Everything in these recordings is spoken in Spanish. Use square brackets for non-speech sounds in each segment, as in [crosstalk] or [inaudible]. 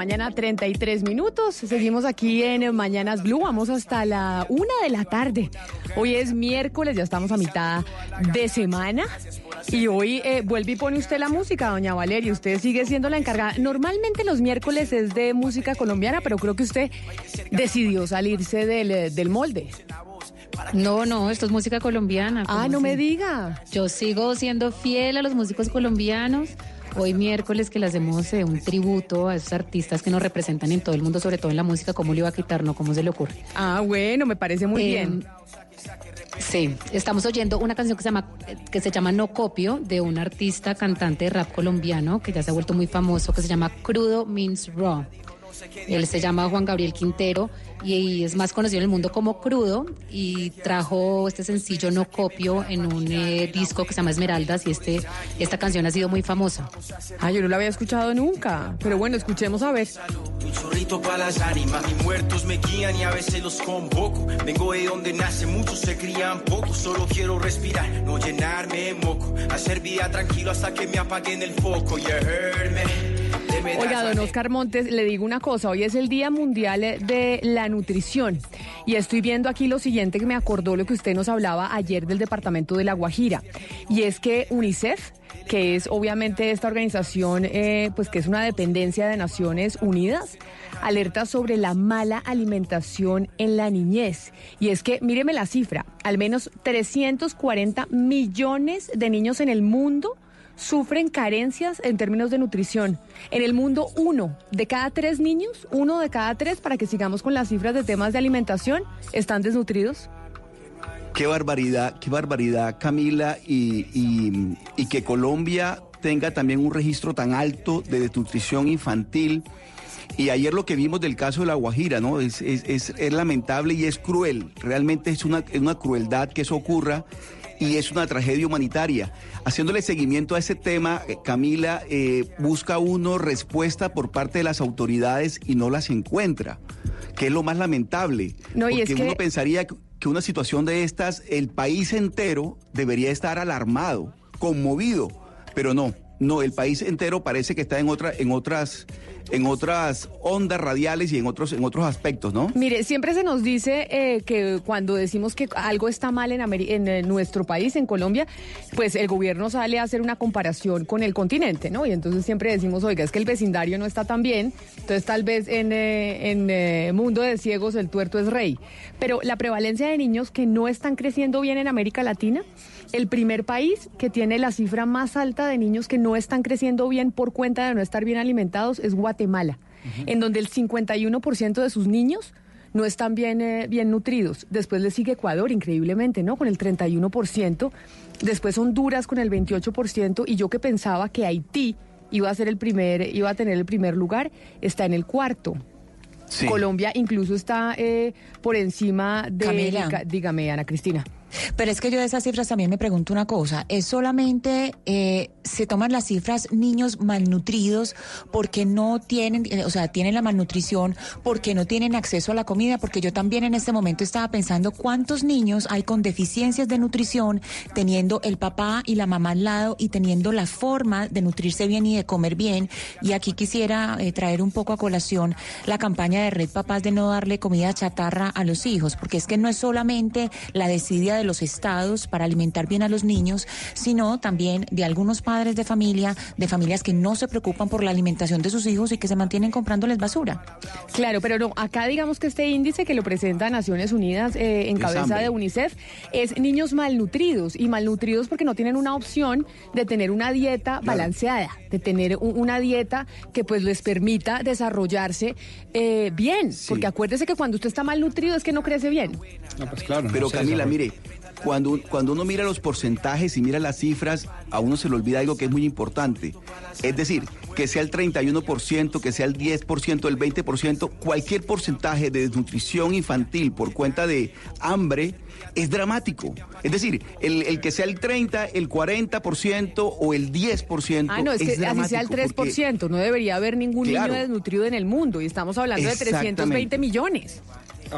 Mañana, 33 minutos. Seguimos aquí en Mañanas Blue. Vamos hasta la una de la tarde. Hoy es miércoles, ya estamos a mitad de semana. Y hoy eh, vuelve y pone usted la música, doña Valeria. Usted sigue siendo la encargada. Normalmente los miércoles es de música colombiana, pero creo que usted decidió salirse del, eh, del molde. No, no, esto es música colombiana. Ah, ¿cómo no me diga. Yo sigo siendo fiel a los músicos colombianos. Hoy miércoles que le hacemos eh, un tributo a esos artistas que nos representan en todo el mundo, sobre todo en la música, ¿cómo le iba a quitar? No, ¿cómo se le ocurre? Ah, bueno, me parece muy Eh, bien. Sí, estamos oyendo una canción que se llama que se llama No Copio de un artista cantante de rap colombiano que ya se ha vuelto muy famoso que se llama Crudo Means Raw. Él se llama Juan Gabriel Quintero y es más conocido en el mundo como Crudo y trajo este sencillo No Copio en un eh, disco que se llama Esmeraldas y este esta canción ha sido muy famosa. Ah, yo no la había escuchado nunca. Pero bueno, escuchemos a ver. Un chorrito para las ánimas, mis muertos me guían y a veces los convoco. Vengo de donde nace, muchos se crían poco. Solo quiero respirar, no llenarme de moco. Hacer vida tranquilo hasta que me apaguen el foco. You heard me. Deme Oiga, don Oscar Montes, le digo una cosa, hoy es el Día Mundial de la Nutrición y estoy viendo aquí lo siguiente que me acordó lo que usted nos hablaba ayer del Departamento de La Guajira y es que UNICEF, que es obviamente esta organización, eh, pues que es una dependencia de Naciones Unidas, alerta sobre la mala alimentación en la niñez. Y es que, míreme la cifra, al menos 340 millones de niños en el mundo sufren carencias en términos de nutrición. En el mundo, uno de cada tres niños, uno de cada tres, para que sigamos con las cifras de temas de alimentación, están desnutridos. Qué barbaridad, qué barbaridad, Camila, y, y- que Colombia tenga también un registro tan alto de desnutrición infantil. Y ayer lo que vimos del caso de La Guajira, ¿no? Es, es- es- es lamentable y es cruel. Realmente es una, es una crueldad que eso ocurra y es una tragedia humanitaria. Haciéndole seguimiento a ese tema, eh, Camila, eh, busca uno respuesta por parte de las autoridades y no las encuentra, que es lo más lamentable. No, y porque que- uno pensaría que una situación de estas, el país entero debería estar alarmado, conmovido, pero no, no, el país entero parece que está en otra, en otras, en otras ondas radiales y en otros, en otros aspectos, ¿no? Mire, siempre se nos dice eh, que cuando decimos que algo está mal en, en, eh, nuestro país, en Colombia, pues el gobierno sale a hacer una comparación con el continente, ¿no? Y entonces siempre decimos, oiga, es que el vecindario no está tan bien, entonces tal vez en, eh, en eh, mundo de ciegos el tuerto es rey. Pero la prevalencia de niños que no están creciendo bien en América Latina, el primer país que tiene la cifra más alta de niños que no están creciendo bien por cuenta de no estar bien alimentados es Guatemala, en donde el 51% de sus niños no están bien, eh, bien nutridos. Después le sigue Ecuador, increíblemente, ¿no? Con el 31%. Después Honduras con el 28%. Y yo que pensaba que Haití iba a ser el primer, iba a tener el primer lugar, está en el cuarto. Sí. Colombia incluso está eh, por encima de... Camila. Dígame, Ana Cristina. Pero es que yo de esas cifras también me pregunto una cosa. ¿Es solamente eh, se toman las cifras niños malnutridos porque no tienen, eh, o sea, tienen la malnutrición, porque no tienen acceso a la comida? Porque yo también en este momento estaba pensando cuántos niños hay con deficiencias de nutrición teniendo el papá y la mamá al lado y teniendo la forma de nutrirse bien y de comer bien. Y aquí quisiera eh, traer un poco a colación la campaña de Red Papás de no darle comida chatarra a los hijos, porque es que no es solamente la desidia de los estados para alimentar bien a los niños, sino también de algunos padres de familia, de familias que no se preocupan por la alimentación de sus hijos y que se mantienen comprándoles basura. Claro, pero no, acá digamos que este índice que lo presenta Naciones Unidas eh, en Es cabeza hambre. de UNICEF es niños malnutridos y malnutridos porque no tienen una opción de tener una dieta balanceada, de tener un- una dieta que pues les permita desarrollarse eh, bien, porque acuérdese que cuando usted está malnutrido es que no crece bien. Pero Camila, mire, cuando, cuando uno mira los porcentajes y mira las cifras, a uno se le olvida algo que es muy importante. Es decir, que sea el 31%, que sea el 10%, el 20%, cualquier porcentaje de desnutrición infantil por cuenta de hambre es dramático. Es decir, el, el que sea el 30, el 40% o el 10% Ah, no, es, que así sea el dramático, porque- 3%, no debería haber ningún Claro. niño desnutrido en el mundo y estamos hablando de 320 Exactamente.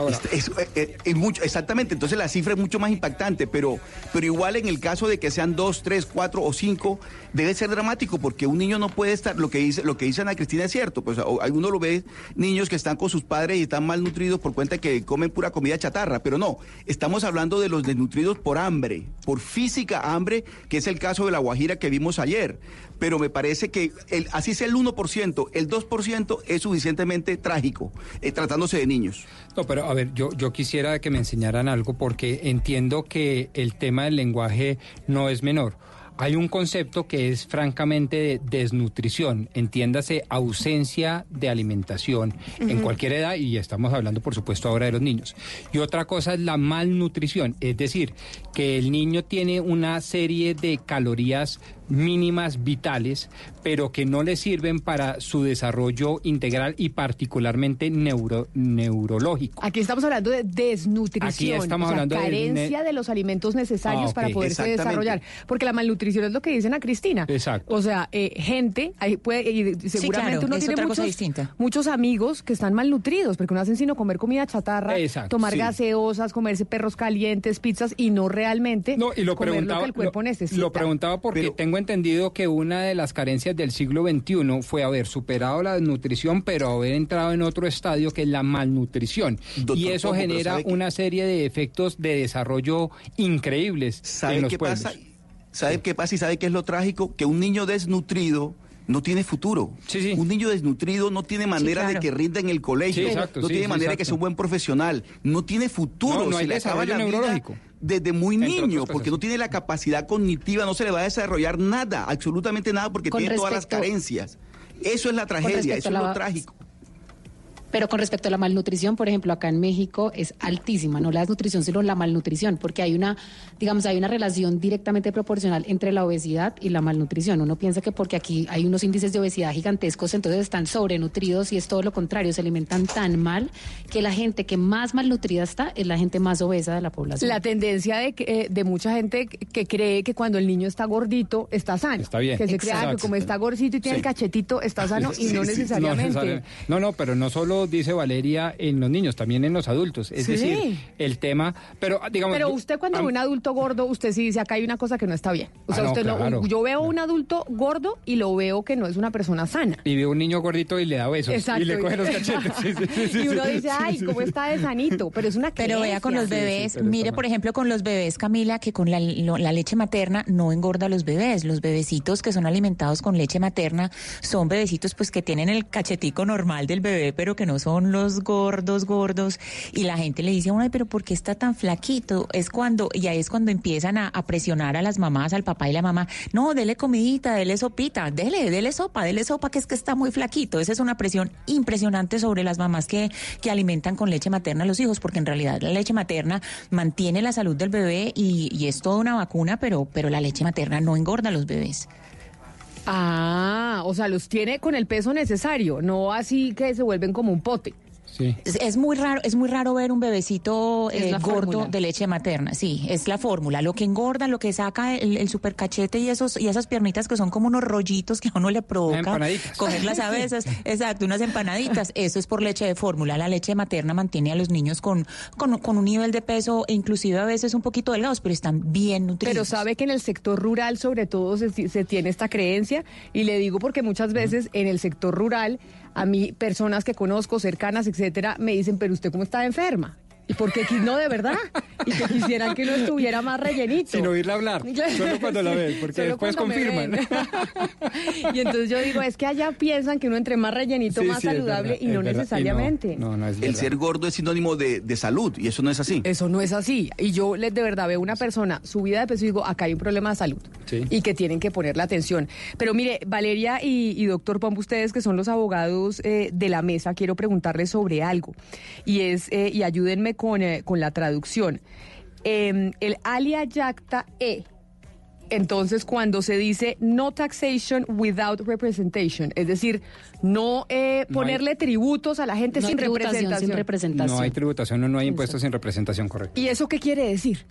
Millones. Es- eh, mucho, exactamente, entonces la cifra es mucho más impactante, pero, pero igual en el caso de que sean dos, tres, cuatro o cinco, debe ser dramático porque un niño no puede estar, lo que dice, lo que dice Ana Cristina es cierto, pues uno lo ve niños que están con sus padres y están malnutridos por cuenta que comen pura comida chatarra, pero no, estamos hablando de los desnutridos por hambre, por física hambre, que es el caso de la Guajira que vimos ayer, pero me parece que el, así sea el 1%, el 2% es suficientemente trágico, eh, tratándose de niños. No, pero a ver, yo, yo quisiera que me enseñaran algo porque entiendo que el tema del lenguaje no es menor. Hay un concepto que es francamente de desnutrición, entiéndase ausencia de alimentación en cualquier edad y estamos hablando por supuesto ahora de los niños. Y otra cosa es la malnutrición, es decir, que el niño tiene una serie de calorías mínimas vitales, pero que no le sirven para su desarrollo integral y particularmente neuro, neurológico. Aquí estamos hablando de desnutrición, Aquí estamos o sea, hablando de carencia de, los alimentos necesarios Ah, para poderse desarrollar, porque la malnutrición es lo que dicen a Cristina. Exacto. O sea, eh, gente, ahí puede, y seguramente claro, uno tiene muchos, muchos amigos que están malnutridos, porque no hacen sino comer comida chatarra, Exacto, tomar sí. gaseosas, comerse perros calientes, pizzas y no realmente No, y lo comer preguntaba, lo que el cuerpo lo- necesita. lo preguntaba porque tengo entendido que una de las carencias del siglo XXI fue haber superado la desnutrición, pero haber entrado en otro estadio que es la malnutrición. y eso genera una serie de efectos de desarrollo increíbles ¿Sabe en los qué pueblos. pasa? ¿Sabe qué pasa y sabe qué es lo trágico? Que un niño desnutrido no tiene futuro. Un niño desnutrido no tiene manera claro. de que rinda en el colegio, Sí, exacto, no sí, tiene sí, manera de que sea un buen profesional, no tiene futuro, No, no se hay le acaba desarrollo la vida neurológico. Desde muy niño, porque no tiene la capacidad cognitiva, no se le va a desarrollar nada, absolutamente nada, porque Con tiene todas las carencias. Eso es la tragedia, eso es la- lo trágico. Pero con respecto a la malnutrición, por ejemplo, acá en México es altísima, no la desnutrición, sino la malnutrición, porque hay una, digamos, hay una relación directamente proporcional entre la obesidad y la malnutrición. Uno piensa que porque aquí hay unos índices de obesidad gigantescos, entonces están sobrenutridos y es todo lo contrario, se alimentan tan mal que la gente que más malnutrida está es la gente más obesa de la población. La tendencia de, que, eh, de mucha gente que- cree que cuando el niño está gordito está sano. Está bien. Que se crea que como está gordito y tiene Sí. el cachetito está sano y [laughs] Sí, no sí. necesariamente. No, necesariamente. no, no, pero no solo dice Valeria en los niños, también en los adultos. Es Sí. decir, el tema, pero digamos... Pero usted cuando ve un adulto gordo, usted sí dice acá hay una cosa que no está bien. O Ah, sea, no, usted no- yo veo un adulto gordo y lo veo que no es una persona sana. Y ve un niño gordito y le da besos. Exacto. Y le coge los [laughs] cachetes. Sí, sí, sí, sí, y uno dice, ay, ¿cómo está de sanito? Pero es una Pero vea con los creencia. bebés, mire por ejemplo con los bebés, Camila, que con la, lo- la leche materna no engorda a los bebés. Los bebecitos que son alimentados con leche materna son bebecitos pues que tienen el cachetico normal del bebé, pero que no son los gordos, gordos. Y la gente le dice, ay, pero ¿por qué está tan flaquito? Es cuando, y ahí es cuando empiezan a, a presionar a las mamás, al papá y la mamá. No, dele comidita, dele sopita, dele, dele sopa, dele sopa, que es que está muy flaquito. Esa es una presión impresionante sobre las mamás que, que alimentan con leche materna a los hijos, porque en realidad la leche materna mantiene la salud del bebé y, y es toda una vacuna, pero, pero la leche materna no engorda a los bebés. Ah, o sea, los tiene con el peso necesario, no así que se vuelven como un pote. Sí. Es, es muy raro, es muy raro ver un bebecito eh, gordo fórmula. de leche materna. Sí, es la fórmula. Lo que engorda, lo que saca el, el supercachete y esos y esas piernitas que son como unos rollitos que a uno le provoca cogerlas a veces. Exacto, unas empanaditas. Eso es por leche de fórmula. La leche materna mantiene a los niños con, con, con un nivel de peso e inclusive a veces un poquito delgados, pero están bien nutridos. Pero sabe que en el sector rural sobre todo se, se tiene esta creencia y le digo porque muchas veces en el sector rural a mí personas que conozco cercanas, etcétera, me dicen, "Pero usted cómo está enferma?" Y porque no de verdad. y que quisieran que uno estuviera más rellenito. Sin oírla hablar, solo cuando la ven, porque después confirman. [laughs] y entonces yo digo, es que allá piensan que uno entre más rellenito, Sí, más sí, saludable verdad, y no. Y no, necesariamente. El ser gordo es sinónimo de, de salud y eso no es así. Eso no es así. Y yo les de verdad veo una persona subida de peso y digo, acá hay un problema de salud. Y que tienen que ponerle atención. Pero mire, Valeria y, y doctor Pombo, ustedes que son los abogados eh, de la mesa, quiero preguntarles sobre algo. Y es, eh, y ayúdenme con, eh, con la traducción. Eh, el alia yacta e. Entonces, cuando se dice no taxation without representation, es decir, no eh, No hay- ponerle tributos a la gente No sin tributación sin representación. representación. No hay tributación, no, no hay impuestos sin representación correcta. ¿Y eso qué quiere decir?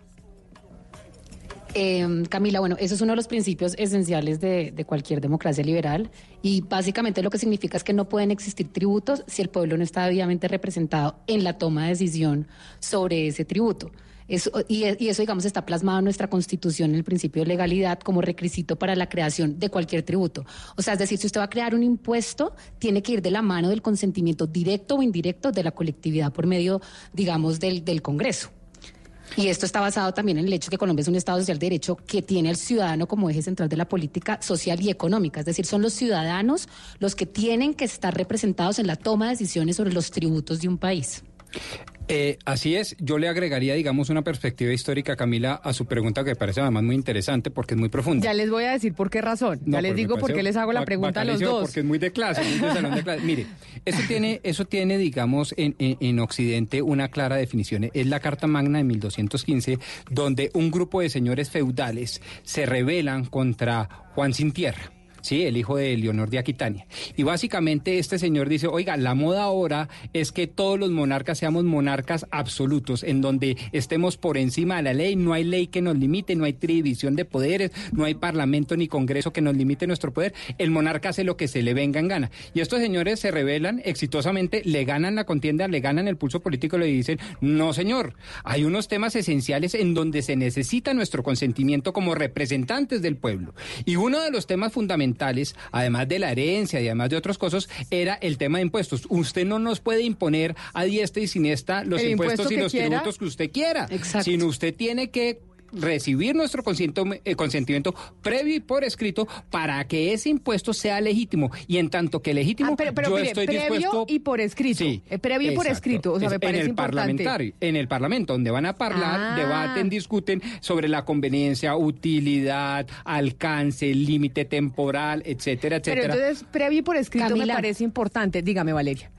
Eh, Camila, bueno, eso es uno de los principios esenciales de, cualquier democracia liberal y básicamente lo que significa es que no pueden existir tributos si el pueblo no está debidamente representado en la toma de decisión sobre ese tributo. Eso, y, eso, digamos, está plasmado en nuestra Constitución, en el principio de legalidad, como requisito para la creación de cualquier tributo. O sea, es decir, si usted va a crear un impuesto, tiene que ir de la mano del consentimiento directo o indirecto de la colectividad por medio, digamos, del Congreso. Y esto está basado también en el hecho que Colombia es un Estado social de derecho que tiene al ciudadano como eje central de la política social y económica. Es decir, son los ciudadanos los que tienen que estar representados en la toma de decisiones sobre los tributos de un país. Eh, así es, yo le agregaría, digamos, una perspectiva histórica, Camila, a su pregunta que me parece además muy interesante porque es muy profunda. Ya les voy a decir por qué razón. No, ya les me digo por qué les hago la pregunta a los dos. Porque es muy de clase, muy de salón de clase. Mire, eso tiene, eso tiene, digamos, en, en- en Occidente una clara definición. Es la Carta Magna de 1215, donde un grupo de señores feudales se rebelan contra Juan Sin Tierra. Sí, el hijo de Leonor de Aquitania. Y básicamente este señor dice, oiga, la moda ahora es que todos los monarcas seamos monarcas absolutos, en donde estemos por encima de la ley, no hay ley que nos limite, no hay división de poderes, no hay parlamento ni congreso que nos limite nuestro poder, el monarca hace lo que se le venga en gana. Y estos señores se rebelan exitosamente, le ganan la contienda, le ganan el pulso político, le dicen, no señor, hay unos temas esenciales en donde se necesita nuestro consentimiento como representantes del pueblo. Y uno de los temas fundamentales, además de la herencia y además de otras cosas, era el tema de impuestos. Usted no nos puede imponer a diestra y siniestra los El impuestos impuesto y los quiera. tributos que usted quiera, Exacto. sino usted tiene que recibir nuestro eh, consentimiento previo y por escrito para que ese impuesto sea legítimo y en tanto que legítimo Ah, pero, pero yo mire, estoy previo dispuesto y por escrito. Sí, Eh, previo y por escrito. O sea, me parece en el parlamentario, en el parlamento, donde van a hablar, Ah. debaten, discuten sobre la conveniencia, utilidad, alcance, límite temporal, etcétera, Pero etcétera. entonces, previo y por escrito me parece importante. Dígame, Valeria.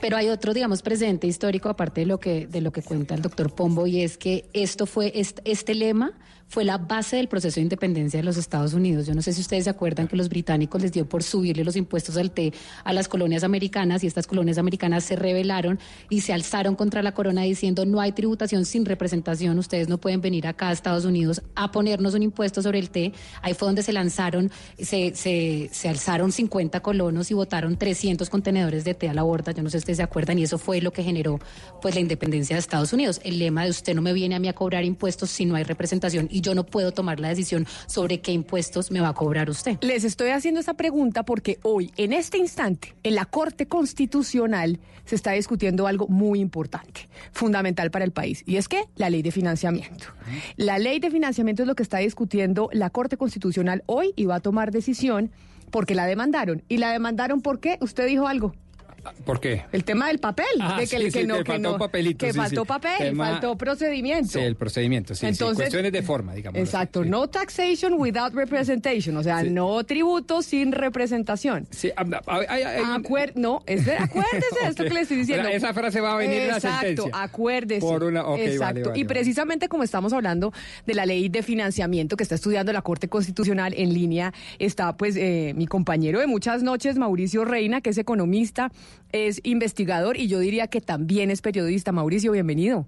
Pero hay otro, digamos, presente histórico, aparte de lo que, de lo que cuenta el doctor Pombo, y es que esto fue, este, este lema fue la base del proceso de independencia de los Estados Unidos. Yo no sé si ustedes se acuerdan que los británicos les dio por subirle los impuestos al té a las colonias americanas y estas colonias americanas se rebelaron y se alzaron contra la corona diciendo no hay tributación sin representación, ustedes no pueden venir acá a Estados Unidos a ponernos un impuesto sobre el té. Ahí fue donde se lanzaron, se, se, se alzaron 50 colonos y votaron 300 contenedores de té a la borda. Yo no sé si ustedes se acuerdan y eso fue lo que generó pues la independencia de Estados Unidos. El lema de usted no me viene a mí a cobrar impuestos si no hay representación y yo no puedo tomar la decisión sobre qué impuestos me va a cobrar usted. Les estoy haciendo esta pregunta porque hoy, en este instante, en la Corte Constitucional se está discutiendo algo muy importante, fundamental para el país, y es que la ley de financiamiento. La ley de financiamiento es lo que está discutiendo la Corte Constitucional hoy y va a tomar decisión porque la demandaron. ¿Y la demandaron por qué? Usted dijo algo. ¿Por qué? El tema del papel. Ah, de sí, sí, que faltó papelito, Que sí, faltó papel, Tema- faltó procedimiento. Sí, el procedimiento, sí. Entonces- Cuestiones de forma, digamos. Exacto, no taxation without representation, o sea, no tributo sin representación. Sí, ay, Acuer- no, es de- acuérdese de [laughs] esto que le estoy diciendo. Esa frase va a venir en la Exacto, sentencia. acuérdese. Por una- Exacto. vale, y vale. precisamente como estamos hablando de la ley de financiamiento que está estudiando la Corte Constitucional en línea, está pues eh, mi compañero de muchas noches, Mauricio Reina, que es economista, es investigador y yo diría que también es periodista. Mauricio, bienvenido.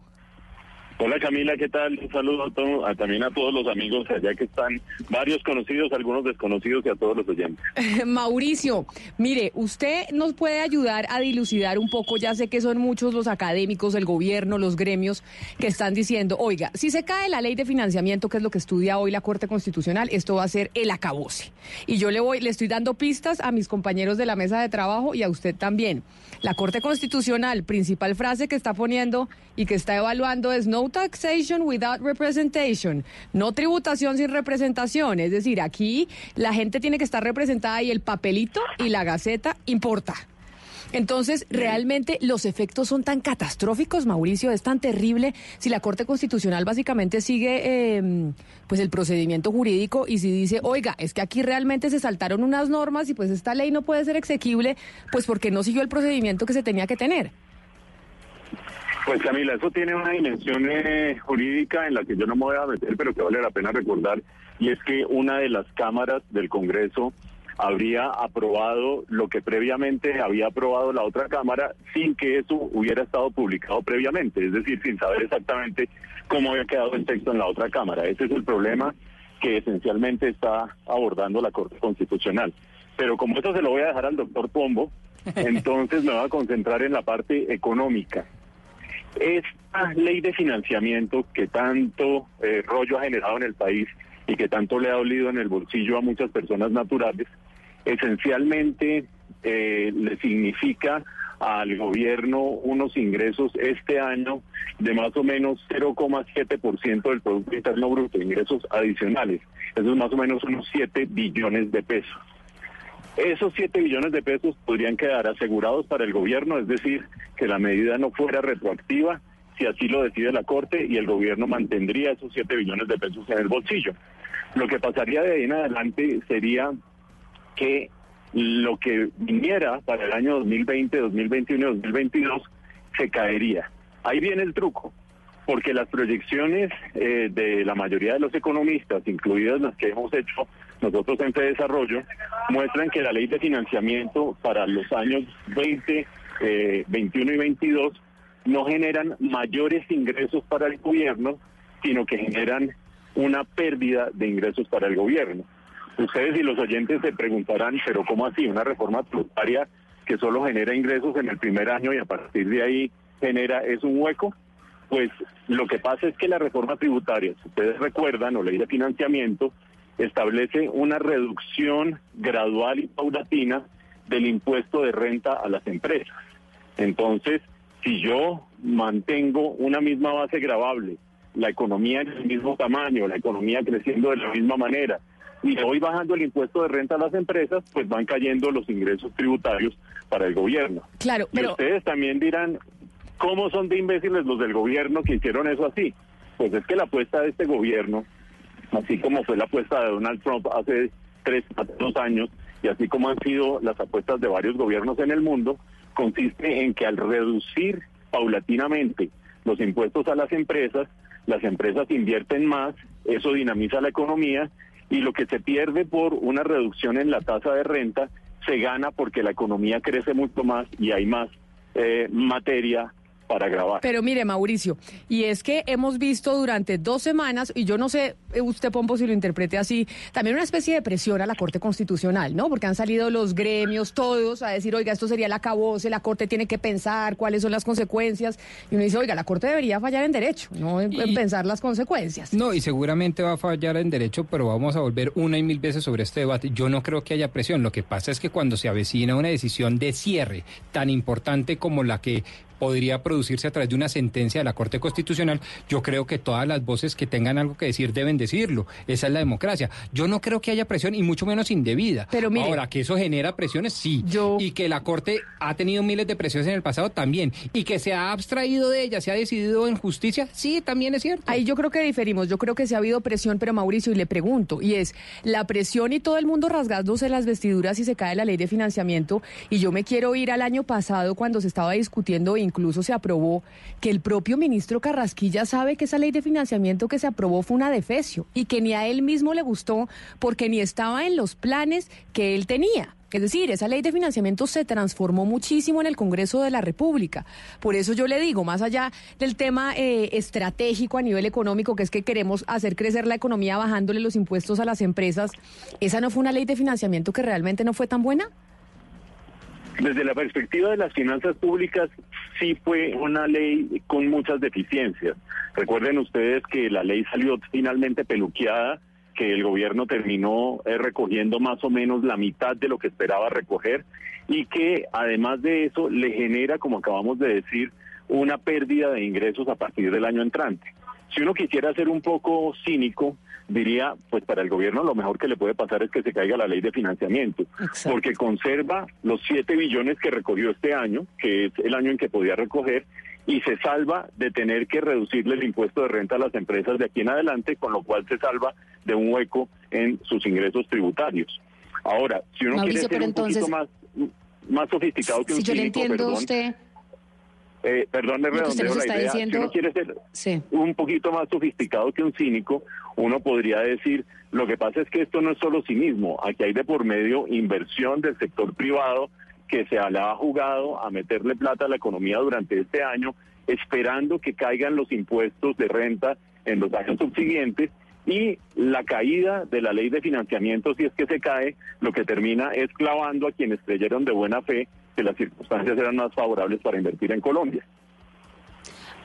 Hola Camila, ¿qué tal? Un saludo a a- también a todos los amigos allá que están, varios conocidos, algunos desconocidos y a todos los oyentes. [laughs] Mauricio, mire, usted nos puede ayudar a dilucidar un poco, ya sé que son muchos los académicos, el gobierno, los gremios que están diciendo, oiga, si se cae la ley de financiamiento, que es lo que estudia hoy la Corte Constitucional, esto va a ser el acabose. Y yo le voy, le estoy dando pistas a mis compañeros de la mesa de trabajo y a usted también. La Corte Constitucional, principal frase que está poniendo y que está evaluando es no taxation without representation, no tributación sin representación. Es decir, aquí la gente tiene que estar representada y el papelito y la gaceta importa. Entonces, realmente los efectos son tan catastróficos, Mauricio, es tan terrible si la Corte Constitucional básicamente sigue eh, pues el procedimiento jurídico y si dice, oiga, es que aquí realmente se saltaron unas normas y pues esta ley no puede ser exequible, pues porque no siguió el procedimiento que se tenía que tener. Pues Camila, eso tiene una dimensión eh, jurídica en la que yo no me voy a meter, pero que vale la pena recordar, y es que una de las cámaras del Congreso habría aprobado lo que previamente había aprobado la otra Cámara sin que eso hubiera estado publicado previamente, es decir, sin saber exactamente cómo había quedado el texto en la otra Cámara. Ese es el problema que esencialmente está abordando la Corte Constitucional. Pero como eso se lo voy a dejar al doctor Pombo, [laughs] entonces me voy a concentrar en la parte económica. Esta ley de financiamiento que tanto eh, rollo ha generado en el país y que tanto le ha dolido en el bolsillo a muchas personas naturales, esencialmente eh, le significa al gobierno unos ingresos este año de más o menos 0,7% del Producto Interno Bruto, ingresos adicionales. Eso es más o menos unos 7 billones de pesos. Esos 7 billones de pesos podrían quedar asegurados para el gobierno, es decir, que la medida no fuera retroactiva si así lo decide la Corte y el gobierno mantendría esos 7 billones de pesos en el bolsillo. Lo que pasaría de ahí en adelante sería que lo que viniera para el año 2020, 2021 y 2022 se caería. Ahí viene el truco, porque las proyecciones eh, de la mayoría de los economistas, incluidas las que hemos hecho nosotros en Desarrollo, muestran que la ley de financiamiento para los años 20, 21 eh, y 22 no generan mayores ingresos para el gobierno, sino que generan una pérdida de ingresos para el gobierno. Ustedes y los oyentes se preguntarán, pero ¿cómo así? Una reforma tributaria que solo genera ingresos en el primer año y a partir de ahí genera, es un hueco. Pues lo que pasa es que la reforma tributaria, si ustedes recuerdan, o ley de financiamiento, establece una reducción gradual y paulatina del impuesto de renta a las empresas. Entonces, si yo mantengo una misma base gravable, la economía en el mismo tamaño, la economía creciendo de la misma manera, y voy bajando el impuesto de renta a las empresas, pues van cayendo los ingresos tributarios para el gobierno. Claro, pero... Y ustedes también dirán, ¿cómo son de imbéciles los del gobierno que hicieron eso así? Pues es que la apuesta de este gobierno, así como fue la apuesta de Donald Trump hace tres, dos años, y así como han sido las apuestas de varios gobiernos en el mundo, consiste en que al reducir paulatinamente los impuestos a las empresas, las empresas invierten más, eso dinamiza la economía y lo que se pierde por una reducción en la tasa de renta se gana porque la economía crece mucho más y hay más eh, materia para grabar. Pero mire, Mauricio, y es que hemos visto durante dos semanas, y yo no sé eh, usted, Pompo, si lo interprete así, también una especie de presión a la Corte Constitucional, ¿no? Porque han salido los gremios, todos, a decir, oiga, esto sería la cabose, la Corte tiene que pensar cuáles son las consecuencias. Y uno dice, oiga, la Corte debería fallar en derecho, no en, pensar las consecuencias. No, y seguramente va a fallar en derecho, pero vamos a volver una y mil veces sobre este debate. Yo no creo que haya presión. Lo que pasa es que cuando se avecina una decisión de cierre tan importante como la que podría producirse a través de una sentencia de la Corte Constitucional, yo creo que todas las voces que tengan algo que decir deben decirlo. Esa es la democracia. Yo no creo que haya presión y mucho menos indebida. Pero Ahora, que eso genera presiones, sí. Y que la Corte ha tenido miles de presiones en el pasado, también. Y que se ha abstraído de ella, se ha decidido en justicia, sí, también es cierto. Ahí yo creo que diferimos. Yo creo que se ha habido presión, pero Mauricio, y le pregunto, y es la presión y todo el mundo rasgándose las vestiduras y se cae la ley de financiamiento. Y yo me quiero ir al año pasado cuando se estaba discutiendo incluso se aprobó, que el propio ministro Carrasquilla sabe que esa ley de financiamiento que se aprobó fue una defecio y que ni a él mismo le gustó porque ni estaba en los planes que él tenía. Es decir, esa ley de financiamiento se transformó muchísimo en el Congreso de la República. Por eso yo le digo, más allá del tema eh, estratégico a nivel económico, que es que queremos hacer crecer la economía bajándole los impuestos a las empresas, ¿esa no fue una ley de financiamiento que realmente no fue tan buena? Desde la perspectiva de las finanzas públicas, sí fue una ley con muchas deficiencias. Recuerden ustedes que la ley salió finalmente peluqueada, que el gobierno terminó eh, recogiendo más o menos la mitad de lo que esperaba recoger y que además de eso le genera, como acabamos de decir, una pérdida de ingresos a partir del año entrante. Si uno quisiera ser un poco cínico, diría, pues para el gobierno lo mejor que le puede pasar es que se caiga la ley de financiamiento, porque conserva los 7 billones que recogió este año, que es el año en que podía recoger, y se salva de tener que reducirle el impuesto de renta a las empresas de aquí en adelante, con lo cual se salva de un hueco en sus ingresos tributarios. Ahora, si uno quiere ser un poquito más, más sofisticado que un si yo le entiendo perdón, usted eh, perdón, me redondeo la idea. diciendo- Si uno quiere ser Sí. un poquito más sofisticado que un cínico, uno podría decir, lo que pasa es que esto no es solo cinismo, aquí hay de por medio inversión del sector privado que se le ha jugado a meterle plata a la economía durante este año, esperando que caigan los impuestos de renta en los años subsiguientes y la caída de la ley de financiamiento, si es que se cae, lo que termina es clavando a quienes creyeron de buena fe que las circunstancias eran más favorables para invertir en Colombia.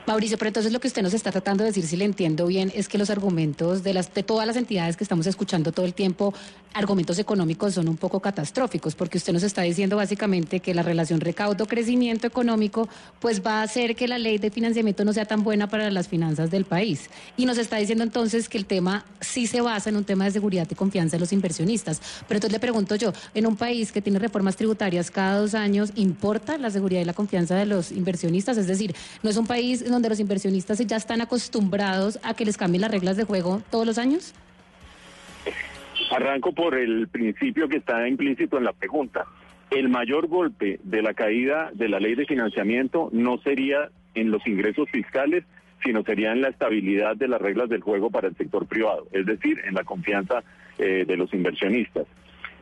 Mauricio, pero entonces lo que usted nos está tratando de decir, si le entiendo bien, es que los argumentos de las de todas las entidades que estamos escuchando todo el tiempo, argumentos económicos son un poco catastróficos, porque usted nos está diciendo básicamente que la relación recaudo-crecimiento económico, pues va a hacer que la ley de financiamiento no sea tan buena para las finanzas del país. Y nos está diciendo entonces que el tema sí se basa en un tema de seguridad y confianza de los inversionistas. Pero entonces le pregunto yo, en un país que tiene reformas tributarias cada dos años, ¿importa la seguridad y la confianza de los inversionistas? Es decir, no es un país donde los inversionistas ya están acostumbrados a que les cambien las reglas de juego todos los años. Arranco por el principio que está implícito en la pregunta. El mayor golpe de la caída de la ley de financiamiento no sería en los ingresos fiscales, sino sería en la estabilidad de las reglas del juego para el sector privado, es decir, en la confianza eh, de los inversionistas.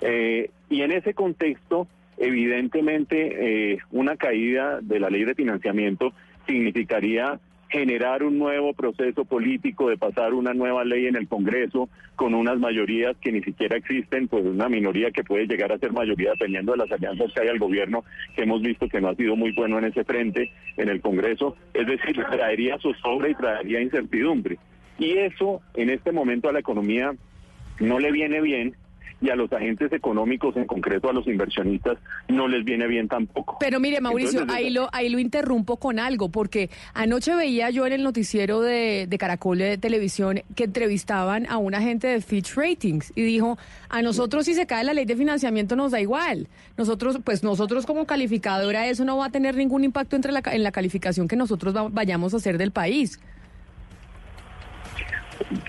Eh, y en ese contexto, evidentemente, eh, una caída de la ley de financiamiento significaría generar un nuevo proceso político de pasar una nueva ley en el Congreso con unas mayorías que ni siquiera existen, pues una minoría que puede llegar a ser mayoría dependiendo de las alianzas que hay al gobierno, que hemos visto que no ha sido muy bueno en ese frente en el Congreso, es decir, [laughs] traería zozobra y traería incertidumbre. Y eso en este momento a la economía no le viene bien y a los agentes económicos, en concreto a los inversionistas, no les viene bien tampoco. Pero mire, Mauricio, Entonces, ahí lo, ahí lo interrumpo con algo, porque anoche veía yo en el noticiero de, de Caracol de Televisión que entrevistaban a un agente de Fitch Ratings y dijo, a nosotros si se cae la ley de financiamiento nos da igual. Nosotros, pues nosotros como calificadora eso no va a tener ningún impacto entre la, en la calificación que nosotros va- vayamos a hacer del país.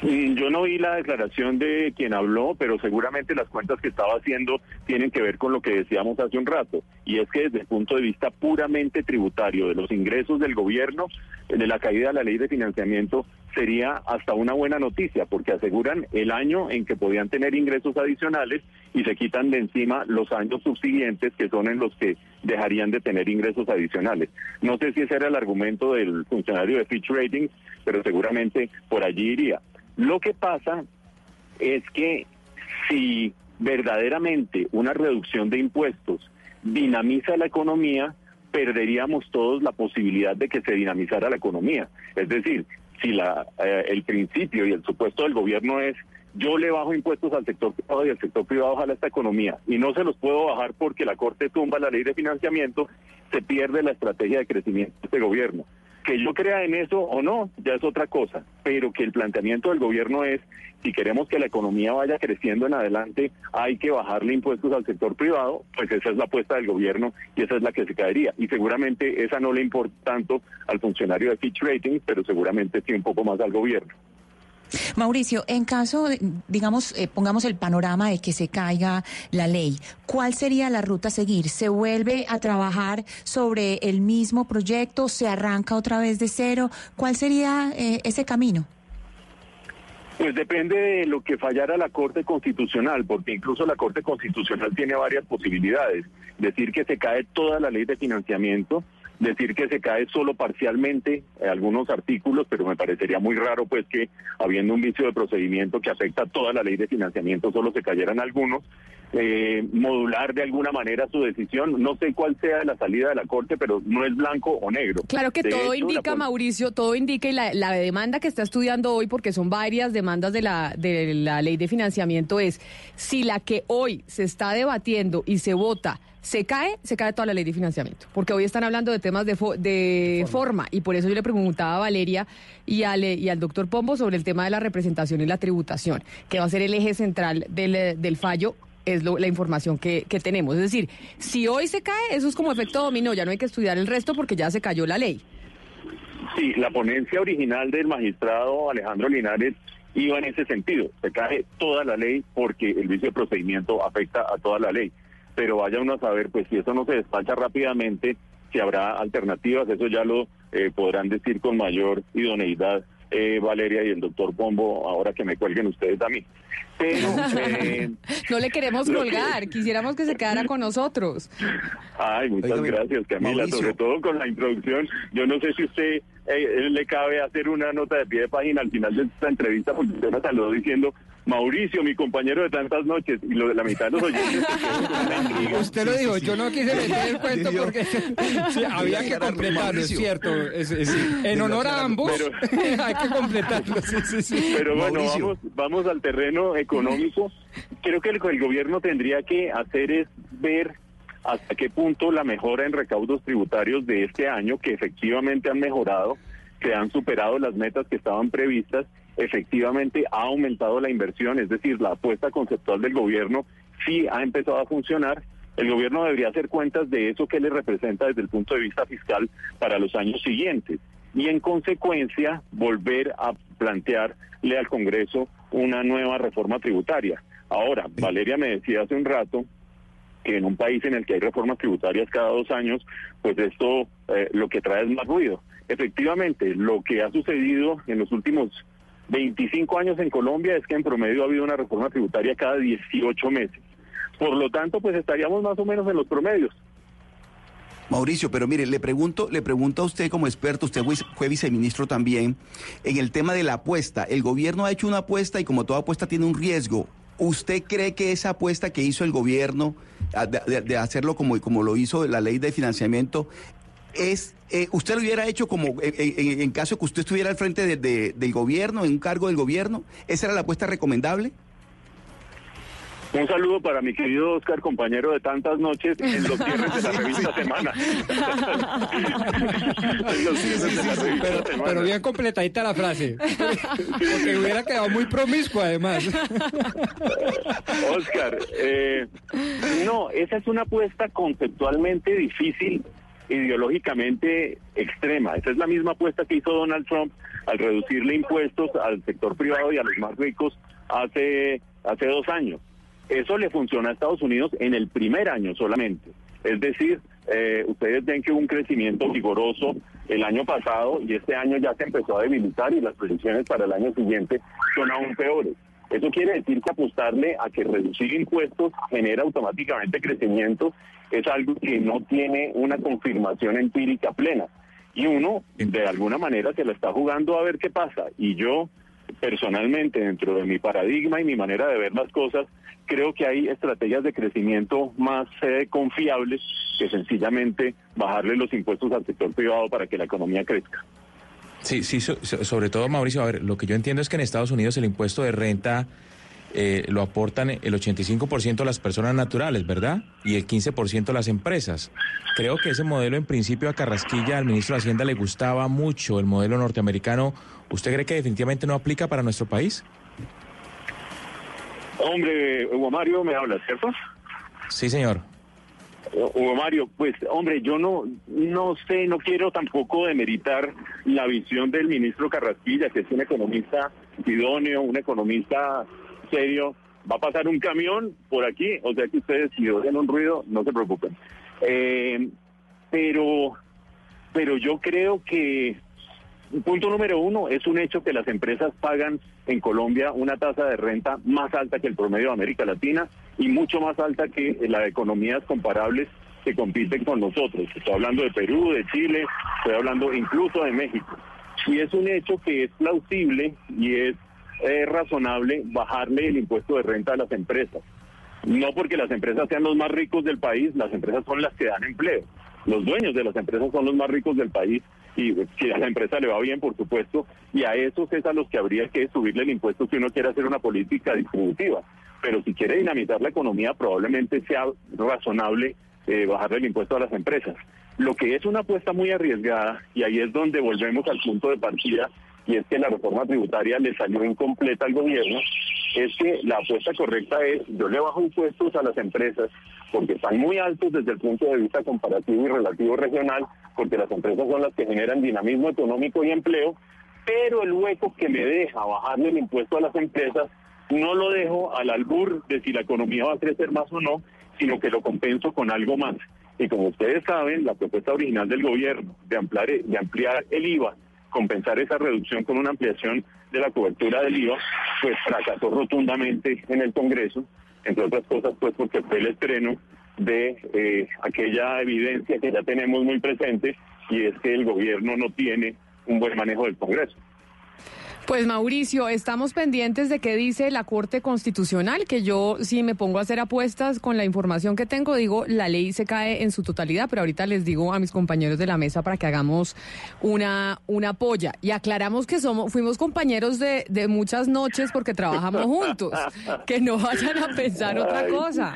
Mm, Yo no vi la declaración de quien habló, pero seguramente las cuentas que estaba haciendo tienen que ver con lo que decíamos hace un rato, y es que desde el punto de vista puramente tributario de los ingresos del gobierno, de la caída de la ley de financiamiento, sería hasta una buena noticia, porque aseguran el año en que podían tener ingresos adicionales y se quitan de encima los años subsiguientes, que son en los que dejarían de tener ingresos adicionales. No sé si ese era el argumento del funcionario de Fitch Ratings, pero seguramente por allí iría. Lo que pasa es que si verdaderamente una reducción de impuestos dinamiza la economía, perderíamos todos la posibilidad de que se dinamizara la economía. Es decir, si la, eh, el principio y el supuesto del gobierno es yo le bajo impuestos al sector privado y el sector privado jala esta economía y no se los puedo bajar porque la Corte tumba la ley de financiamiento, se pierde la estrategia de crecimiento de este gobierno. Que yo crea en eso o no, ya es otra cosa, pero que el planteamiento del gobierno es, si queremos que la economía vaya creciendo en adelante, hay que bajarle impuestos al sector privado, pues esa es la apuesta del gobierno y esa es la que se caería. Y seguramente esa no le importa tanto al funcionario de Fitch Ratings, pero seguramente sí un poco más al gobierno. Mauricio, en caso, digamos, eh, pongamos el panorama de que se caiga la ley, ¿cuál sería la ruta a seguir? ¿Se vuelve a trabajar sobre el mismo proyecto? ¿Se arranca otra vez de cero? ¿Cuál sería eh, ese camino? Pues depende de lo que fallara la Corte Constitucional, porque incluso la Corte Constitucional tiene varias posibilidades. Decir que se cae toda la ley de financiamiento, decir que se cae solo parcialmente eh, algunos artículos, pero me parecería muy raro pues que habiendo un vicio de procedimiento que afecta a toda la ley de financiamiento solo se cayeran algunos, eh, modular de alguna manera su decisión. No sé cuál sea la salida de la Corte, pero no es blanco o negro. Claro que De todo hecho, indica, Mauricio, todo indica y la, la demanda que está estudiando hoy, porque son varias demandas de la, de la ley de financiamiento, es si la que hoy se está debatiendo y se vota se cae, se cae toda la ley de financiamiento. Porque hoy están hablando de temas de, fo- de forma. y por eso yo le preguntaba a Valeria y al, y al doctor Pombo sobre el tema de la representación y la tributación, que va a ser el eje central del, del fallo es lo- la información que, que tenemos. Es decir, si hoy se cae, eso es como efecto dominó, ya no hay que estudiar el resto porque ya se cayó la ley. Sí, la ponencia original del magistrado Alejandro Linares iba en ese sentido. Se cae toda la ley porque el vicio de procedimiento afecta a toda la ley. Pero vaya uno a saber, pues si eso no se despacha rápidamente, si habrá alternativas, eso ya lo eh, podrán decir con mayor idoneidad eh, Valeria y el doctor Pombo, ahora que me cuelguen ustedes a mí. Pero, eh, [laughs] No le queremos Lo que- colgar, quisiéramos que se quedara con nosotros. Ay, muchas Oiga, gracias, Camila, Mauricio. sobre todo con la introducción. Yo no sé si usted eh, eh, le cabe hacer una nota de pie de página al final de esta entrevista, porque usted me saludó diciendo, Mauricio, mi compañero de tantas noches, y lo de la mitad de los oyentes. [laughs] Usted lo dijo, yo no quise meter el cuento porque [laughs] sí, había que completarlo, es cierto. es- es- en honor a ambos, [laughs] hay que completarlo. Sí, sí, sí. Pero bueno, vamos, vamos al terreno económico. Creo que el, el gobierno tendría que hacer es ver hasta qué punto la mejora en recaudos tributarios de este año, que efectivamente han mejorado, que han superado las metas que estaban previstas, efectivamente ha aumentado la inversión, es decir, la apuesta conceptual del gobierno sí ha empezado a funcionar. El gobierno debería hacer cuentas de eso que le representa desde el punto de vista fiscal para los años siguientes y en consecuencia volver a plantearle al Congreso una nueva reforma tributaria. Ahora, Valeria me decía hace un rato que en un país en el que hay reformas tributarias cada dos años, pues esto eh, lo que trae es más ruido. Efectivamente, lo que ha sucedido en los últimos 25 años en Colombia es que en promedio ha habido una reforma tributaria cada 18 meses. Por lo tanto, pues estaríamos más o menos en los promedios. Mauricio, pero mire, le pregunto, le pregunto a usted como experto, usted fue- viceministro también, en el tema de la apuesta. El gobierno ha hecho una apuesta y como toda apuesta tiene un riesgo. ¿Usted cree que esa apuesta que hizo el gobierno de hacerlo como, como lo hizo la ley de financiamiento es eh, usted lo hubiera hecho como en, en- en caso que usted estuviera al frente de- de- del gobierno, en un cargo del gobierno? ¿Esa era la apuesta recomendable? Un saludo para mi querido Oscar, compañero de tantas noches en los cierres de la [laughs] revista Semana. Pero, Semana. pero bien completadita la frase. Porque hubiera quedado muy promiscuo, además. Oscar, eh, no, esa es una apuesta conceptualmente difícil, ideológicamente extrema. Esa es la misma apuesta que hizo Donald Trump al reducirle impuestos al sector privado y a los más ricos hace, hace dos años. Eso le funcionó a Estados Unidos en el primer año solamente. Es decir, eh, ustedes ven que hubo un crecimiento vigoroso el año pasado y este año ya se empezó a debilitar y las proyecciones para el año siguiente son aún peores. Eso quiere decir que apostarle a que reducir impuestos genera automáticamente crecimiento es algo que no tiene una confirmación empírica plena. Y uno, de alguna manera, se la está jugando a ver qué pasa. Y yo, personalmente, dentro de mi paradigma y mi manera de ver las cosas, creo que hay estrategias de crecimiento más eh, confiables que sencillamente bajarle los impuestos al sector privado para que la economía crezca. Sí, sí, so- so- sobre todo Mauricio, a ver, lo que yo entiendo es que en Estados Unidos el impuesto de renta eh, lo aportan el 85% las personas naturales, ¿verdad? Y el 15% las empresas. Creo que ese modelo en principio a Carrasquilla, al ministro de Hacienda, le gustaba mucho, el modelo norteamericano. ¿Usted cree que definitivamente no aplica para nuestro país? Hombre, Hugo Mario, me hablas, ¿cierto? Sí, señor. Hugo Mario, pues hombre, yo no, no sé, no quiero tampoco demeritar la visión del ministro Carrasquilla, que es un economista idóneo, un economista serio. Va a pasar un camión por aquí, o sea que ustedes si oyen un ruido, no se preocupen. Eh, pero, pero yo creo que punto número uno es un hecho que las empresas pagan en Colombia una tasa de renta más alta que el promedio de América Latina y mucho más alta que la de economías comparables que compiten con nosotros. Estoy hablando de Perú, de Chile, estoy hablando incluso de México. Y es un hecho que es plausible y es eh, razonable bajarle el impuesto de renta a las empresas. No porque las empresas sean los más ricos del país, las empresas son las que dan empleo. Los dueños de las empresas son los más ricos del país y si a la empresa le va bien, por supuesto, y a esos es a los que habría que subirle el impuesto si uno quiere hacer una política distributiva. Pero si quiere dinamitar la economía, probablemente sea razonable eh, bajarle el impuesto a las empresas. Lo que es una apuesta muy arriesgada, y ahí es donde volvemos al punto de partida, y es que la reforma tributaria le salió incompleta al gobierno, es que la apuesta correcta es, yo le bajo impuestos a las empresas porque están muy altos desde el punto de vista comparativo y relativo regional, porque las empresas son las que generan dinamismo económico y empleo, pero el hueco que me deja bajarle el impuesto a las empresas no lo dejo al albur de si la economía va a crecer más o no, sino que lo compenso con algo más. Y como ustedes saben, la propuesta original del gobierno de ampliar, de ampliar el IVA, compensar esa reducción con una ampliación de la cobertura del IVA, pues fracasó rotundamente en el Congreso, entre otras cosas pues porque fue el estreno de eh, aquella evidencia que ya tenemos muy presente y es que el gobierno no tiene un buen manejo del Congreso. Pues Mauricio, estamos pendientes de qué dice la Corte Constitucional, que yo si me pongo a hacer apuestas con la información que tengo, digo, la ley se cae en su totalidad, pero ahorita les digo a mis compañeros de la mesa para que hagamos una, una polla. Y aclaramos que somos, fuimos compañeros de, de muchas noches porque trabajamos juntos, que no vayan a pensar otra cosa.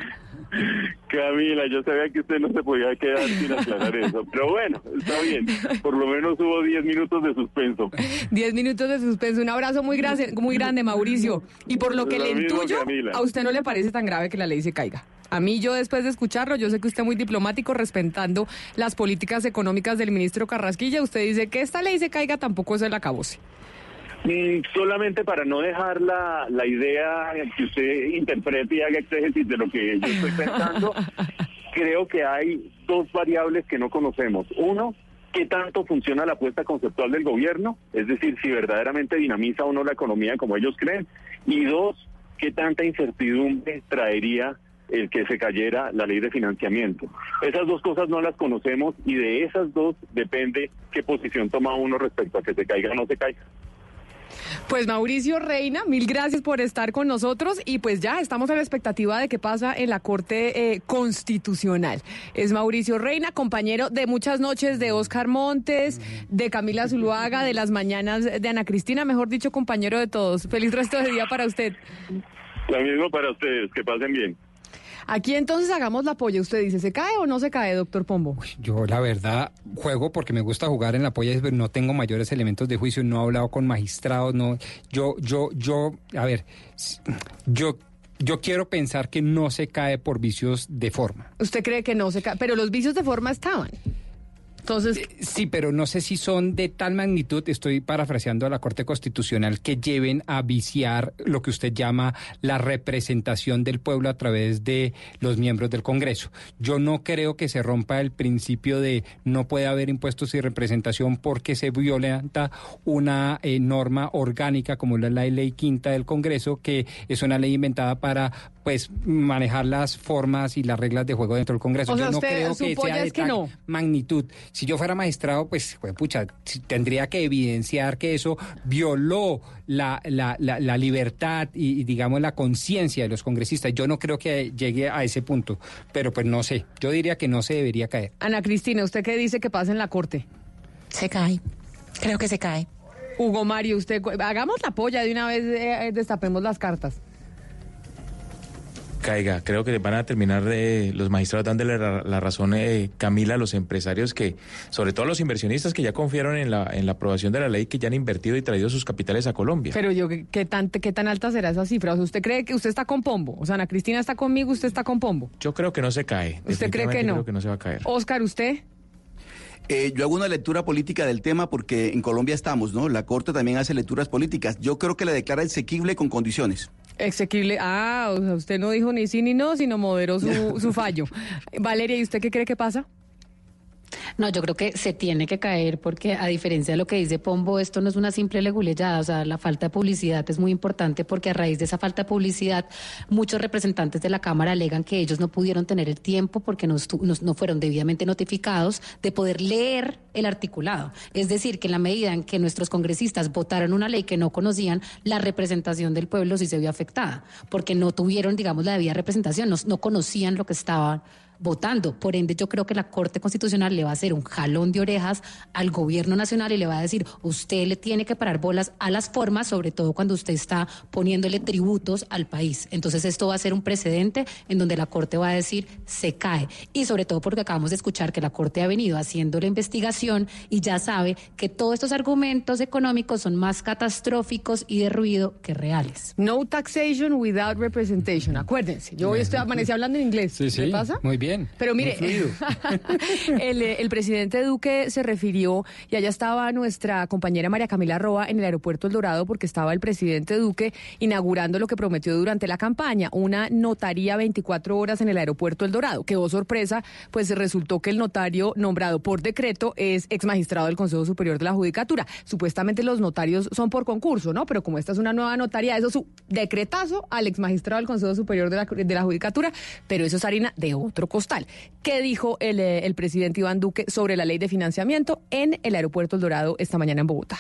Camila, yo sabía que usted no se podía quedar sin aclarar eso, [laughs] pero bueno, está bien. Por lo menos hubo 10 minutos de suspenso. 10 minutos de suspenso. Un abrazo muy grande, muy grande, Mauricio. Y por lo que le intuyo, a usted no le parece tan grave que la ley se caiga. A mí, yo después de escucharlo, yo sé que usted es muy diplomático respetando las políticas económicas del ministro Carrasquilla. Usted dice que esta ley se caiga, tampoco es el acabose. Mm, solamente para no dejar la, la idea que usted interprete y haga exégesis de lo que yo estoy pensando, [laughs] creo que hay dos variables que no conocemos. Uno, qué tanto funciona la apuesta conceptual del gobierno, es decir, si verdaderamente dinamiza o no la economía como ellos creen. Y dos, qué tanta incertidumbre traería el que se cayera la ley de financiamiento. Esas dos cosas no las conocemos y de esas dos depende qué posición toma uno respecto a que se caiga o no se caiga. Pues Mauricio Reina, mil gracias por estar con nosotros y pues ya estamos a la expectativa de qué pasa en la Corte eh, Constitucional. Es Mauricio Reina, compañero de muchas noches de Oscar Montes, de Camila Zuluaga, de las mañanas de Ana Cristina, mejor dicho, compañero de todos. Feliz resto de día para usted. Lo mismo para ustedes, que pasen bien. Aquí entonces hagamos la polla. Usted dice, ¿se cae o no se cae, doctor Pombo? Yo la verdad juego porque me gusta jugar en la polla, pero no tengo mayores elementos de juicio, no he hablado con magistrados, no. Yo, yo, yo, a ver, yo yo quiero pensar que no se cae por vicios de forma. ¿Usted cree que no se cae? Pero los vicios de forma estaban. Entonces, eh, sí, pero no sé si son de tal magnitud, estoy parafraseando a la Corte Constitucional, que lleven a viciar lo que usted llama la representación del pueblo a través de los miembros del Congreso. Yo no creo que se rompa el principio de no puede haber impuestos y representación porque se violenta una eh, norma orgánica como la ley quinta del Congreso, que es una ley inventada para pues manejar las formas y las reglas de juego dentro del Congreso. Yo no creo que sea de tal magnitud si yo fuera magistrado, pues, pucha, tendría que evidenciar que eso violó la, la, la, libertad y, digamos, la conciencia de los congresistas. Yo no creo que llegue a ese punto, pero pues no sé. Yo diría que no se debería caer. Ana Cristina, ¿usted qué dice que pasa en la Corte? Se cae. Creo que se cae. Hugo Mario, usted, hagamos la polla de una vez, eh, destapemos las cartas caiga. Creo que van a terminar de los magistrados dándole la, razón, eh, Camila, a los empresarios que, sobre todo a los inversionistas que ya confiaron en la, en la aprobación de la ley, que ya han invertido y traído sus capitales a Colombia. Pero yo, ¿qué tan, qué tan alta será esa cifra? ¿usted cree que usted está con Pombo? O sea, Ana Cristina está conmigo, usted está con Pombo. Yo creo que no se cae. ¿Usted cree que no? Creo que no se va a caer. Oscar, ¿usted? Eh, yo hago una lectura política del tema porque en Colombia estamos, ¿no? La Corte también hace lecturas políticas. Yo creo que le declara exequible con condiciones. Exequible. Ah, o sea, usted no dijo ni sí ni no, sino moderó su, [laughs] su fallo. Valeria, ¿y usted qué cree que pasa? No, yo creo que se tiene que caer porque a diferencia de lo que dice Pombo, esto no es una simple leguleyada, o sea, la falta de publicidad es muy importante porque a raíz de esa falta de publicidad, muchos representantes de la Cámara alegan que ellos no pudieron tener el tiempo porque no, fueron debidamente notificados de poder leer el articulado. Es decir, que en la medida en que nuestros congresistas votaron una ley que no conocían, la representación del pueblo sí se vio afectada, porque no tuvieron, digamos, la debida representación, no, no conocían lo que estaban votando. Por ende, yo creo que la Corte Constitucional le va a hacer un jalón de orejas al gobierno nacional y le va a decir, usted le tiene que parar bolas a las formas, sobre todo cuando usted está poniéndole tributos al país. Entonces, esto va a ser un precedente en donde la Corte va a decir, se cae. Y sobre todo porque acabamos de escuchar que la Corte ha venido haciendo la investigación y ya sabe que todos estos argumentos económicos son más catastróficos y de ruido que reales. No taxation without representation. Acuérdense, yo hoy estoy amanecí hablando en inglés. Sí, sí. ¿Qué pasa? Muy bien. Pero mire, [laughs] el, el presidente Duque se refirió, y allá estaba nuestra compañera María Camila Roa en el aeropuerto El Dorado, porque estaba el presidente Duque inaugurando lo que prometió durante la campaña, una notaría 24 horas en el aeropuerto El Dorado. Que oh sorpresa, pues resultó que el notario nombrado por decreto es ex magistrado del Consejo Superior de la Judicatura. Supuestamente los notarios son por concurso, ¿no? Pero como esta es una nueva notaría, eso es su decretazo al ex magistrado del Consejo Superior de la, de la Judicatura, pero eso es harina de otro costal. ¿Qué dijo el, eh, el presidente Iván Duque sobre la ley de financiamiento en el aeropuerto El Dorado esta mañana en Bogotá?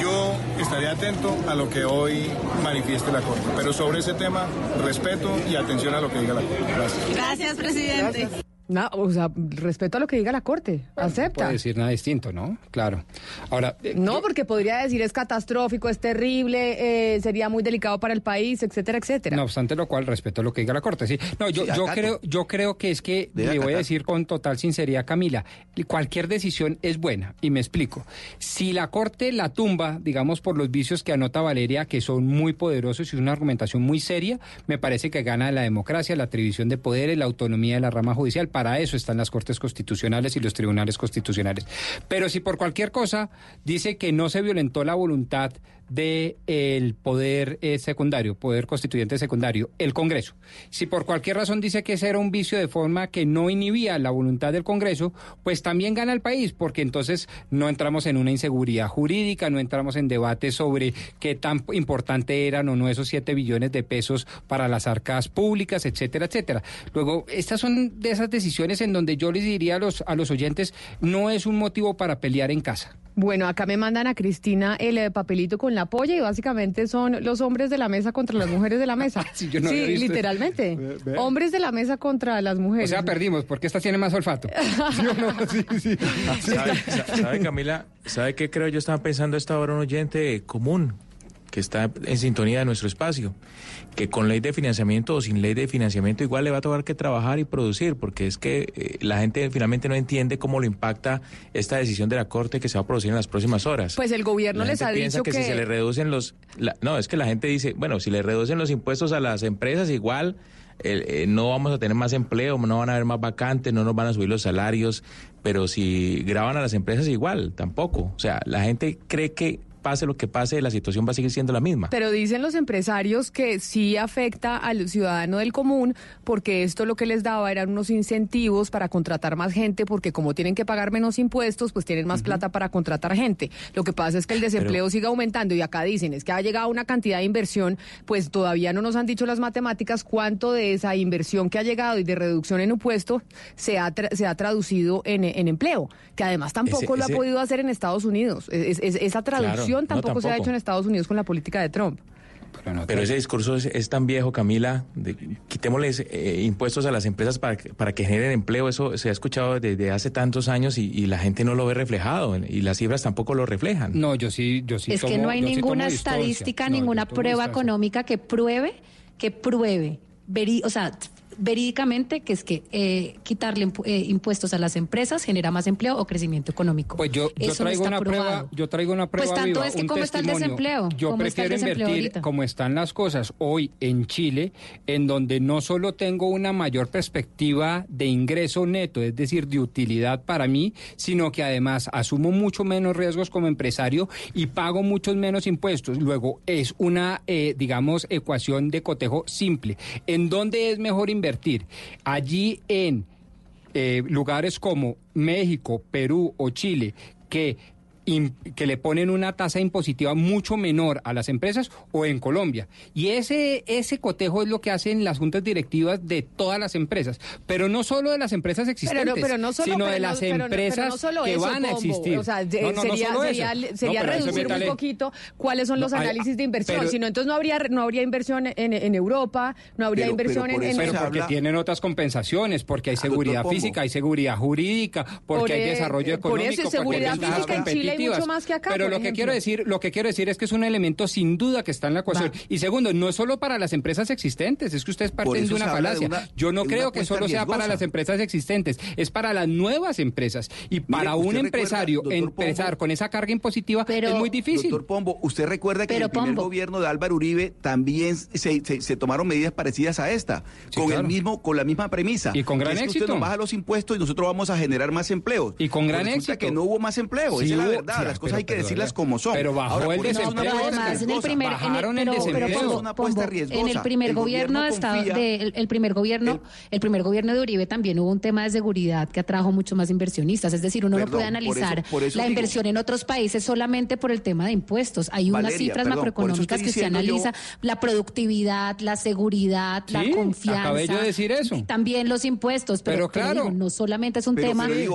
Yo estaré atento a lo que hoy manifieste la Corte, pero sobre ese tema, respeto y atención a lo que diga la Corte. Gracias. Gracias, presidente. No, o sea, respeto a lo que diga la Corte. No Acepta. puede decir nada distinto, ¿no? Claro. Ahora, eh, No, porque podría decir es catastrófico, es terrible, eh, sería muy delicado para el país, etcétera, etcétera. No obstante lo cual, respeto lo que diga la Corte. Sí. No, yo, Sí, yo acato. creo, yo creo que es que Debe le voy a decir con total sinceridad, Camila, cualquier decisión es buena y me explico. Si la Corte la tumba, digamos por los vicios que anota Valeria, que son muy poderosos y una argumentación muy seria, me parece que gana la democracia, la atribución de poderes, la autonomía de la rama judicial. Para eso están las Cortes constitucionales y los tribunales constitucionales. Pero si por cualquier cosa dice que no se violentó la voluntad de el poder eh, secundario, poder constituyente secundario, el Congreso. Si por cualquier razón dice que ese era un vicio de forma que no inhibía la voluntad del Congreso, pues también gana el país, porque entonces no entramos en una inseguridad jurídica, no entramos en debates sobre qué tan importante eran o no esos 7 billones de pesos para las arcas públicas, etcétera, etcétera. Luego, estas son de esas decisiones en donde yo les diría a los, a los oyentes, no es un motivo para pelear en casa. Bueno, acá me mandan a Cristina el eh, papelito con la polla y básicamente son los hombres de la mesa contra las mujeres de la mesa. [laughs] Sí, yo no visto literalmente. Ve- ve. Hombres de la mesa contra las O mujeres. sea, perdimos, porque esta tiene más olfato. [laughs] ¿Sabe, sa- sabe, Camila? ¿Sabe qué creo yo estaba pensando esta hora un oyente común que está en sintonía de nuestro espacio? Que con ley de financiamiento o sin ley de financiamiento igual le va a tocar que trabajar y producir, porque es que eh, la gente finalmente no entiende cómo lo impacta esta decisión de la Corte que se va a producir en las próximas horas. Pues el gobierno La les gente ha piensa dicho que, que... si se le reducen los... la- no, es que la gente dice, bueno, si le reducen los impuestos a las empresas, igual eh, eh, no vamos a tener más empleo, no van a haber más vacantes, no nos van a subir los salarios, pero si graban a las empresas, igual, tampoco. O sea, la gente cree que pase lo que pase, la situación va a seguir siendo la misma. Pero dicen los empresarios que sí afecta al ciudadano del común porque esto lo que les daba eran unos incentivos para contratar más gente porque como tienen que pagar menos impuestos, pues tienen más plata para contratar gente. Lo que pasa es que el desempleo Pero- sigue aumentando y acá dicen es que ha llegado una cantidad de inversión, pues todavía no nos han dicho las matemáticas cuánto de esa inversión que ha llegado y de reducción en impuestos se ha, tra- se ha traducido en, en empleo, que además tampoco Ese- lo ese- ha podido hacer en Estados Unidos. Es- es- esa traducción no, tampoco, se ha hecho en Estados Unidos con la política de Trump. Pero ese discurso es, es tan viejo, Camila, de, quitémosles eh, impuestos a las empresas para, que- para que generen empleo, eso se ha escuchado desde hace tantos años y, y la gente no lo ve reflejado y las cifras tampoco lo reflejan. No, yo sí, yo sí es que no hay ninguna estadística, ninguna prueba económica que pruebe, que pruebe, veri- o sea, verídicamente que es que eh, quitarle eh, impuestos a las empresas genera más empleo o crecimiento económico. Pues yo, yo no traigo una prueba, yo traigo una prueba Pues tanto viva, es que cómo está el desempleo, Yo prefiero desempleo invertir ahorita. como están las cosas hoy en Chile, en donde no solo tengo una mayor perspectiva de ingreso neto, es decir, de utilidad para mí, sino que además asumo mucho menos riesgos como empresario y pago muchos menos impuestos. Luego es una, eh, digamos, ecuación de cotejo simple. ¿En dónde es mejor invertir? Allí en eh, lugares como México, Perú o Chile, que que le ponen una tasa impositiva mucho menor a las empresas o en Colombia. Y ese, ese cotejo es lo que hacen las juntas directivas de todas las empresas, pero no solo de las empresas existentes, Pero, pero no solo, sino de las no- empresas no que eso, van a existir. O sea, de- No, no, no sería, eso. sería, No, sería eso reducir un poquito cuáles son los No, hay- análisis de inversión. pero- Si no, entonces no habría, no habría inversión en, en Europa, no habría Pero- inversión pero por en, eso en- Pero porque tienen otras compensaciones, porque hay seguridad Pombo. física, hay seguridad jurídica, porque Por, hay eh, desarrollo por económico, eso, porque hay seguridad física en Chile hay mucho más que acá, Pero lo que quiero decir, lo que quiero decir es que es un elemento sin duda que está en la ecuación. Y segundo, no es solo para las empresas existentes, es que ustedes parten de una habla de falacia. una- Yo no creo que solo sea para riesgosa. las empresas existentes, es para las nuevas empresas. Y para usted un recuerda, empresario doctor empezar Pombo, con esa carga impositiva es muy difícil. Doctor Pombo, usted recuerda que en Pero, el primer Pombo. gobierno de Álvaro Uribe también se, se- se tomaron medidas parecidas a esta, Sí, con claro. el mismo, con la misma premisa. Y con gran es que éxito. Usted nos baja los impuestos y nosotros vamos a generar más empleos. Y con gran éxito. que no hubo más empleo, Sí esa es la hubo- verdad. sí, las cosas pero- hay que pero- decirlas como son. pero bajó Ahora, el desempleo, Además, en el primer, en el, desempleo. Pombo, Es una apuesta Pombo, riesgosa. en el primer El gobierno gobierno estaba confía- de, el, el primer gobierno, el primer gobierno de Uribe también hubo un tema de seguridad que atrajo mucho más inversionistas. Es decir, uno Perdón, no puede por analizar eso- por eso la digo- inversión en otros países solamente por el tema de impuestos. Hay unas Valeria, cifras perdón, por eso macroeconómicas que yo- analiza, la productividad, la seguridad, la confianza. acabé yo de decir eso. También los impuestos, pero, claro. digo, no solamente es un tema de,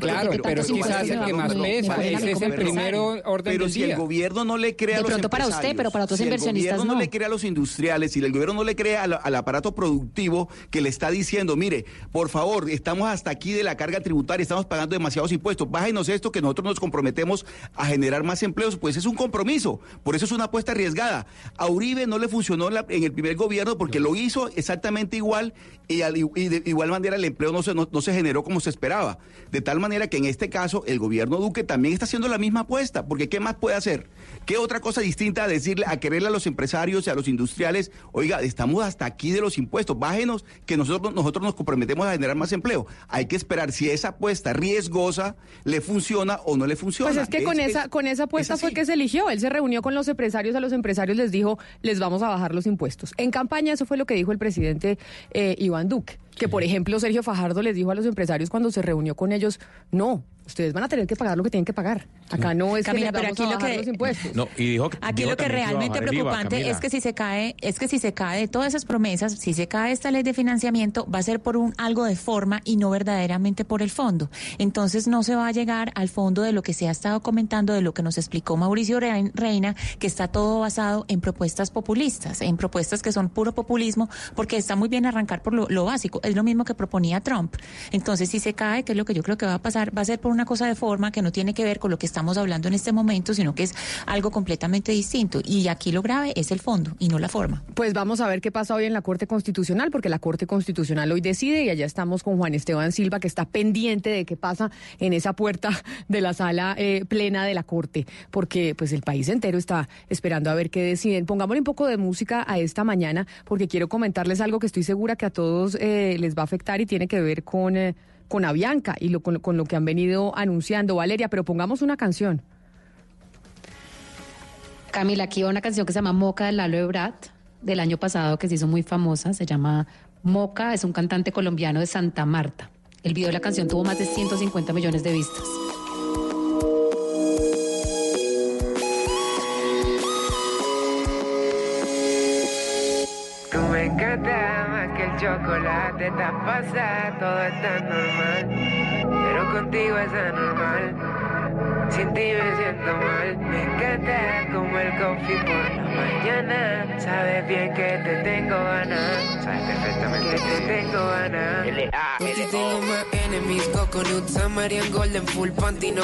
claro, pero tantos quizás impuestos el que más pesa, ese es el primero orden Pero del si el día. gobierno no le crea De a los pronto para usted, pero para otros si inversionistas el gobierno no. no. le crea a los industriales, si el gobierno no le crea al, al aparato productivo que le está diciendo, mire, por favor, estamos hasta aquí de la carga tributaria, estamos pagando demasiados impuestos, bájenos esto que nosotros nos comprometemos a generar más empleos, pues es un compromiso, por eso es una apuesta arriesgada. A Uribe no le funcionó en, la- en el primer gobierno porque lo hizo exactamente igual y, al- y de igual manera el empleo no se, no, no se generó como se esperaba. De tal manera que en este caso el gobierno Duque también está haciendo la misma apuesta, porque ¿qué más puede hacer? ¿Qué otra cosa distinta a decirle, a quererle a los empresarios y a los industriales, oiga, estamos hasta aquí de los impuestos, bájenos, que nosotros, nosotros nos comprometemos a generar más empleo? Hay que esperar si esa apuesta riesgosa le funciona o no le funciona. Pues es que con esa con esa apuesta fue que se eligió. Él se reunió con los empresarios, a los empresarios les dijo, les vamos a bajar los impuestos. En campaña eso fue lo que dijo el presidente eh, Iván Duque. Que, por ejemplo, Sergio Fajardo les dijo a los empresarios cuando se reunió con ellos, no, ustedes van a tener que pagar lo que tienen que pagar. Acá no es Camila, que les pero vamos aquí a lo que- los impuestos. No, y dijo, Aquí dijo lo que realmente IVA, preocupante es que si se cae, es que si se cae de todas esas promesas, si se cae esta ley de financiamiento, va a ser por un algo de forma y no verdaderamente por el fondo. Entonces no se va a llegar al fondo de lo que se ha estado comentando, de lo que nos explicó Mauricio Rein- Reina, que está todo basado en propuestas populistas, en propuestas que son puro populismo, porque está muy bien arrancar por lo, lo básico. Es lo mismo que proponía Trump. Entonces si se cae, que es lo que yo creo que va a pasar, va a ser por una cosa de forma que no tiene que ver con lo que estamos hablando en este momento, sino que es algo completamente distinto. Y aquí lo grave es el fondo y no la forma. Pues vamos a ver qué pasa hoy en la Corte Constitucional, porque la Corte Constitucional hoy decide y allá estamos con Juan Esteban Silva, que está pendiente de qué pasa en esa puerta de la sala eh, plena de la Corte, porque pues el país entero está esperando a ver qué deciden. Pongámosle un poco de música a esta mañana, porque quiero comentarles algo que estoy segura que a todos eh, les va a afectar y tiene que ver con, eh, con Avianca y lo, con, con lo que han venido anunciando. Valeria, pero pongamos una canción. Camila, aquí va una canción que se llama Moca de Lalo Ebrat, del año pasado, que se hizo muy famosa. Se llama Moca, es un cantante colombiano de Santa Marta. El video de la canción tuvo más de 150 millones de vistas. Chocolate, está pasa, todo está normal. Pero contigo es anormal. Sin ti me siento mal. Me encanta como el coffee por la mañana. Sabes bien que te tengo ganas. Sabes perfectamente que te tengo ganas. Más enemies, coconut, Samarian Golden, full panty, no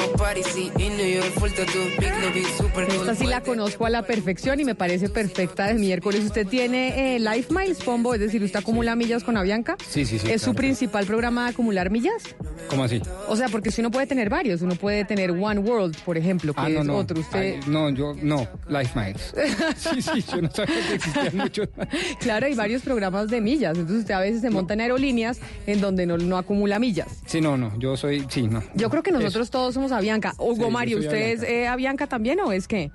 in New York, full tattoo, big lobby, super cool. Esta sí la conozco a la perfección y me parece perfecta de miércoles. ¿Usted tiene eh, Life Miles, Pombo? Es decir, ¿usted acumula millas con Avianca? Sí, sí, sí, ¿Es su principal programa de acumular millas? ¿Cómo así? O sea, porque si uno puede tener varios, uno puede tener One World, por ejemplo, que Ah, no, es no. otro. Usted... Ay, no, yo, no, Life Miles. [laughs] Sí, sí, yo no sabía que existían muchos. Claro, hay varios programas de millas. Entonces usted a veces se monta en aerolíneas en donde no, no acumula millas. Sí, no, no, yo soy, sí, no. Yo creo que nosotros todos somos Avianca. Hugo Sí, Mario, ¿usted es Avianca. eh, Avianca también o es qué?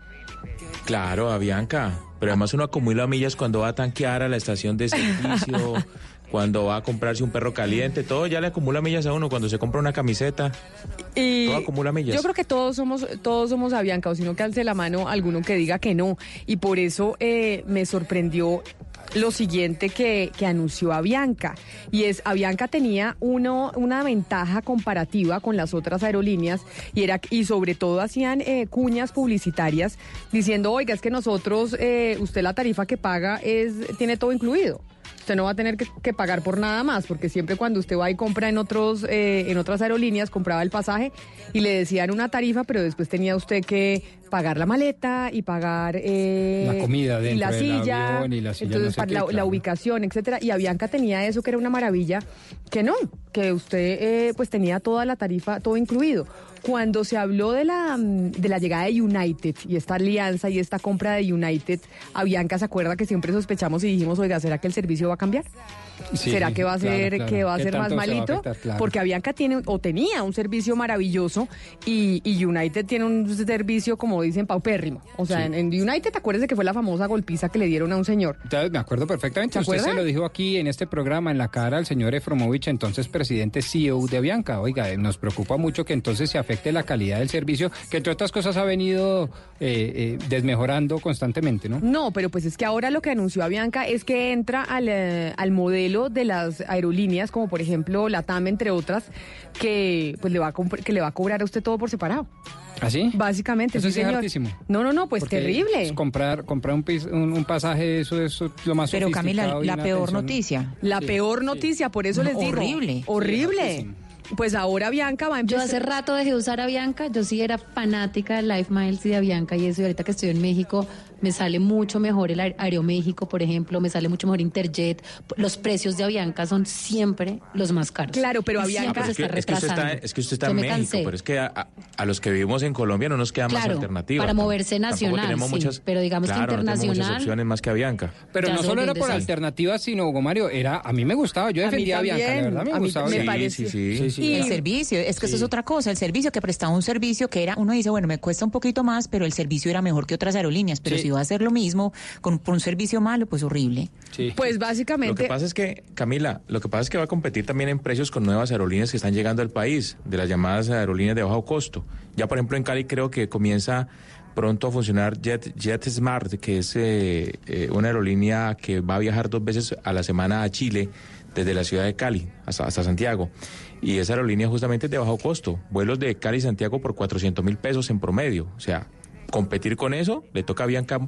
Claro, a Bianca. Pero además uno acumula millas cuando va a tanquear a la estación de servicio, [laughs] cuando va a comprarse un perro caliente, todo ya le acumula millas a uno. Cuando se compra una camiseta, Y todo acumula millas. Yo creo que todos somos, todos somos Avianca, o si no que alce la mano alguno que diga que no. Y por eso eh, me sorprendió lo siguiente que, que anunció Avianca. Y es, Avianca tenía uno, una ventaja comparativa con las otras aerolíneas y era y sobre todo hacían eh, cuñas publicitarias diciendo, oiga, es que nosotros, eh, usted la tarifa que paga es tiene todo incluido. Usted no va a tener que, pagar por nada más, porque siempre cuando usted va y compra en otros, eh, en otras aerolíneas, compraba el pasaje y le decían una tarifa, pero después tenía usted que pagar la maleta y pagar eh, La comida y la dentro del silla, avión y la silla entonces no sé para qué, la, ubicación, etcétera. Y Avianca tenía eso que era una maravilla, que no, que usted eh, pues tenía toda la tarifa, todo incluido. Cuando se habló de la, de la llegada de United y esta alianza y esta compra de United, Avianca se acuerda que siempre sospechamos y dijimos, oiga, ¿será que el servicio va a cambiar? Sí, ¿Será que va a claro, ser claro. que va a ¿Qué ser más malito? afectar? Claro. Porque Avianca tiene o tenía un servicio maravilloso y, y United tiene un servicio como dicen paupérrimo. O sea, Sí. en, en United acuérdese que fue la famosa golpiza que le dieron a un señor. Me acuerdo perfectamente. ¿Se Usted se lo dijo aquí en este programa, en la cara al señor Efromovich, entonces presidente CEO de Avianca. Oiga, eh, nos preocupa mucho que entonces se afecte la calidad del servicio, que entre otras cosas ha venido eh, eh, desmejorando constantemente, ¿no? No, pero pues es que ahora lo que anunció Avianca es que entra al, eh, al modelo de las aerolíneas, como por ejemplo la TAM, entre otras, que pues le va a que le va a cobrar a usted todo por separado. ¿Así? Básicamente, Eso sí, es hartísimo. No, no, no, pues Porque terrible. es comprar comprar un, pis- un, un pasaje, eso es lo más Pero Camila, la peor atención- noticia. La Sí, peor noticia, por eso No, les digo. horrible. Horrible. Pues ahora Bianca va a Yo empezar. hace rato dejé de usar Avianca, yo sí era fanática de Life Miles y de Avianca y eso, y ahorita que estoy en México me sale mucho mejor el Aer- Aeroméxico, por ejemplo, me sale mucho mejor Interjet. Los precios de Avianca son siempre los más caros. Claro, pero Y Avianca- se Es que, está es que usted está, retrasando. es que usted está en México, cansé. pero es que a, a- a los que vivimos en Colombia no nos queda más alternativa. para moverse nacional, tenemos sí, muchas, pero digamos que claro, no tenemos muchas internacional- opciones más que Avianca. Pero Ya no solo era por desastre. alternativas, sino, Hugo Mario, era, a mí me gustaba, yo A mí defendía a Bianca, la verdad me a mí gustaba. me sí, sí. Sí, sí. El servicio, es que eso es otra cosa, el servicio que prestaba un servicio que era, uno dice, bueno, me cuesta un poquito más, pero el servicio era mejor que otras aerolíneas, pero Sí. si va a hacer lo mismo con por un servicio malo, pues horrible. Sí. Pues Lo básicamente. que pasa es que, Camila, lo que pasa es que va a competir también en precios con nuevas aerolíneas que están llegando al país, de las llamadas aerolíneas de bajo costo. Ya, por ejemplo, en Cali creo que comienza pronto a funcionar Jet, JetSmart, que es eh, eh, una aerolínea que va a viajar dos veces a la semana a Chile desde la ciudad de Cali hasta, hasta Santiago. Y esa aerolínea justamente es de bajo costo. Vuelos de Cali a Santiago por 400 mil pesos en promedio. O sea, competir con eso le toca a Bianca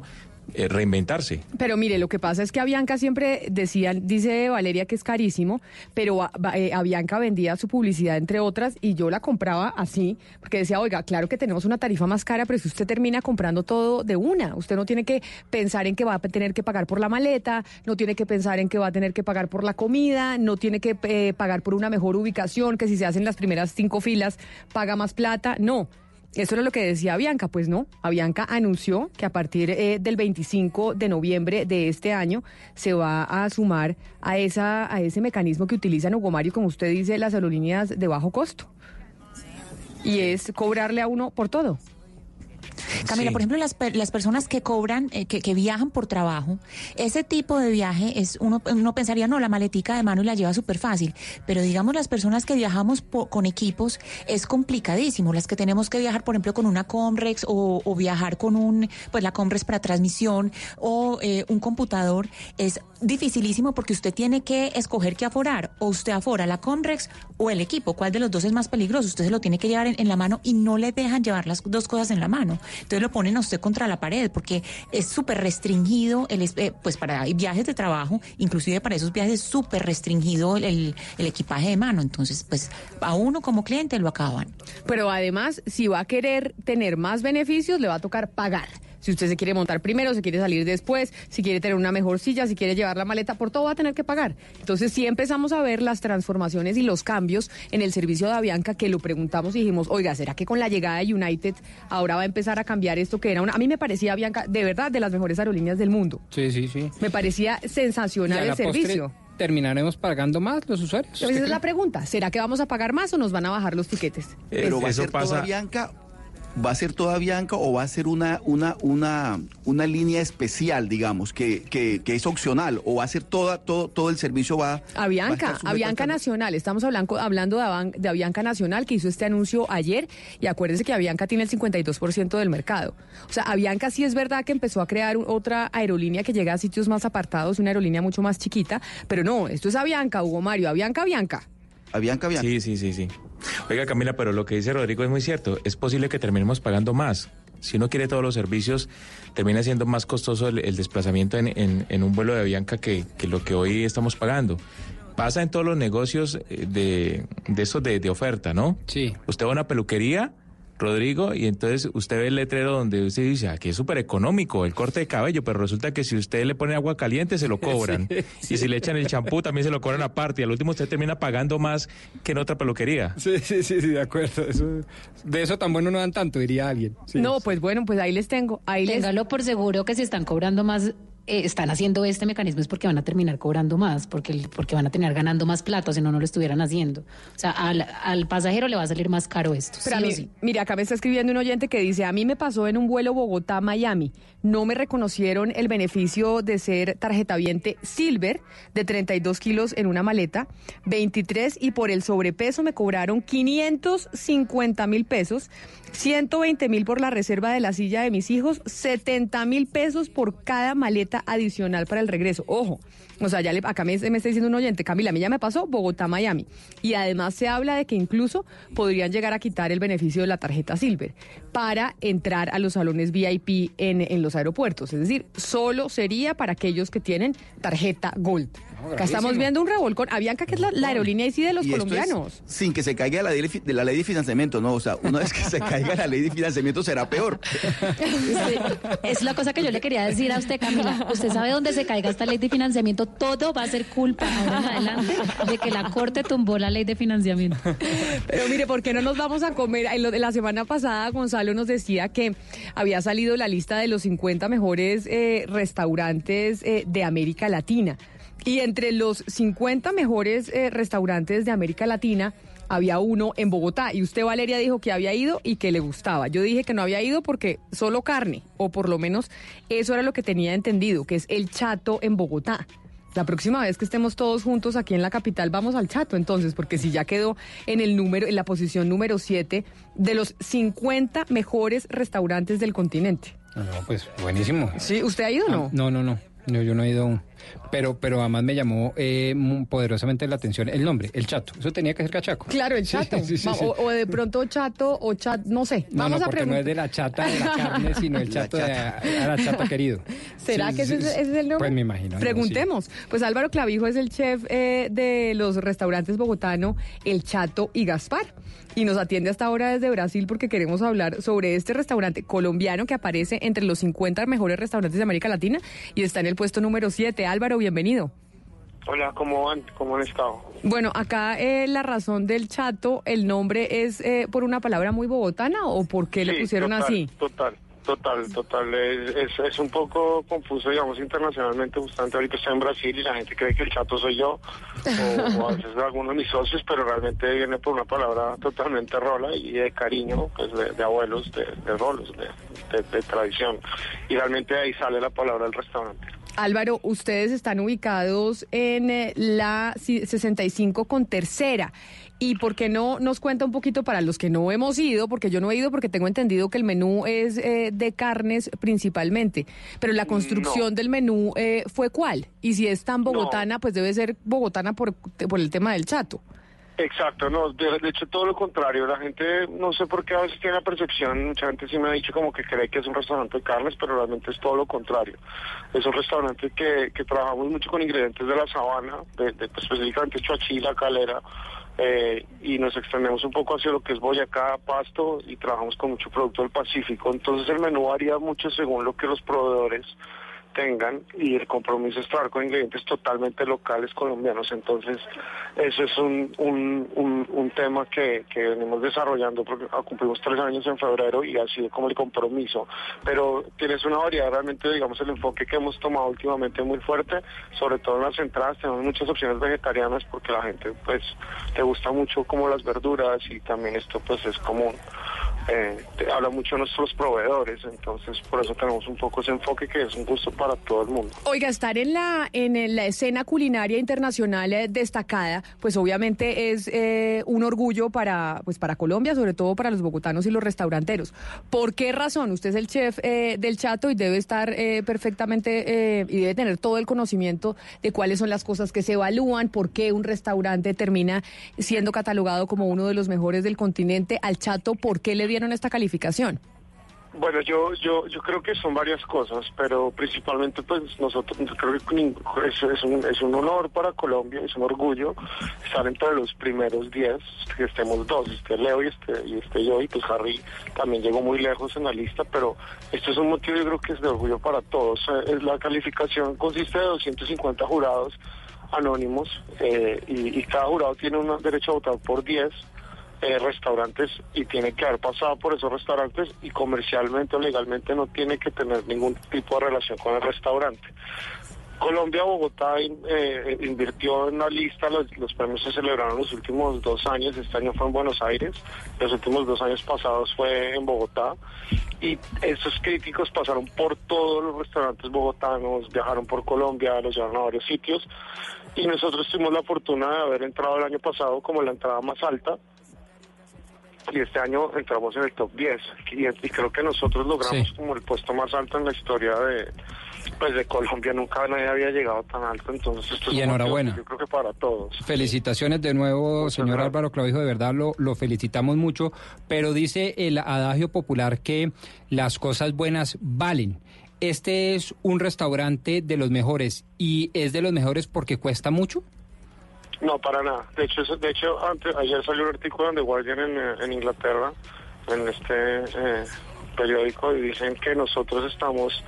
eh, reinventarse. Pero mire, lo que pasa es que Avianca siempre decía, dice Valeria que es carísimo, pero a- eh, Avianca vendía su publicidad entre otras y yo la compraba así, porque decía, oiga, claro que tenemos una tarifa más cara, pero si usted termina comprando todo de una, usted no tiene que pensar en que va a tener que pagar por la maleta, no tiene que pensar en que va a tener que pagar por la comida, no tiene que eh, pagar por una mejor ubicación, que si se hacen las primeras cinco filas paga más plata, no. Eso era lo que decía Avianca, pues no. Avianca anunció que a partir eh, del 25 de noviembre de este año se va a sumar a, esa, a ese mecanismo que utilizan Hugo Mario, como usted dice, las aerolíneas de bajo costo. Y es cobrarle a uno por todo. Camila, Sí. por ejemplo, las, las personas que cobran, eh, que, que viajan por trabajo, ese tipo de viaje es uno, uno pensaría, no, la maletica de mano y la lleva súper fácil, pero digamos las personas que viajamos po- con equipos es complicadísimo, las que tenemos que viajar, por ejemplo, con una Comrex o, o viajar con un, pues la Comrex para transmisión o eh, un computador, es dificilísimo porque usted tiene que escoger qué aforar, o usted afora la Comrex o el equipo, cuál de los dos es más peligroso, usted se lo tiene que llevar en, la mano y no le dejan llevar las dos cosas en la mano. Entonces lo ponen a usted contra la pared porque es súper restringido, el, eh, pues para viajes de trabajo, inclusive para esos viajes es súper restringido el- el equipaje de mano. Entonces, pues a uno como cliente lo acaban. Pero además, si va a querer tener más beneficios, le va a tocar pagar. Si usted se quiere montar primero, si quiere salir después, si quiere tener una mejor silla, si quiere llevar la maleta, por todo va a tener que pagar. Entonces sí empezamos a ver las transformaciones y los cambios en el servicio de Avianca que lo preguntamos y dijimos, oiga, ¿será que con la llegada de United ahora va a empezar a cambiar esto que era una... A mí me parecía Avianca de verdad de las mejores aerolíneas del mundo. Sí, sí, sí. Me parecía sensacional el postre, servicio. ¿Terminaremos pagando más los usuarios? Esa es la pregunta. ¿Será que vamos a pagar más o nos van a bajar los tiquetes? Pero va a eso ser pasa- toda Bianca va a ser toda Bianca o va a ser una, una, una, una línea especial, digamos, que, que, que es opcional, o va a ser toda, todo, todo el servicio va A Bianca, a Bianca Nacional. Estamos hablando, hablando de, Avan- de Avianca Nacional, que hizo este anuncio ayer. Y acuérdense que Avianca tiene el 52% del mercado. O sea, Avianca sí es verdad que empezó a crear un- otra aerolínea que llega a sitios más apartados, una aerolínea mucho más chiquita. Pero no, esto es Avianca, Hugo Mario. Avianca, Avianca. A Bianca, Bianca. Sí, sí, sí, sí. Oiga, Camila, pero lo que dice Rodrigo es muy cierto. Es posible que terminemos pagando más. Si uno quiere todos los servicios, termina siendo más costoso el, el desplazamiento en, en- en un vuelo de Avianca que, que lo que hoy estamos pagando. Pasa en todos los negocios eh, de, de esos de, de oferta, ¿no? Sí. Usted va a una peluquería, Rodrigo, y entonces usted ve el letrero donde usted dice, aquí es súper económico el corte de cabello, pero resulta que si usted le pone agua caliente se lo [laughs] cobran. Sí, Y si le echan el champú también se lo cobran aparte. Y al último usted termina pagando más que en otra peluquería. Sí, sí, sí, sí, de acuerdo. Eso- de eso tan bueno no dan tanto, diría alguien. Sí. No, pues bueno, pues ahí les tengo. Ahí les... Téngalo por seguro que si están cobrando más, eh, están haciendo este mecanismo es porque van a terminar cobrando más, porque, porque van a terminar ganando más plata, si no, no lo estuvieran haciendo. O sea, al, al pasajero le va a salir más caro esto. Pero a sí o mí- sí. Mira, acá me está escribiendo un oyente que dice, a mí me pasó en un vuelo Bogotá-Miami. No me reconocieron el beneficio de ser tarjetaviente Silver de 32 kilos en una maleta, 23 y por el sobrepeso me cobraron 550 mil pesos, 120 mil por la reserva de la silla de mis hijos, 70 mil pesos por cada maleta adicional para el regreso. Ojo, o sea, ya le, acá me, me está diciendo un oyente, Camila, a mí ya me pasó Bogotá-Miami. Y además se habla de que incluso podrían llegar a quitar el beneficio de la tarjeta Silver para entrar a los salones VIP en, en los aeropuertos. Es decir, solo sería para aquellos que tienen tarjeta Gold. Acá estamos viendo un revolcón. Avianca, que es la, la aerolínea y sí de los Y esto es colombianos. sin que se caiga la ley de, la ley de financiamiento, ¿no? O sea, una vez que se caiga la ley de financiamiento será peor. [laughs] Sí, es la cosa que yo le quería decir a usted, Camila. Usted sabe dónde se caiga esta ley de financiamiento. Todo va a ser culpa ahora en adelante de que la Corte tumbó la ley de financiamiento. Pero mire, ¿por qué no nos vamos a comer? En lo de la semana pasada Gonzalo nos decía que había salido la lista de los 50 mejores eh, restaurantes eh, de América Latina. Y entre los 50 mejores eh, restaurantes de América Latina había uno en Bogotá. Y usted, Valeria, dijo que había ido y que le gustaba. Yo dije que no había ido porque solo carne, o por lo menos eso era lo que tenía entendido, que es el Chato en Bogotá. La próxima vez que estemos todos juntos aquí en la capital vamos al Chato, entonces, porque si ya quedó en el número, en la posición número 7 de los 50 mejores restaurantes del continente. No, pues buenísimo. Sí, ¿usted ha ido o no? No, no, no. No, yo no he ido aún. Pero, pero además me llamó eh, poderosamente la atención el nombre, el chato. Eso tenía que ser cachaco. Claro, el [laughs] Chato. sí, sí, Va- sí. O, o de pronto Chato o Chat, no sé. No, Vamos no, a porque no es de la chata de la carne, sino el [laughs] La chato de a la chata querido. [laughs] ¿Será Sí, que ese, es- sí. ese es el nombre? Pues me imagino. Preguntemos. Pues Álvaro Clavijo es el chef eh, de los restaurantes bogotano El Chato y Gaspar. Y nos atiende hasta ahora desde Brasil porque queremos hablar sobre este restaurante colombiano que aparece entre los 50 mejores restaurantes de América Latina y está en el puesto número 7. Álvaro, bienvenido. Hola, ¿cómo van? ¿Cómo han estado? Bueno, acá eh, la razón del Chato, el nombre es eh, por una palabra muy bogotana o por qué le Sí, pusieron total, así. Total, total, total. Es, es, es un poco confuso, digamos, internacionalmente. Justamente ahorita estoy en Brasil y la gente cree que el chato soy yo, o, o a veces algunos de mis socios, pero realmente viene por una palabra totalmente rola y de cariño, pues de, de abuelos, de, de rolos, de, de- de tradición. Y realmente de ahí sale la palabra del restaurante. Álvaro, ustedes están ubicados en eh, la si- 65 con tercera. ¿Y por qué no nos cuenta un poquito para los que no hemos ido? Porque yo no he ido porque tengo entendido que el menú es eh, de carnes principalmente. Pero la construcción del menú eh, fue cuál? Y si es tan bogotana, pues debe ser bogotana por, por el tema del chato. Exacto, no, de, hecho todo lo contrario, la gente no sé por qué a veces tiene la percepción, mucha gente sí me ha dicho como que cree que es un restaurante de carnes, pero realmente es todo lo contrario. Es un restaurante que, que trabajamos mucho con ingredientes de la sabana, de, de, pues, específicamente chuachila, calera, eh, y nos extendemos un poco hacia lo que es Boyacá, Pasto, y trabajamos con mucho producto del Pacífico. Entonces el menú varía mucho según lo que los proveedores tengan y el compromiso es trabajar con ingredientes totalmente locales colombianos. Entonces, eso es un, un, un, tema que, que venimos desarrollando porque ah, cumplimos tres años en febrero y ha sido como el compromiso. Pero tienes una variedad realmente, digamos, el enfoque que hemos tomado últimamente muy fuerte, sobre todo en las entradas, tenemos muchas opciones vegetarianas porque la gente pues le gusta mucho como las verduras y también esto pues es como eh, habla mucho nuestros proveedores, entonces por eso tenemos un poco ese enfoque que es un gusto para todo el mundo. Oiga, estar en la en la escena culinaria internacional eh, destacada, pues obviamente es eh, un orgullo para pues para Colombia, sobre todo para los bogotanos y los restauranteros. ¿Por qué razón? Usted es el chef eh, del Chato y debe estar perfectamente y debe tener todo el conocimiento de cuáles son las cosas que se evalúan, por qué un restaurante termina siendo catalogado como uno de los mejores del continente. Al Chato, ¿por qué le dieron esta calificación? Bueno, yo, yo, yo creo que son varias cosas, pero principalmente pues nosotros creo que es, es un, es un honor para Colombia, es un orgullo estar entre los primeros 10, que estemos dos, este Leo y este, y este yo, y pues Harry también llegó muy lejos en la lista, pero esto es un motivo yo creo que es de orgullo para todos. Eh, la calificación consiste de 250 jurados anónimos eh, y, y cada jurado tiene un derecho a votar por 10 eh, restaurantes y tiene que haber pasado por esos restaurantes y comercialmente o legalmente no tiene que tener ningún tipo de relación con el restaurante. Colombia, Bogotá eh, invirtió en la lista, los, los premios se celebraron los últimos dos años, este año fue en Buenos Aires, los últimos dos años pasados fue en Bogotá y esos críticos pasaron por todos los restaurantes bogotanos, viajaron por Colombia, los llevaron a varios sitios y nosotros tuvimos la fortuna de haber entrado el año pasado como la entrada más alta y este año entramos en el top 10 y, y creo que nosotros logramos Sí. como el puesto más alto en la historia de pues de Colombia nunca nadie había llegado tan alto entonces esto Y enhorabuena. yo creo que para todos Felicitaciones de nuevo, señor Álvaro Clavijo, de verdad lo, lo felicitamos mucho, pero dice el adagio popular que las cosas buenas valen. Este es un restaurante de los mejores y es de los mejores porque cuesta mucho. No para nada de hecho de hecho antes ayer salió un artículo The Guardian en, eh, en Inglaterra en este eh, periódico y dicen que nosotros estamos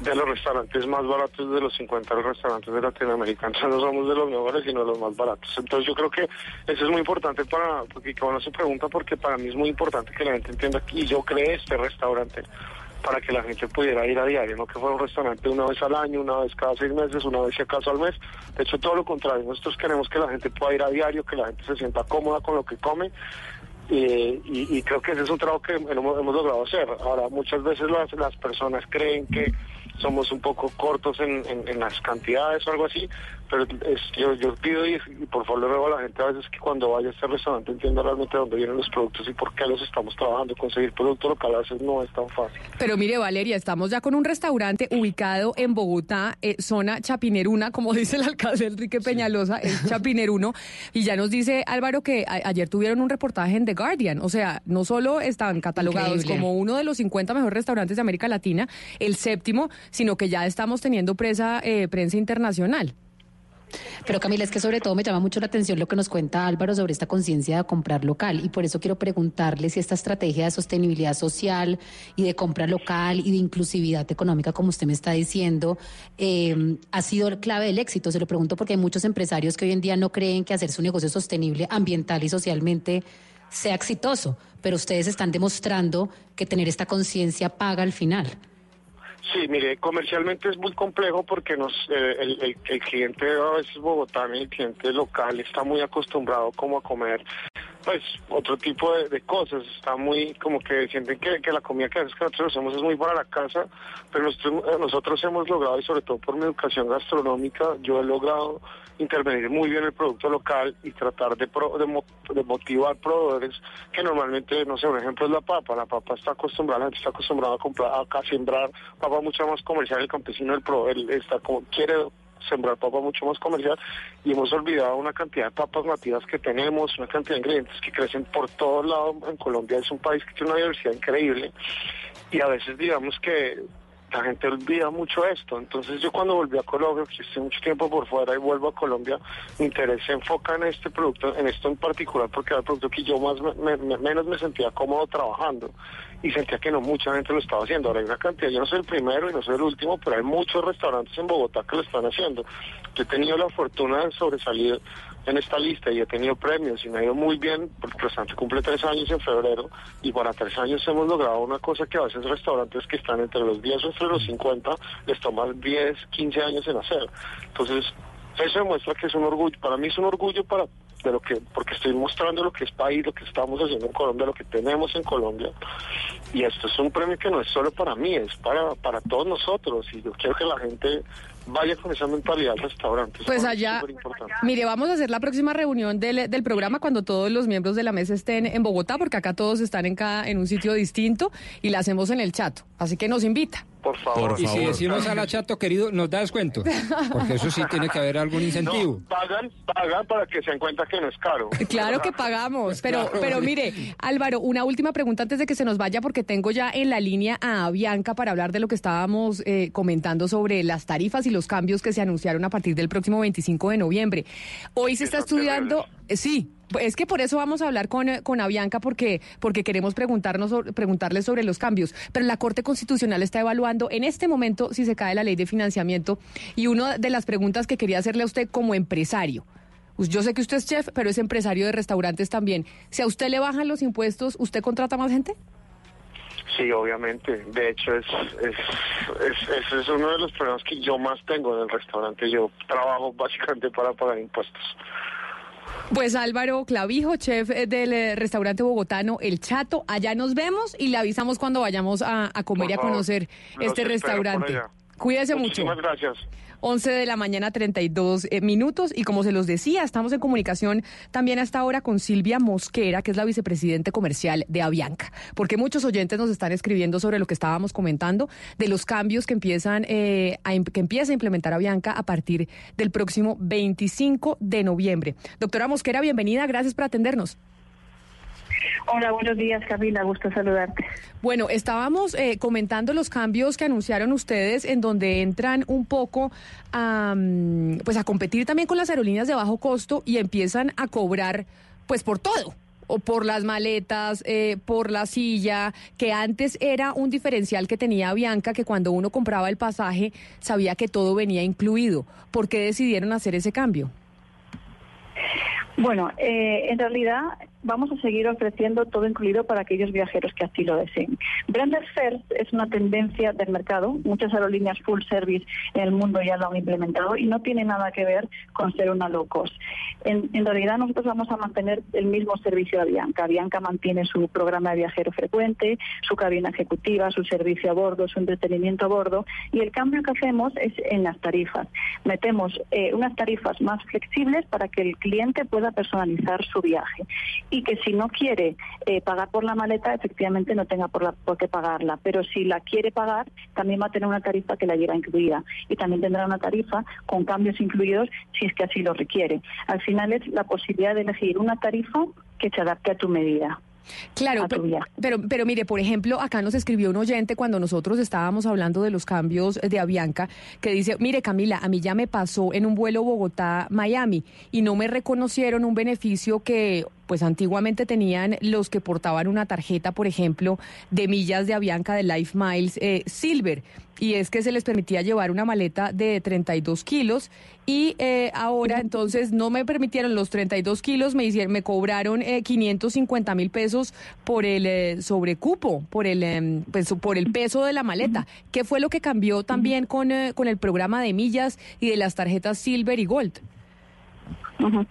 de los restaurantes más baratos de los 50 restaurantes de Latinoamérica. Entonces [laughs] no somos de los mejores, sino de los más baratos. Entonces yo creo que eso es muy importante para, porque que bueno se pregunta, porque para mí es muy importante que la gente entienda, y yo creé este restaurante para que la gente pudiera ir a diario, no que fuera un restaurante una vez al año, una vez cada seis meses, una vez si acaso al mes. De hecho, todo lo contrario, nosotros queremos que la gente pueda ir a diario, que la gente se sienta cómoda con lo que come eh, y, creo que ese es un trabajo que hemos, logrado hacer. Ahora, muchas veces las, personas creen que somos un poco cortos en las cantidades o algo así, pero es, yo, yo pido y, y por favor le ruego a la gente a veces que cuando vaya a este restaurante entienda realmente de dónde vienen los productos y por qué los estamos trabajando. Conseguir producto local a veces no es tan fácil. Pero mire, Valeria, estamos ya con un restaurante ubicado en Bogotá, eh, zona Chapineruna, como [laughs] dice el alcalde Enrique Peñalosa, es [laughs] Chapineruno. Y ya nos dice Álvaro que a- ayer tuvieron un reportaje en The Guardian. O sea, no solo están catalogados Increíble. como uno de los 50 mejores restaurantes de América Latina, el séptimo, sino que ya estamos teniendo presa, eh, prensa internacional. Pero Camila, es que sobre todo me llama mucho la atención lo que nos cuenta Álvaro sobre esta conciencia de comprar local y por eso quiero preguntarle si esta estrategia de sostenibilidad social y de compra local y de inclusividad económica, como usted me está diciendo, eh, ha sido clave del éxito. Se lo pregunto porque hay muchos empresarios que hoy en día no creen que hacer su negocio sostenible ambiental y socialmente sea exitoso, pero ustedes están demostrando que tener esta conciencia paga al final. Sí, mire, comercialmente es muy complejo porque nos eh, el, el- cliente a veces bogotano y el cliente local está muy acostumbrado como a comer pues otro tipo de, cosas, está muy como que sienten que, que la comida que nosotros hacemos es muy para la casa, pero nosotros, eh, nosotros hemos logrado y sobre todo por mi educación gastronómica, yo he logrado intervenir muy bien el producto local y tratar de, pro- de, de motivar proveedores que normalmente, no sé, un ejemplo es la papa, la papa está acostumbrada, la gente está acostumbrada a comprar, a, sembrar papa mucho más comercial, el campesino, el está como, quiere sembrar papa mucho más comercial. Y hemos olvidado una cantidad de papas nativas que tenemos, una cantidad de ingredientes que crecen por todos lados. En Colombia, es un país que tiene una diversidad increíble. Y a veces digamos que la gente olvida mucho esto. Entonces yo cuando volví a Colombia, que estoy mucho tiempo por fuera y vuelvo a Colombia, mi interés se enfoca en este producto, en esto en particular, porque era el producto que yo más me- me- menos me sentía cómodo trabajando y sentía que no mucha gente lo estaba haciendo. Ahora hay una cantidad, yo no soy el primero y no soy el último, pero hay muchos restaurantes en Bogotá que lo están haciendo. Yo he tenido la fortuna de sobresalir en esta lista y he tenido premios y me ha ido muy bien porque restaurante cumple tres años en febrero y para tres años hemos logrado una cosa que a veces restaurantes que están entre los 10 o entre los 50 les toma 10, 15 años en hacer. Entonces, eso demuestra que es un orgullo, para mí es un orgullo para de lo que, porque estoy mostrando lo que es país, lo que estamos haciendo en Colombia, lo que tenemos en Colombia. Y esto es un premio que no es solo para mí, es para, para todos nosotros. Y yo quiero que la gente vaya con esa mentalidad al restaurante. Eso Pues allá, mire, vamos a hacer la próxima reunión del, del programa cuando todos los miembros de la mesa estén en Bogotá, porque acá todos están en cada en un sitio distinto y la hacemos en el chat. Así que nos invita. Por favor. y si decimos a la chato, querido, nos da descuento. Porque eso sí tiene que haber algún incentivo. No, pagan, pagan para que se den cuenta que no es caro. [laughs] Claro que pagamos, pero, Claro, pero mire, Álvaro, una última pregunta antes de que se nos vaya, porque tengo ya en la línea a Bianca para hablar de lo que estábamos eh, comentando sobre las tarifas y los cambios que se anunciaron a partir del próximo 25 de noviembre. Hoy se está estudiando, eh, sí. Es que por eso vamos a hablar con, eh, con porque, porque queremos preguntarnos, preguntarle sobre los cambios. Pero la Corte Constitucional está evaluando en este momento si se cae la ley de financiamiento. Y una de las preguntas que quería hacerle a usted como empresario. Pues Yo sé que usted es chef, pero es empresario de restaurantes también. Si a usted le bajan los impuestos, ¿usted contrata más gente? Sí, obviamente. De hecho, es, es, es uno de los problemas que yo más tengo en el restaurante. Yo trabajo básicamente para pagar impuestos. Pues Álvaro Clavijo, chef eh, del eh, restaurante bogotano El Chato, allá nos vemos y le avisamos cuando vayamos a, a comer Por y a conocer este restaurante. Cuídese mucho. Muchísimas gracias. 11 de la mañana, 32 eh, minutos. Y como se los decía, estamos en comunicación también hasta ahora con Silvia Mosquera, que es la vicepresidente comercial de Avianca. Porque muchos oyentes nos están escribiendo sobre lo que estábamos comentando, de los cambios que empiezan eh, a, que empieza a implementar Avianca a partir del próximo 25 de noviembre. Doctora Mosquera, bienvenida. Gracias por atendernos. Hola, buenos días, Camila. Gusto saludarte. Bueno, estábamos eh, comentando los cambios que anunciaron ustedes en donde entran un poco a, mm, pues a competir también con las aerolíneas de bajo costo y empiezan a cobrar pues por todo o por las maletas, eh, por la silla, que antes era un diferencial que tenía Bianca, que cuando uno compraba el pasaje sabía que todo venía incluido. ¿Por qué decidieron hacer ese cambio? Bueno, eh, en realidad vamos a seguir ofreciendo todo incluido para aquellos viajeros que así lo deseen. Branded Fares es una tendencia del mercado. Muchas aerolíneas full service en el mundo ya lo han implementado y no tiene nada que ver con ser una low cost. En, en realidad nosotros vamos a mantener el mismo servicio de Avianca. Avianca mantiene su programa de viajero frecuente, su cabina ejecutiva, su servicio a bordo, su entretenimiento a bordo y el cambio que hacemos es en las tarifas. Metemos eh, unas tarifas más flexibles para que el cliente pueda personalizar su viaje y que si no quiere eh, pagar por la maleta, efectivamente no tenga por, la- por qué pagarla. Pero si la quiere pagar, también va a tener una tarifa que la lleva incluida. Y también tendrá una tarifa con cambios incluidos si es que así lo requiere. Al final es la posibilidad de elegir una tarifa que se adapte a tu medida. Claro, pe- pero, pero, mire, por ejemplo, acá nos escribió un oyente cuando nosotros estábamos hablando de los cambios de Avianca, que dice, mire Camila, a mí ya me pasó en un vuelo Bogotá-Miami y no me reconocieron un beneficio que pues antiguamente tenían los que portaban una tarjeta, por ejemplo, de millas de Avianca de Life Miles eh, Silver. Y es que se les permitía llevar una maleta de 32 kilos y eh, ahora entonces no me permitieron los 32 kilos, me, hicieron, me cobraron eh, 550 mil pesos por el eh, sobrecupo, por el, em, pues, por el peso de la maleta. ¿Qué fue lo que cambió también con, eh, con el programa de millas y de las tarjetas Silver y Gold? Ujú.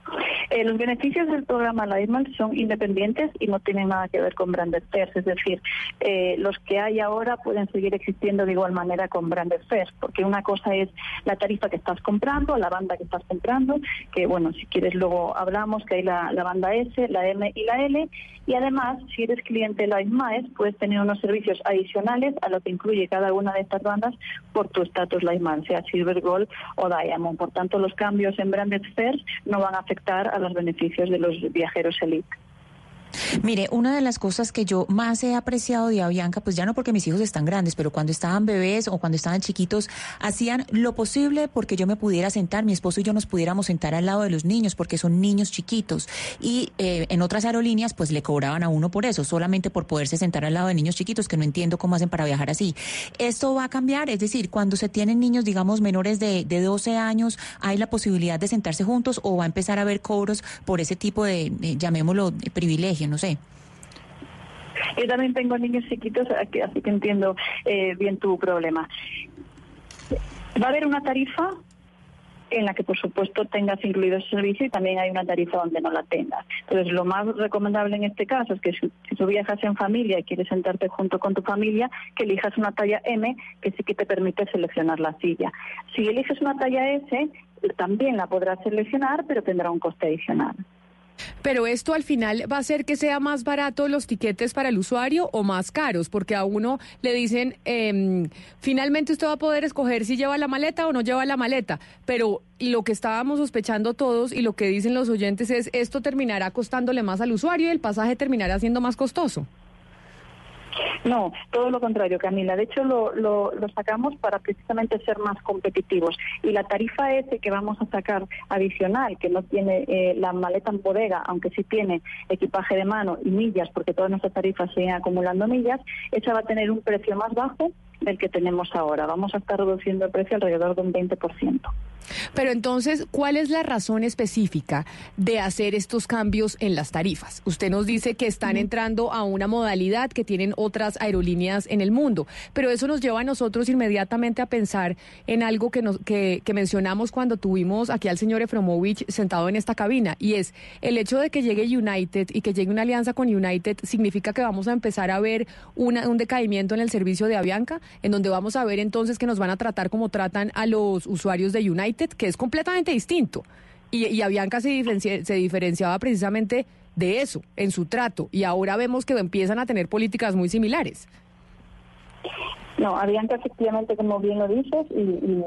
Eh, los beneficios del programa Lightman son independientes y no tienen nada que ver con Branded Fares, es decir, eh, los que hay ahora pueden seguir existiendo de igual manera con Branded Fares, porque una cosa es la tarifa que estás comprando, la banda que estás comprando, que bueno, si quieres luego hablamos, que hay la, banda S, la M y la L, y además, si eres cliente de puedes tener unos servicios adicionales a lo que incluye cada una de estas bandas por tu estatus Miles, sea Silver, Gold o Diamond. Por tanto, los cambios en Branded Fares no van a afectar a los beneficios de los viajeros elite. Mire, una de las cosas que yo más he apreciado de Avianca, pues ya no porque mis hijos están grandes, pero cuando estaban bebés o cuando estaban chiquitos, hacían lo posible porque yo me pudiera sentar, mi esposo y yo nos pudiéramos sentar al lado de los niños, porque son niños chiquitos. Y eh, en otras aerolíneas, pues le cobraban a uno por eso, solamente por poderse sentar al lado de niños chiquitos, que no entiendo cómo hacen para viajar así. Esto va a cambiar, es decir, cuando se tienen niños, digamos, menores de, de 12 años, ¿hay la posibilidad de sentarse juntos o va a empezar a haber cobros por ese tipo de, llamémoslo, de privilegio? No sé. Yo también tengo niños chiquitos, así que entiendo eh, bien tu problema. Va a haber una tarifa en la que por supuesto tengas incluido ese servicio y también hay una tarifa donde no la tengas. Entonces lo más recomendable en este caso es que si, si tú viajas en familia y quieres sentarte junto con tu familia, que elijas una talla M que sí que te permite seleccionar la silla. Si eliges una talla S, también la podrás seleccionar, pero tendrá un coste adicional. Pero esto al final va a hacer que sea más barato los tiquetes para el usuario o más caros, porque a uno le dicen, em, finalmente usted va a poder escoger si lleva la maleta o no lleva la maleta, pero lo que estábamos sospechando todos y lo que dicen los oyentes es, esto terminará costándole más al usuario y el pasaje terminará siendo más costoso. No, todo lo contrario, Camila. De hecho, lo, lo, sacamos para precisamente ser más competitivos. Y la tarifa S que vamos a sacar adicional, que no tiene eh, la maleta en bodega, aunque sí tiene equipaje de mano y millas, porque todas nuestras tarifas siguen acumulando millas, esa va a tener un precio más bajo del que tenemos ahora. Vamos a estar reduciendo el precio alrededor de un 20%. Pero entonces, ¿cuál es la razón específica de hacer estos cambios en las tarifas? Usted nos dice que están entrando a una modalidad que tienen otras aerolíneas en el mundo, pero eso nos lleva a nosotros inmediatamente a pensar en algo que, nos, que, que mencionamos cuando tuvimos aquí al señor Efromovich sentado en esta cabina, y es el hecho de que llegue United y que llegue una alianza con United significa que vamos a empezar a ver una, un decaimiento en el servicio de Avianca, en donde vamos a ver entonces que nos van a tratar como tratan a los usuarios de United que es completamente distinto. Y, y Avianca se, diferencia, se diferenciaba precisamente de eso, en su trato, y ahora vemos que empiezan a tener políticas muy similares. No, Avianca efectivamente, como bien lo dices, y, y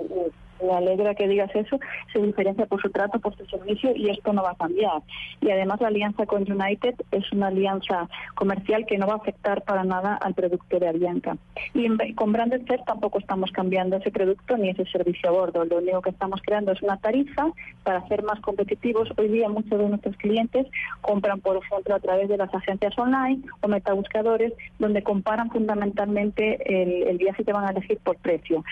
me alegra que digas eso, se diferencia por su trato, por su servicio y esto no va a cambiar. Y además la alianza con United es una alianza comercial que no va a afectar para nada al producto de Avianca. Y en, con Branded tampoco estamos cambiando ese producto ni ese servicio a bordo. Lo único que estamos creando es una tarifa para ser más competitivos. Hoy día muchos de nuestros clientes compran, por ejemplo, a través de las agencias online o metabuscadores, donde comparan fundamentalmente el, el viaje que van a elegir por precio.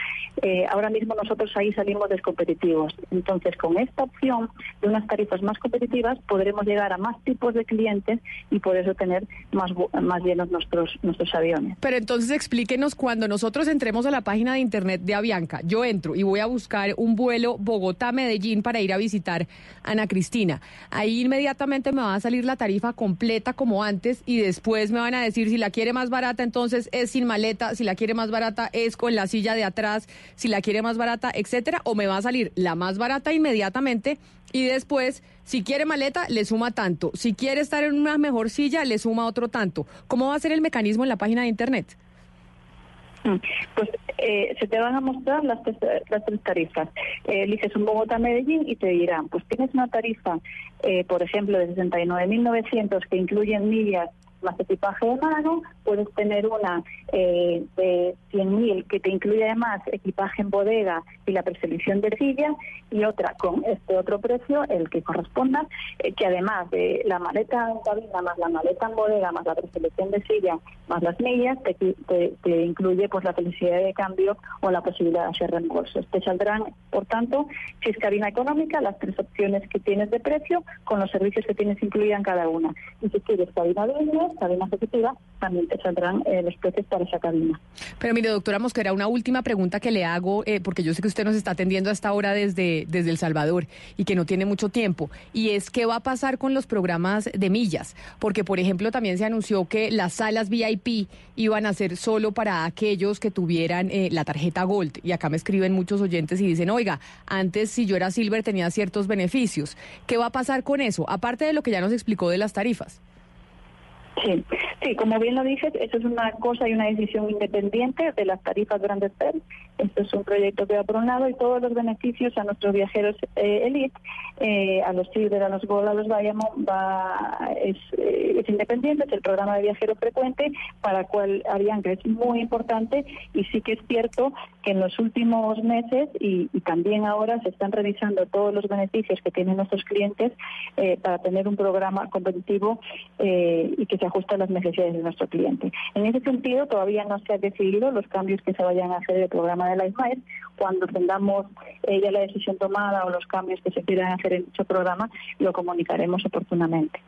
Eh, ahora mismo nosotros ahí salimos descompetitivos. Entonces, con esta opción de unas tarifas más competitivas, podremos llegar a más tipos de clientes y por eso tener más, más llenos nuestros, nuestros aviones. Pero entonces explíquenos, cuando nosotros entremos a la página de internet de Avianca, yo entro y voy a buscar un vuelo Bogotá-Medellín para ir a visitar Ana Cristina. Ahí inmediatamente me va a salir la tarifa completa como antes y después me van a decir si la quiere más barata, entonces es sin maleta, si la quiere más barata es con la silla de atrás, si la quiere más barata, etcétera, o me va a salir la más barata inmediatamente y después, si quiere maleta, le suma tanto. Si quiere estar en una mejor silla, le suma otro tanto. ¿Cómo va a ser el mecanismo en la página de internet? Pues eh, se te van a mostrar las las tres tarifas. Eh, eliges un Bogotá-Medellín y te dirán, pues tienes una tarifa, eh, por ejemplo, de 69.900 que incluyen millas más equipaje de mano, puedes tener una eh, de 100.000 que te incluye además equipaje en bodega y la preselección de silla y otra con este otro precio, el que corresponda, eh, que además de la maleta en cabina más la maleta en bodega más la preselección de silla más las millas, te, te, te incluye pues la felicidad de cambio o la posibilidad de hacer reembolsos. Te saldrán, por tanto, si es cabina económica, las tres opciones que tienes de precio con los servicios que tienes incluida en cada una. Y si quieres cabina business, cabina ejecutiva, también te saldrán eh, los precios para esa cabina. Pero mire, doctora Mosquera, una última pregunta que le hago, eh, porque yo sé que usted nos está atendiendo hasta ahora desde, desde El Salvador y que no tiene mucho tiempo, y es qué va a pasar con los programas de millas, porque por ejemplo también se anunció que las salas VIP iban a ser solo para aquellos que tuvieran eh, la tarjeta Gold, y acá me escriben muchos oyentes y dicen, oiga, antes si yo era Silver tenía ciertos beneficios, ¿qué va a pasar con eso? Aparte de lo que ya nos explicó de las tarifas. Sí, sí, como bien lo dices, eso es una cosa y una decisión independiente de las tarifas grandes PER. Esto es un proyecto que va por un lado y todos los beneficios a nuestros viajeros eh, elite, eh, a los Silver, a los Gold, a los Diamond, eh, es independiente, es el programa de viajero frecuente, para el cual Avianca es muy importante y sí que es cierto que en los últimos meses y, también ahora se están revisando todos los beneficios que tienen nuestros clientes para tener un programa competitivo y que se ajuste a las necesidades de nuestro cliente. En ese sentido, todavía no se ha decidido los cambios que se vayan a hacer del programa de LifeMiles. Cuando tengamos eh, ya la decisión tomada o los cambios que se quieran hacer en dicho programa, lo comunicaremos oportunamente.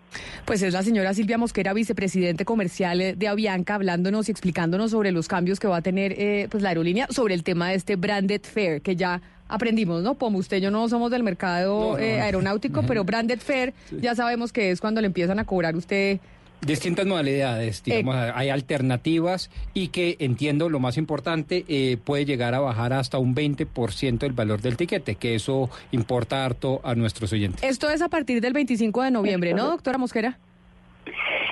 Pues es la señora Silvia Mosquera, vicepresidente comercial de Avianca, hablándonos y explicándonos sobre los cambios que va a tener eh, pues la aerolínea sobre el tema de este branded fair que ya aprendimos, ¿no? Como usted y yo no somos del mercado No, no, eh, no. aeronáutico, pero branded fair ya sabemos que es cuando le empiezan a cobrar usted Distintas modalidades, digamos, hay alternativas y que entiendo lo más importante, eh, puede llegar a bajar hasta un 20% del valor del tiquete, que eso importa harto a nuestros oyentes. Esto es a partir del 25 de noviembre, ¿no, doctora Mosquera?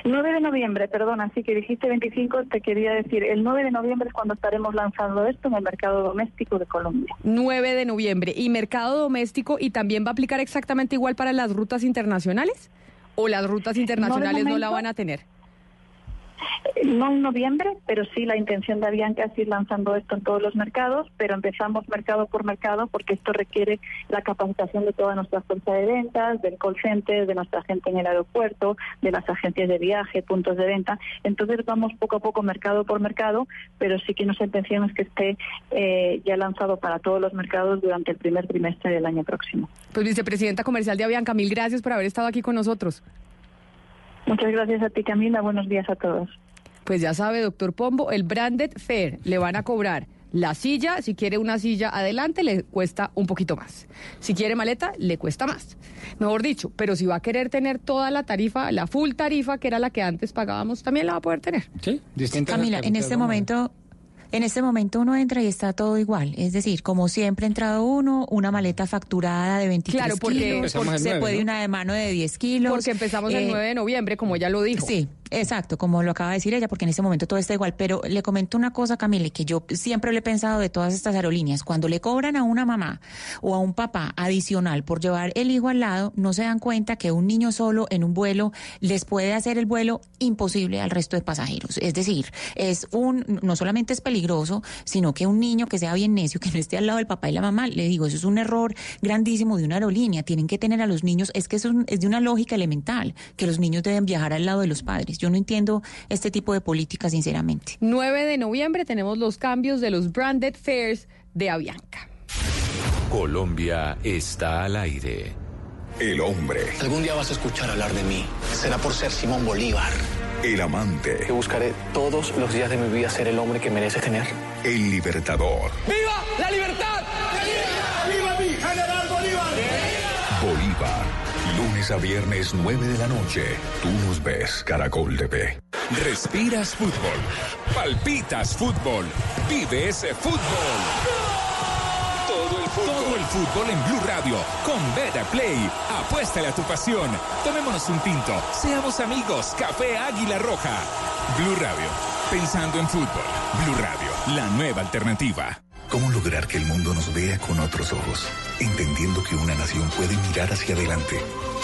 9 de noviembre, perdona, sí que dijiste 25, te quería decir, el 9 de noviembre es cuando estaremos lanzando esto en el mercado doméstico de Colombia. 9 de noviembre. ¿Y mercado doméstico y también va a aplicar exactamente igual para las rutas internacionales? ¿O las rutas internacionales no, la van a tener? No en noviembre, pero sí la intención de Avianca es ir lanzando esto en todos los mercados, pero empezamos mercado por mercado porque esto requiere la capacitación de toda nuestra fuerza de ventas, del call center, de nuestra gente en el aeropuerto, de las agencias de viaje, puntos de venta. Entonces vamos poco a poco mercado por mercado, pero sí que nuestra intención es que esté eh, ya lanzado para todos los mercados durante el primer trimestre del año próximo. Pues vicepresidenta comercial de Avianca, mil gracias por haber estado aquí con nosotros. Muchas gracias a ti, Camila. Buenos días a todos. Pues ya sabe, doctor Pombo, el branded fair le van a cobrar la silla, si quiere una silla adelante le cuesta un poquito más. Si quiere maleta, le cuesta más. Mejor dicho, pero si va a querer tener toda la tarifa, la full tarifa, que era la que antes pagábamos, también la va a poder tener. Sí, Camila, en este momento, en este momento uno entra y está todo igual. Es decir, como siempre ha entrado uno, una maleta facturada de 23 Claro, porque- kilos, el se 9, puede ¿no? una de mano de 10 kilos. Porque empezamos el Eh, 9 de noviembre, como ya lo dijo. Sí, exacto, como lo acaba de decir ella, porque en este momento todo está igual. Pero le comento una cosa, Camila, que yo siempre le he pensado de todas estas aerolíneas. Cuando le cobran a una mamá o a un papá adicional por llevar el hijo al lado, no se dan cuenta que un niño solo en un vuelo les puede hacer el vuelo imposible al resto de pasajeros. Es decir, es un, no solamente es peligroso, sino que un niño que sea bien necio, que no esté al lado del papá y la mamá, le digo, eso es un error grandísimo de una aerolínea. Tienen que tener a los niños, es que eso es de una lógica elemental, que los niños deben viajar al lado de los padres. Yo no entiendo este tipo de política, sinceramente. 9 de noviembre tenemos los cambios de los branded fairs de Avianca. Colombia está al aire. El hombre. Algún día vas a escuchar hablar de mí. Será por ser Simón Bolívar. El amante. Que buscaré todos los días de mi vida ser el hombre que mereces tener. El libertador. ¡Viva la libertad! ¡Viva Lunes a viernes, 9 de la noche. Tú nos ves, Caracol TV. Respiras fútbol. Palpitas fútbol. Vive ese fútbol. Todo el fútbol. Todo el fútbol en Blue Radio. Con Beta Play. Apuéstale a tu pasión. Tomémonos un tinto. Seamos amigos. Café Águila Roja. Blue Radio. Pensando en fútbol. Blue Radio. La nueva alternativa. ¿Cómo lograr que el mundo nos vea con otros ojos? Entendiendo que una nación puede mirar hacia adelante,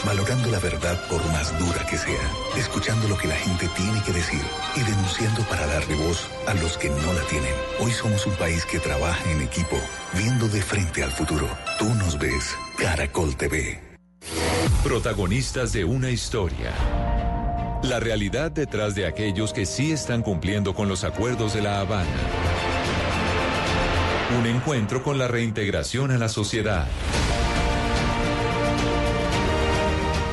valorando la verdad por más dura que sea, escuchando lo que la gente tiene que decir y denunciando para darle voz a los que no la tienen. Hoy somos un país que trabaja en equipo, viendo de frente al futuro. Tú nos ves, Caracol TV. Protagonistas de una historia. La realidad detrás de aquellos que sí están cumpliendo con los acuerdos de La Habana. Un encuentro con la reintegración a la sociedad.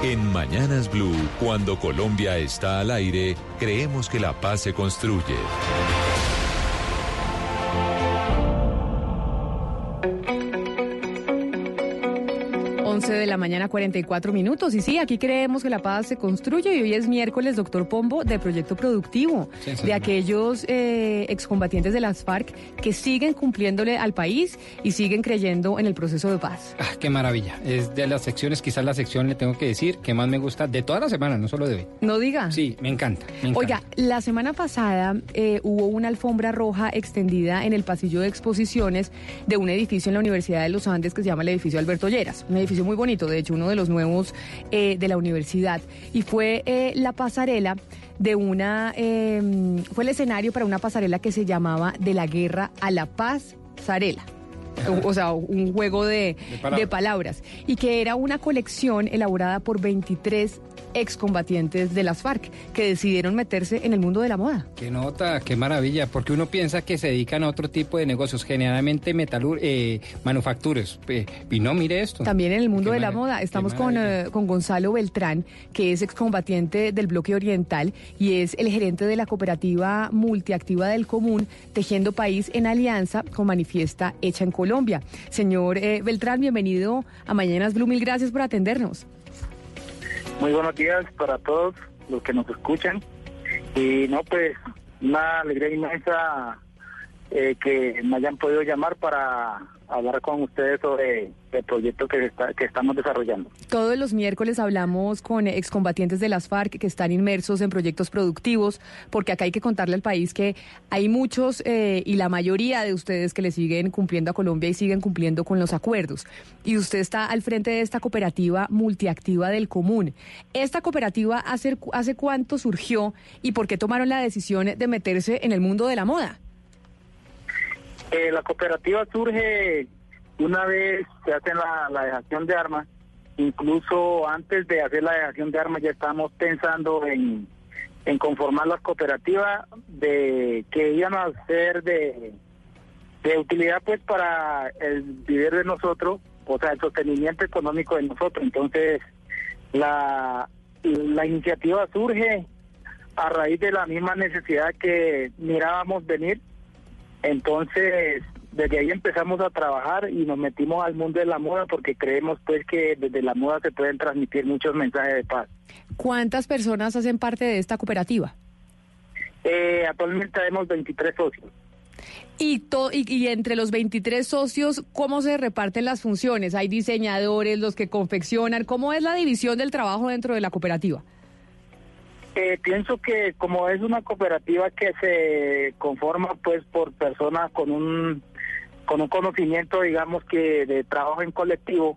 En Mañanas Blue, cuando Colombia está al aire, creemos que la paz se construye. 11 de la mañana, 44 minutos. Y sí, aquí creemos que la paz se construye y hoy es miércoles, doctor Pombo, de Proyecto Productivo, de aquellos eh, excombatientes de las FARC que siguen cumpliéndole al país y siguen creyendo en el proceso de paz. Ah, qué maravilla. Es de las secciones, quizás la sección, le tengo que decir, que más me gusta de toda la semana, no solo de hoy. No diga. Sí, me encanta. me encanta. Oiga, la semana pasada eh, hubo una alfombra roja extendida en el pasillo de exposiciones de un edificio en la Universidad de los Andes que se llama el edificio Alberto Lleras. Un edificio muy bonito, de hecho, uno de los nuevos eh, de la universidad. Y fue eh, la pasarela de una. eh, fue el escenario para una pasarela que se llamaba De la Guerra a la Paz, Sarela. O, o sea, un juego de, De palabras. de palabras. Y que era una colección elaborada por 23 excombatientes de las FARC que decidieron meterse en el mundo de la moda. Qué nota, qué maravilla, porque uno piensa que se dedican a otro tipo de negocios, generalmente metalur eh, manufacturas. Eh, y no, mire esto. También en el mundo de la moda. Estamos con, eh, con Gonzalo Beltrán, que es excombatiente del bloque oriental y es el gerente de la cooperativa multiactiva del común, Tejiendo País en alianza con Manifiesta Hecha en Colombia. Señor eh, Beltrán, bienvenido a Mañanas Blue. Mil gracias por atendernos. Muy buenos días para todos los que nos escuchan. Y no, pues una alegría inmensa eh, que me hayan podido llamar para hablar con ustedes sobre el proyecto que, estamos desarrollando. Todos los miércoles hablamos con excombatientes de las FARC que están inmersos en proyectos productivos, porque acá hay que contarle al país que hay muchos eh, y la mayoría de ustedes que le siguen cumpliendo a Colombia y siguen cumpliendo con los acuerdos. Y usted está al frente de esta cooperativa multiactiva del común. ¿Esta cooperativa hace, hace cuánto surgió y por qué tomaron la decisión de meterse en el mundo de la moda? Eh, la cooperativa surge una vez se hace la, la dejación de armas, incluso antes de hacer la dejación de armas ya estamos pensando en, en conformar las cooperativas de que iban a ser de, de utilidad pues para el vivir de nosotros, o sea, el sostenimiento económico de nosotros. Entonces, la, la iniciativa surge a raíz de la misma necesidad que mirábamos venir entonces, desde ahí empezamos a trabajar y nos metimos al mundo de la moda porque creemos pues que desde la moda se pueden transmitir muchos mensajes de paz. ¿Cuántas personas hacen parte de esta cooperativa? Eh, actualmente tenemos 23 socios. Y, y, y, entre los 23 socios, ¿cómo se reparten las funciones? ¿Hay diseñadores, los que confeccionan? ¿Cómo es la división del trabajo dentro de la cooperativa? Eh, pienso que como es una cooperativa que se conforma pues por personas con un con un conocimiento digamos que de trabajo en colectivo,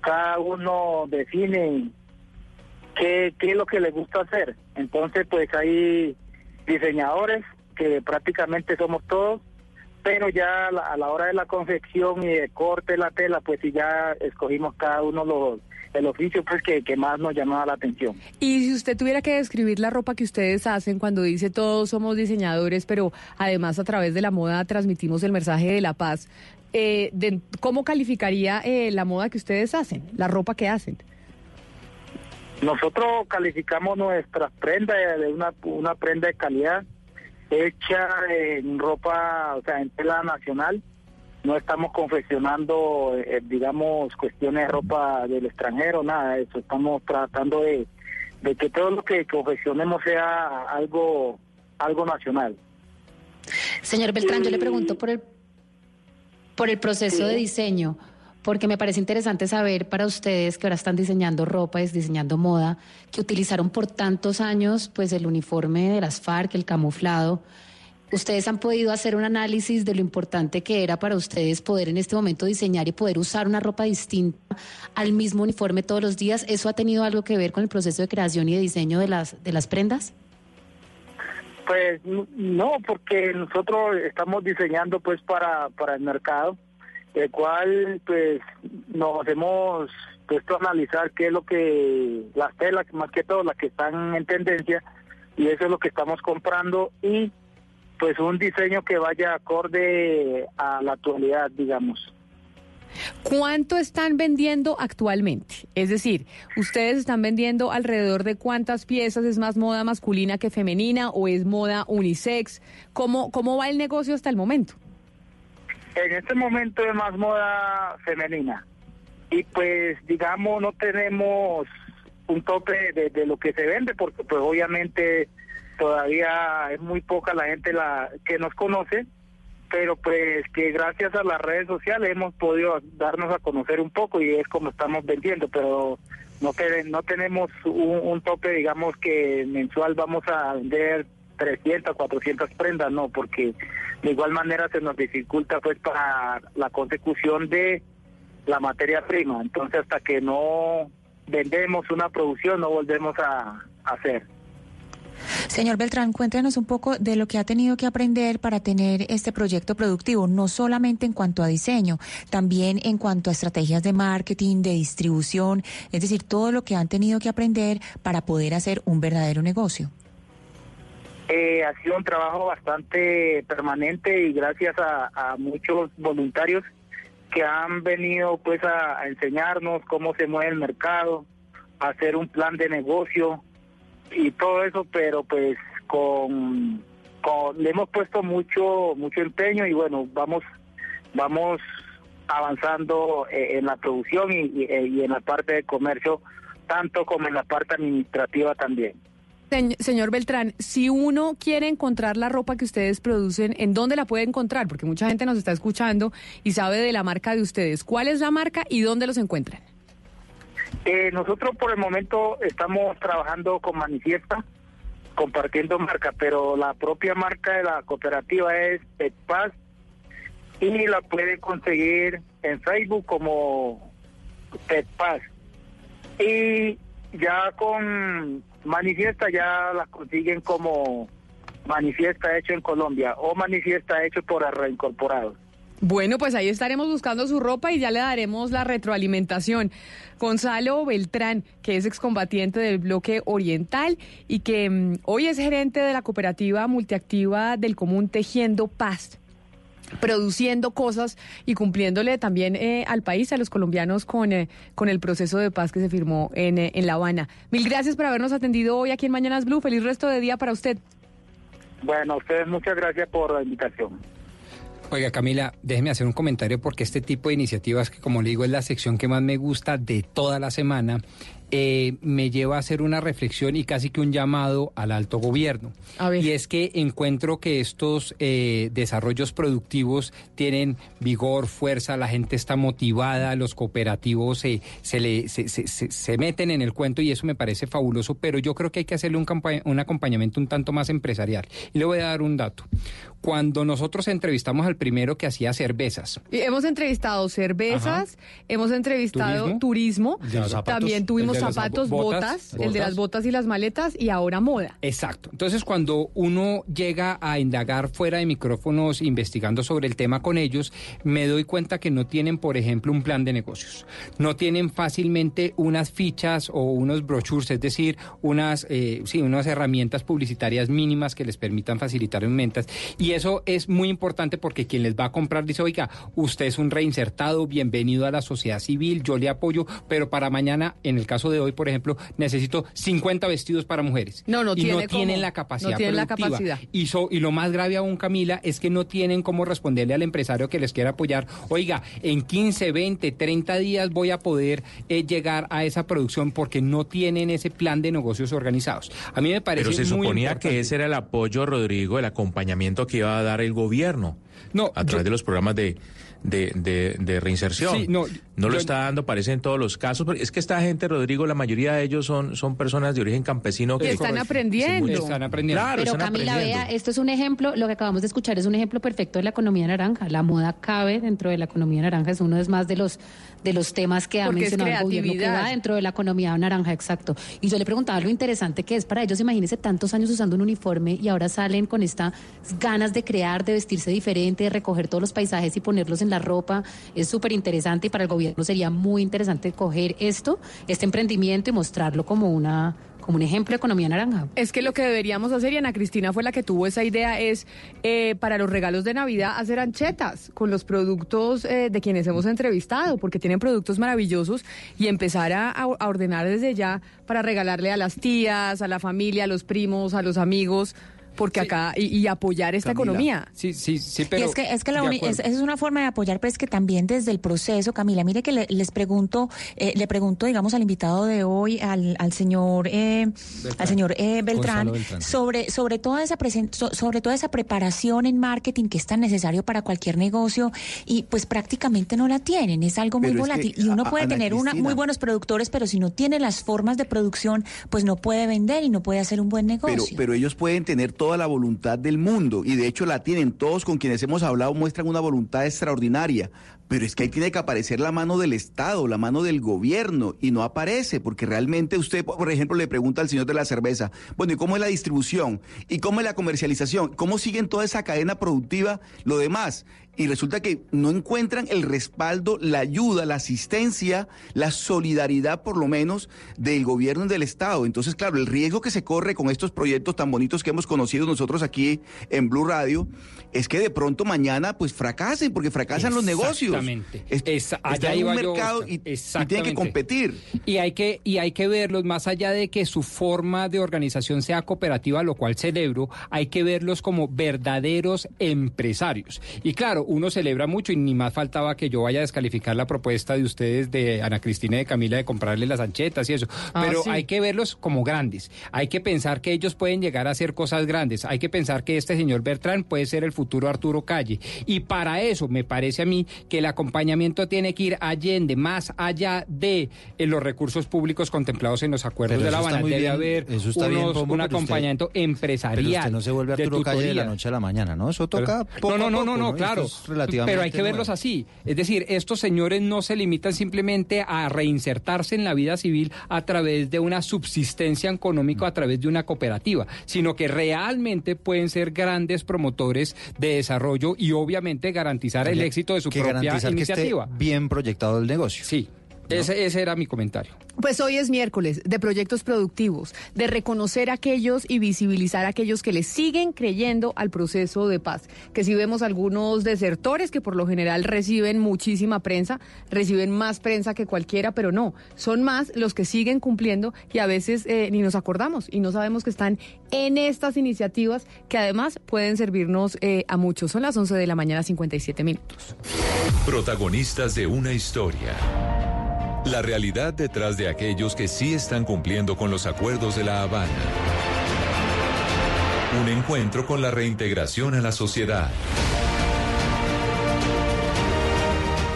cada uno define qué, qué es lo que le gusta hacer. Entonces pues hay diseñadores que prácticamente somos todos, pero ya a la, hora de la confección y de corte la tela pues si ya escogimos cada uno los el oficio pues que, que, más nos llamaba la atención. Y si usted tuviera que describir la ropa que ustedes hacen cuando dice todos somos diseñadores, pero además a través de la moda transmitimos el mensaje de la paz, eh, de, ¿cómo calificaría eh, la moda que ustedes hacen, la ropa que hacen? Nosotros calificamos nuestras prendas de una, una prenda de calidad hecha en ropa, o sea, en tela nacional, no estamos confeccionando, eh, digamos, cuestiones de ropa del extranjero, nada de eso. Estamos tratando de, de que todo lo que confeccionemos sea algo, algo nacional. Señor Beltrán, yo le pregunto por el, por el proceso de diseño, porque me parece interesante saber para ustedes que ahora están diseñando ropa, es diseñando moda, que utilizaron por tantos años pues el uniforme de las FARC, el camuflado. ¿Ustedes han podido hacer un análisis de lo importante que era para ustedes poder en este momento diseñar y poder usar una ropa distinta al mismo uniforme todos los días? ¿Eso ha tenido algo que ver con el proceso de creación y de diseño de las, de las prendas? Pues no, porque nosotros estamos diseñando pues para, para el mercado, el cual pues nos hemos puesto a analizar qué es lo que, las telas más que todo las que están en tendencia, y eso es lo que estamos comprando y pues un diseño que vaya acorde a la actualidad, digamos. ¿Cuánto están vendiendo actualmente? Es decir, ¿ustedes están vendiendo alrededor de cuántas piezas? ¿Es más moda masculina que femenina o es moda unisex? ¿Cómo, cómo va el negocio hasta el momento? En este momento es más moda femenina. Y pues, digamos, no tenemos un tope de, de lo que se vende, porque pues obviamente todavía es muy poca la gente la que nos conoce, pero pues que gracias a las redes sociales hemos podido darnos a conocer un poco y es como estamos vendiendo, pero no, no tenemos un, tope, digamos que mensual vamos a vender 300, 400 prendas, no, porque de igual manera se nos dificulta pues para la consecución de la materia prima, entonces hasta que no vendemos una producción no volvemos a hacer. Señor Beltrán, cuéntenos un poco de lo que ha tenido que aprender para tener este proyecto productivo, no solamente en cuanto a diseño, también en cuanto a estrategias de marketing, de distribución, es decir, todo lo que han tenido que aprender para poder hacer un verdadero negocio. Eh, ha sido un trabajo bastante permanente y gracias a, muchos voluntarios que han venido pues a, a enseñarnos cómo se mueve el mercado, a hacer un plan de negocio y todo eso, pero pues con, con le hemos puesto mucho mucho empeño y bueno, vamos vamos avanzando eh, en la producción y, y- y en la parte de comercio, tanto como en la parte administrativa también. Señ- Señor Beltrán, si uno quiere encontrar la ropa que ustedes producen, ¿en dónde la puede encontrar? Porque mucha gente nos está escuchando y sabe de la marca de ustedes. ¿Cuál es la marca y dónde los encuentran? Eh, nosotros por el momento estamos trabajando con Manifiesta, compartiendo marca, pero la propia marca de la cooperativa es Petpaz y la puede conseguir en Facebook como Petpaz. Y ya con Manifiesta ya la consiguen como Manifiesta hecho en Colombia o Manifiesta hecho por reincorporados. Bueno, pues ahí estaremos buscando su ropa y ya le daremos la retroalimentación. Gonzalo Beltrán, que es excombatiente del bloque oriental y que mm, hoy es gerente de la cooperativa multiactiva del común Tejiendo Paz produciendo cosas y cumpliéndole también eh, al país, a los colombianos, con, eh, con el proceso de paz que se firmó en, eh, en La Habana. Mil gracias por habernos atendido hoy aquí en Mañanas Blue. Feliz resto de día para usted. Bueno, a ustedes muchas gracias por la invitación. Oiga, Camila, déjeme hacer un comentario porque este tipo de iniciativas, que como le digo es la sección que más me gusta de toda la semana, eh, me lleva a hacer una reflexión y casi que un llamado al alto gobierno. Y es que encuentro que estos eh, desarrollos productivos tienen vigor, fuerza, la gente está motivada, los cooperativos se, se, le, se, se- se- se meten en el cuento y eso me parece fabuloso, pero yo creo que hay que hacerle un, un acompañamiento un tanto más empresarial. Y le voy a dar un dato. Cuando nosotros entrevistamos al primero que hacía cervezas, Y hemos entrevistado cervezas, hemos entrevistado turismo, zapatos, también tuvimos las zapatos, botas, botas, el de las botas y las maletas y ahora moda. Exacto. Entonces, cuando uno llega a indagar fuera de micrófonos, investigando sobre el tema con ellos, me doy cuenta que no tienen, por ejemplo, un plan de negocios. No tienen fácilmente unas fichas o unos brochures, es decir, unas, eh, sí, unas herramientas publicitarias mínimas que les permitan facilitar en ventas. Y eso es muy importante porque quien les va a comprar dice, oiga, usted es un reinsertado, bienvenido a la sociedad civil, yo le apoyo, pero para mañana, en el caso de hoy, por ejemplo, necesito 50 vestidos para mujeres. No, no y tiene no tienen cómo. la capacidad No tienen la capacidad. Y, so- y lo más grave aún, Camila, es que no tienen cómo responderle al empresario que les quiera apoyar. Oiga, en 15, 20, 30 días voy a poder eh, llegar a esa producción porque no tienen ese plan de negocios organizados. A mí me parece Pero se muy suponía importante. que ese era el apoyo, Rodrigo, el acompañamiento que iba a dar el gobierno. No, a través de los programas de, de, de- de reinserción. Sí, no, lo yo- está dando, parece en todos los casos. pero es que esta gente, Rodrigo, la mayoría de ellos son, son personas de origen campesino Y que están aprendiendo. Están aprendiendo. Claro, Pero están Camila, aprendiendo. vea, esto es un ejemplo, lo que acabamos de escuchar es un ejemplo perfecto de la economía naranja. La moda cabe dentro de la economía naranja, es uno es más de los de los temas que ha Porque mencionado el gobierno que va dentro de la economía naranja, exacto. Y yo le preguntaba lo interesante que es para ellos, imagínense tantos años usando un uniforme y ahora salen con estas ganas de crear, de vestirse diferente, de recoger todos los paisajes y ponerlos en la ropa. Es súper interesante y para el gobierno sería muy interesante coger esto, este emprendimiento y mostrarlo como una como un ejemplo economía naranja. Es que lo que deberíamos hacer, y Ana Cristina fue la que tuvo esa idea, es eh, para los regalos de Navidad hacer anchetas con los productos eh, de quienes hemos entrevistado, porque tienen productos maravillosos y empezar a ordenar desde ya para regalarle a las tías, a la familia, a los primos, a los amigos, porque acá, y, y apoyar esta economía. Sí, sí, sí, y es que, es, que la uni- es, es una forma de apoyar, pero es que también desde el proceso, Camila, mire que le- les pregunto, eh, le pregunto, digamos, al invitado de hoy, al, al señor, eh, al señor eh, Beltrán, sobre sobre toda esa presen- so- sobre toda esa preparación en marketing que es tan necesario para cualquier negocio y pues prácticamente no la tienen, es algo muy Pero es que, volátil. Y uno a- puede Ana tener una, muy buenos productores, pero si no tiene las formas de producción, pues no puede vender y no puede hacer un buen Pero, negocio. pero ellos pueden tener toda toda la voluntad del mundo y de hecho la tienen. Todos con quienes hemos hablado muestran una voluntad extraordinaria. Pero es que ahí tiene que aparecer la mano del Estado, la mano del gobierno, y no aparece, porque realmente usted, por ejemplo, le pregunta al señor de la cerveza, bueno, ¿y cómo es la distribución? ¿Y cómo es la comercialización? ¿Cómo siguen toda esa cadena productiva lo demás? y resulta que no encuentran el respaldo, la ayuda, la asistencia, la solidaridad por lo menos del gobierno y del Estado. Entonces, claro, el riesgo que se corre con estos proyectos tan bonitos que hemos conocido nosotros aquí en Blue Radio es que de pronto mañana pues fracasen, porque fracasan los negocios. Exactamente. Es- Es- está allá en iba un mercado y, y tiene que competir. Y hay que, y hay que verlos, más allá de que su forma de organización sea cooperativa, lo cual celebro, hay que verlos como verdaderos empresarios. Y claro, uno celebra mucho y ni más faltaba que yo vaya a descalificar la propuesta de ustedes de Ana Cristina y de Camila de comprarle las anchetas y eso. Ah, Pero sí. hay que verlos como grandes. Hay que pensar que ellos pueden llegar a hacer cosas grandes. Hay que pensar que este señor Bertrán puede ser el futuro Arturo Calle. Y para eso me parece a mí que el acompañamiento tiene que ir allende, más allá de eh, los recursos públicos contemplados en los acuerdos Pero de La Habana. Debe bien, haber eso está bien, unos- Pombo, un usted- acompañamiento empresarial. Pero usted no se vuelve de Arturo Calle de la noche a la mañana, ¿no? Eso toca Pero- poco no, no, poco, no, no, Esto claro. es Pero hay que verlos nuevo. así. Es decir, estos señores no se limitan simplemente a reinsertarse en la vida civil a través de una subsistencia económica, a través de una cooperativa, sino que realmente pueden ser grandes promotores de desarrollo y obviamente garantizar el éxito de su propia garantizar que esté bien proyectado el negocio. Sí. Ese, ese era mi comentario. Pues hoy es miércoles de proyectos productivos, de reconocer a aquellos y visibilizar a aquellos que le siguen creyendo al proceso de paz. Que si vemos algunos desertores que por lo general reciben muchísima prensa, reciben más prensa que cualquiera, pero no, son más los que siguen cumpliendo y a veces eh, ni nos acordamos y no sabemos que están en estas iniciativas que además pueden servirnos eh, a muchos. Son las 11 de la mañana, 57 minutos. Protagonistas de una historia. La realidad detrás de aquellos que sí están cumpliendo con los acuerdos de La Habana. Un encuentro con la reintegración a la sociedad.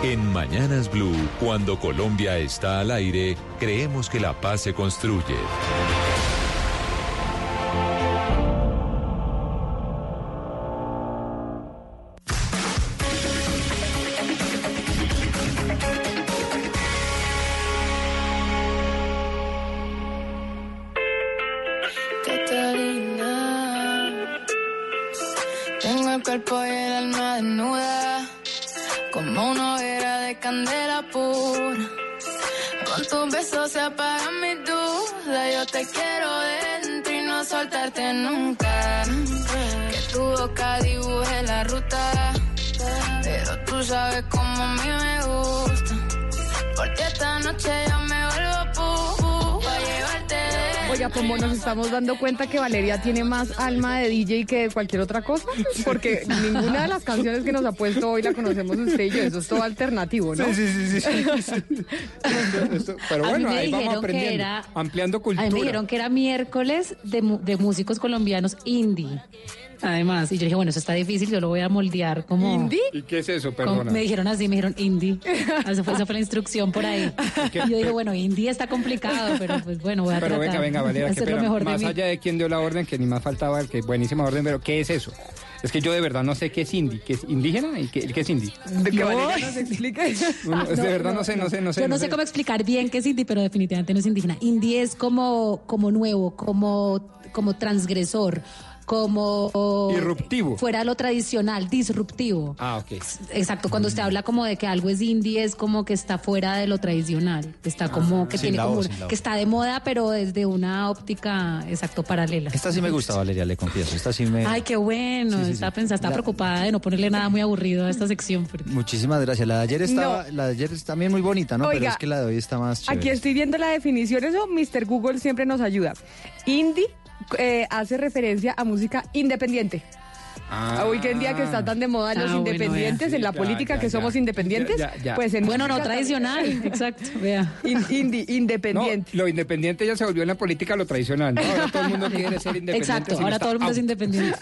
En Mañanas Blue, cuando Colombia está al aire, creemos que la paz se construye. Cuerpo y el alma desnuda, como una hoguera de candela pura. Con tus besos se apagan mis dudas. Yo te quiero dentro y no soltarte nunca. Que tu boca dibuje la ruta, pero tú sabes cómo a mí me gusta. Porque esta noche yo me vuelvo Oiga, como nos estamos dando cuenta que Valeria tiene más alma de DJ que de cualquier otra cosa, porque ninguna de las canciones que nos ha puesto hoy la conocemos usted y yo, eso es todo alternativo, ¿no? Sí, sí, sí, sí, sí. [laughs] Esto- Pero A bueno, mí me ahí vamos aprendiendo, era- ampliando A cultura. mí me dijeron que era miércoles de, de músicos colombianos indie. Además, y yo dije, bueno, eso está difícil, yo lo voy a moldear como... ¿Indie? ¿Y qué es eso, perdona? me dijeron así, me dijeron indie. [laughs] Esa fue, esa fue la instrucción por ahí. qué? Y yo dije, bueno, indie está complicado, pero pues bueno, voy a Pero tratar venga, venga, qué pena. mejor de Más mí. allá de quién dio la orden, que ni más faltaba el que buenísima orden, pero ¿qué es eso? Es que yo de verdad no sé qué es indie, ¿qué es indígena y qué, qué es indie. De que No. Valeria [laughs] nos. [laughs] No, es de verdad no, sé, no sé, no sé. Yo no sé cómo explicar bien qué es indie, pero definitivamente no es indígena. Indie es como, como nuevo, como, como transgresor, como... Disruptivo. Fuera de lo tradicional, disruptivo. Ah, ok. Exacto, cuando usted habla como de que algo es indie es como que está fuera de lo tradicional, está como que tiene como voz, una- que está de moda pero desde una óptica exacto paralela. Esta sí me gusta, Valeria, le confieso. Esta sí me... Ay, qué bueno, Sí, sí, está sí. pensando, está La- preocupada de no ponerle nada muy aburrido a esta sección. porque- Muchísimas gracias. La de ayer estaba, la de ayer es también muy bonita, ¿no? Pero es que la de hoy está más chévere. Aquí estoy viendo la definición, eso Mr. Google siempre nos ayuda. Indie eh, hace referencia a música independiente. Ah. Hoy que en día que está tan de moda los Ah, bueno, independientes en la Ya, política ya, que ya. somos independientes, Ya, ya. pues en Bueno, no tradicional, exacto, vea. [laughs] In- No, independiente. lo independiente ya se volvió en la política lo tradicional, ¿no? Ahora todo el mundo [laughs] quiere ser independiente. Exacto, ahora todo el mundo es independiente.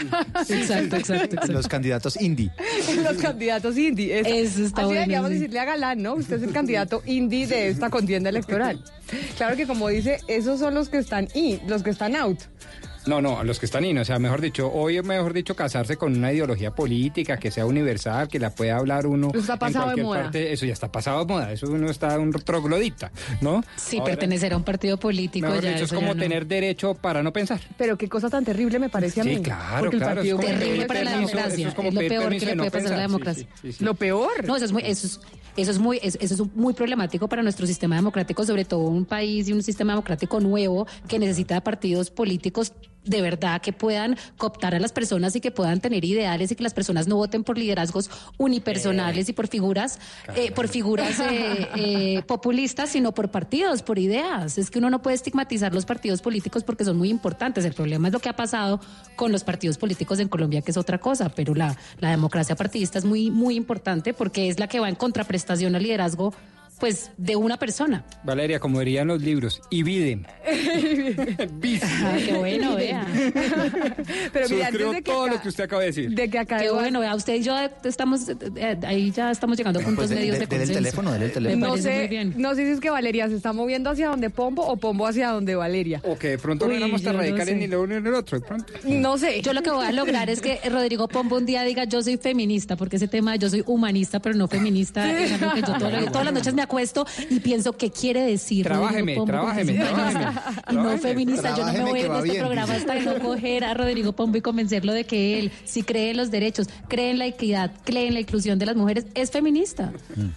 Exacto, exacto, exacto. Los candidatos indie. [laughs] los candidatos indie. Esa- Eso está Así bueno, deberíamos sí. decirle a Galán, ¿no? Usted es el candidato indie de esta contienda electoral. Claro que como dice, esos son los que están in, los que están out. No, no, a los que están in, o sea, mejor dicho, hoy es mejor dicho casarse con una ideología política que sea universal, que la pueda hablar uno. Eso está en pasado de cualquier moda. parte, eso ya está pasado de moda, eso uno está un troglodita, ¿no? Sí, Ahora, pertenecer a un partido político Mejor ya dicho, es como ya no. tener derecho para no pensar. Pero qué cosa tan terrible me parece a Sí, mí. claro, Porque el claro, partido es Terrible pedir para la democracia. es como es lo peor que de le no puede pasar a la democracia. sí, sí, sí. Lo peor. No, eso es muy, eso es, eso es muy, es- eso es muy problemático para nuestro sistema democrático, sobre todo un país y un sistema democrático nuevo que necesita de partidos políticos de verdad que puedan cooptar a las personas y que puedan tener ideales y que las personas no voten por liderazgos unipersonales y por figuras, eh, por figuras eh, eh, populistas, sino por partidos, por ideas. Es que uno no puede estigmatizar los partidos políticos porque son muy importantes. El problema es lo que ha pasado con los partidos políticos en Colombia, que es otra cosa, pero la, la democracia partidista es muy, muy importante porque es la que va en contraprestación al liderazgo pues de una persona. Valeria, como dirían los libros, y videm. [laughs] Ah, qué bueno, vea. [laughs] Pero mira, antes de que todo acá- lo que usted acaba de decir. de que acá Qué bueno, vea, usted y yo estamos, eh, ahí ya estamos llegando a puntos Pues de- medios de- de, el teléfono, dele el Me teléfono. No sé, no sé si es que Valeria se está moviendo hacia donde Pombo o Pombo hacia donde Valeria. O que de pronto Uy, no éramos tan yo no radicales sé. ni lo uno ni el otro. De pronto. No sé. Yo lo que voy a lograr es que [laughs] Rodrigo Pombo un día diga yo soy feminista, porque ese tema de yo soy humanista pero no feminista es algo que yo todo lo- todas las noches me acuesto y pienso qué quiere decir. Trabájeme, trabájeme, Y no feminista, yo no me voy en este bien, programa hasta no coger a Rodrigo Pombo y convencerlo de que él, si cree en los derechos, cree en la equidad, cree en la inclusión de las mujeres, es feminista.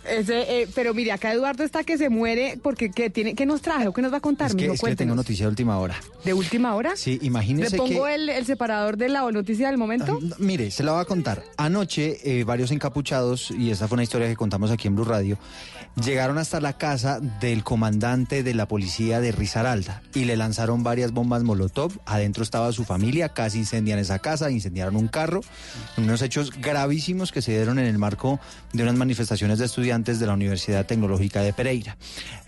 Ese, eh, pero mire, acá Eduardo está que se muere porque ¿qué, tiene, ¿qué nos traje o qué nos va a contar? Es que, mijo? es que le tengo noticia de última hora. ¿De última hora? Sí, ¿Le imagínese pongo que... el, el separador de la noticia del momento? No, Mire, se la voy a contar. Anoche, eh, varios encapuchados, y esta fue una historia que contamos aquí en Blue Radio, llegaron hasta la casa del comandante de la policía de Risaralda y le lanzaron varias bombas Molotov. Adentro estaba su familia, casi incendian esa casa, incendiaron un carro. Unos hechos gravísimos que se dieron en el marco de unas manifestaciones de estudiantes de la Universidad Tecnológica de Pereira.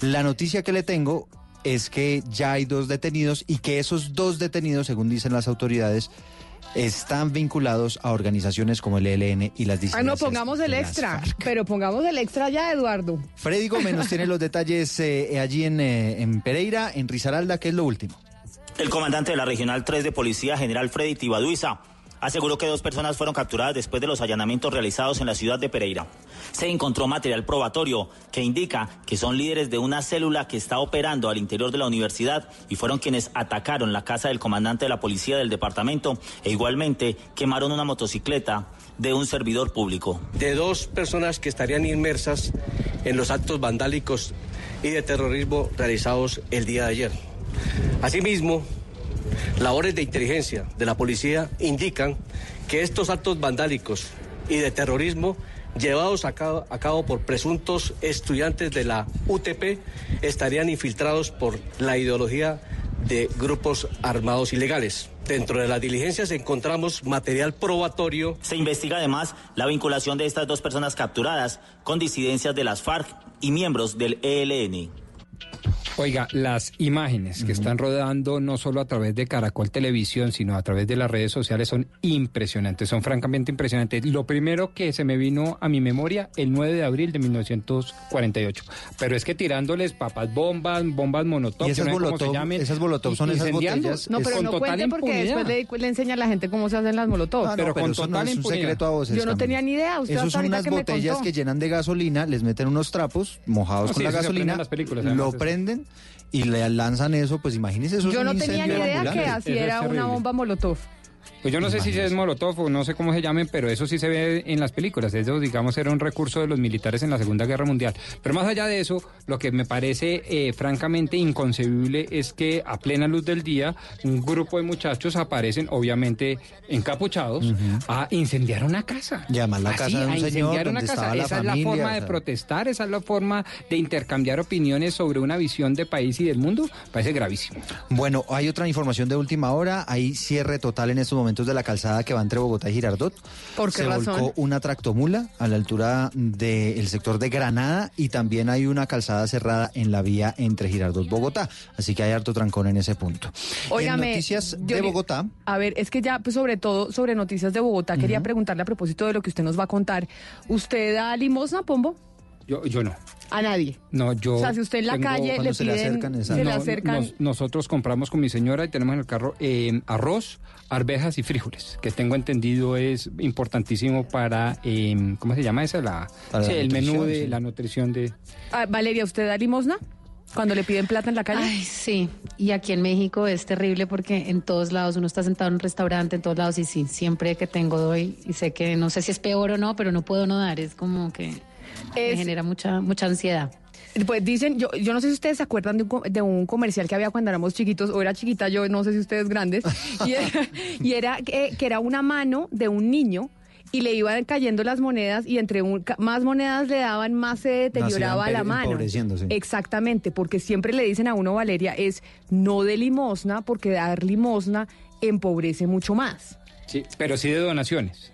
La noticia que le tengo es que ya hay dos detenidos y que esos dos detenidos, según dicen las autoridades, están vinculados a organizaciones como el ELN y las Ah, disidencias. no, pongamos el extra. Pero pongamos el extra ya, Eduardo. Freddy Gómez nos tiene los [laughs] detalles eh, allí en, eh, en Pereira, en Risaralda, que es lo último. El comandante de la Regional 3 de Policía, general Freddy Tibaduiza, aseguró que dos personas fueron capturadas después de los allanamientos realizados en la ciudad de Pereira. Se encontró material probatorio que indica que son líderes de una célula que está operando al interior de la universidad y fueron quienes atacaron la casa del comandante de la policía del departamento e igualmente quemaron una motocicleta de un servidor público. de dos personas que estarían inmersas en los actos vandálicos y de terrorismo realizados el día de ayer. Asimismo, labores de inteligencia de la policía indican que estos actos vandálicos y de terrorismo llevados a cabo, por presuntos estudiantes de la UTP estarían infiltrados por la ideología de grupos armados ilegales. Dentro de las diligencias encontramos material probatorio Se investiga además la vinculación de estas dos personas capturadas con disidencias de las FARC y miembros del ELN. Oiga, las imágenes que están rodando no solo a través de Caracol Televisión, sino a través de las redes sociales son impresionantes, son francamente impresionantes. Lo primero que se me vino a mi memoria, el 9 de abril de 1948. Pero es que tirándoles papas bombas, bombas monotop, Y esas no molotov- se llamen, esas molotov son esas botellas, No, pero con no total cuente porque impunidad. después le, le enseña a la gente cómo se hacen las molotov. Ah, no, pero con eso no total es un secreto a voces. Yo no tenía ni idea, usted Esos son unas que me botellas contó. que llenan de gasolina, les meten unos trapos mojados con sí, la gasolina, en las películas, lo prenden y le lanzan eso, pues imagínese eso. es Yo un no tenía ni incendio idea que ambulante. así era una bomba molotov. Pues yo no sé si es Molotov o no sé cómo se llamen, pero eso sí se ve en las películas. Eso, digamos, era un recurso de los militares en la Segunda Guerra Mundial. Pero más allá de eso, lo que me parece eh, francamente inconcebible es que a plena luz del día, un grupo de muchachos aparecen, obviamente encapuchados, a incendiar una casa. Además la Así, casa de un a señor incendiar una casa. Esa es la forma o de protestar, esa es la forma de intercambiar opiniones sobre una visión de país y del mundo. Parece gravísimo. Bueno, hay otra información de última hora. Hay cierre total en estos momentos de la calzada que va entre Bogotá y Girardot. ¿Por qué Se razón? volcó una tractomula a la altura del sector de Granada y también hay una calzada cerrada en la vía entre Girardot Bogotá. Así que hay harto trancón en ese punto. Óigame, en noticias de Bogotá. A ver, es que ya, pues sobre todo sobre noticias de Bogotá, quería preguntarle a propósito de lo que usted nos va a contar. ¿Usted da limosna, Pombo? Yo, yo no. A nadie. No, yo. O sea, si usted en la tengo- calle cuando le se le piden, acercan, se exacto. le No, acercan. nos- nosotros compramos con mi señora y tenemos en el carro eh, arroz, arvejas y frijoles, que tengo entendido es importantísimo para, eh, ¿cómo se llama esa? La, Para sí, la el menú de sí. la nutrición de... Ah, Valeria, ¿usted da limosna? Cuando le piden plata en la calle. Ay, sí. Y aquí en México es terrible porque en todos lados uno está sentado en un restaurante, en todos lados, y sí, siempre que tengo doy. Y sé que no sé si es peor o no, pero no puedo no dar. Es como que me genera mucha, mucha ansiedad. Pues dicen, yo, yo no sé si ustedes se acuerdan de un, de un comercial que había cuando éramos chiquitos, o era chiquita yo, no sé si ustedes grandes, [laughs] y era, y era que, que era una mano de un niño y le iban cayendo las monedas y entre un- más monedas le daban, más se deterioraba la mano. empobreciéndose. Exactamente, porque siempre le dicen a uno, Valeria, es no de limosna, porque dar limosna empobrece mucho más. Sí, pero sí de donaciones,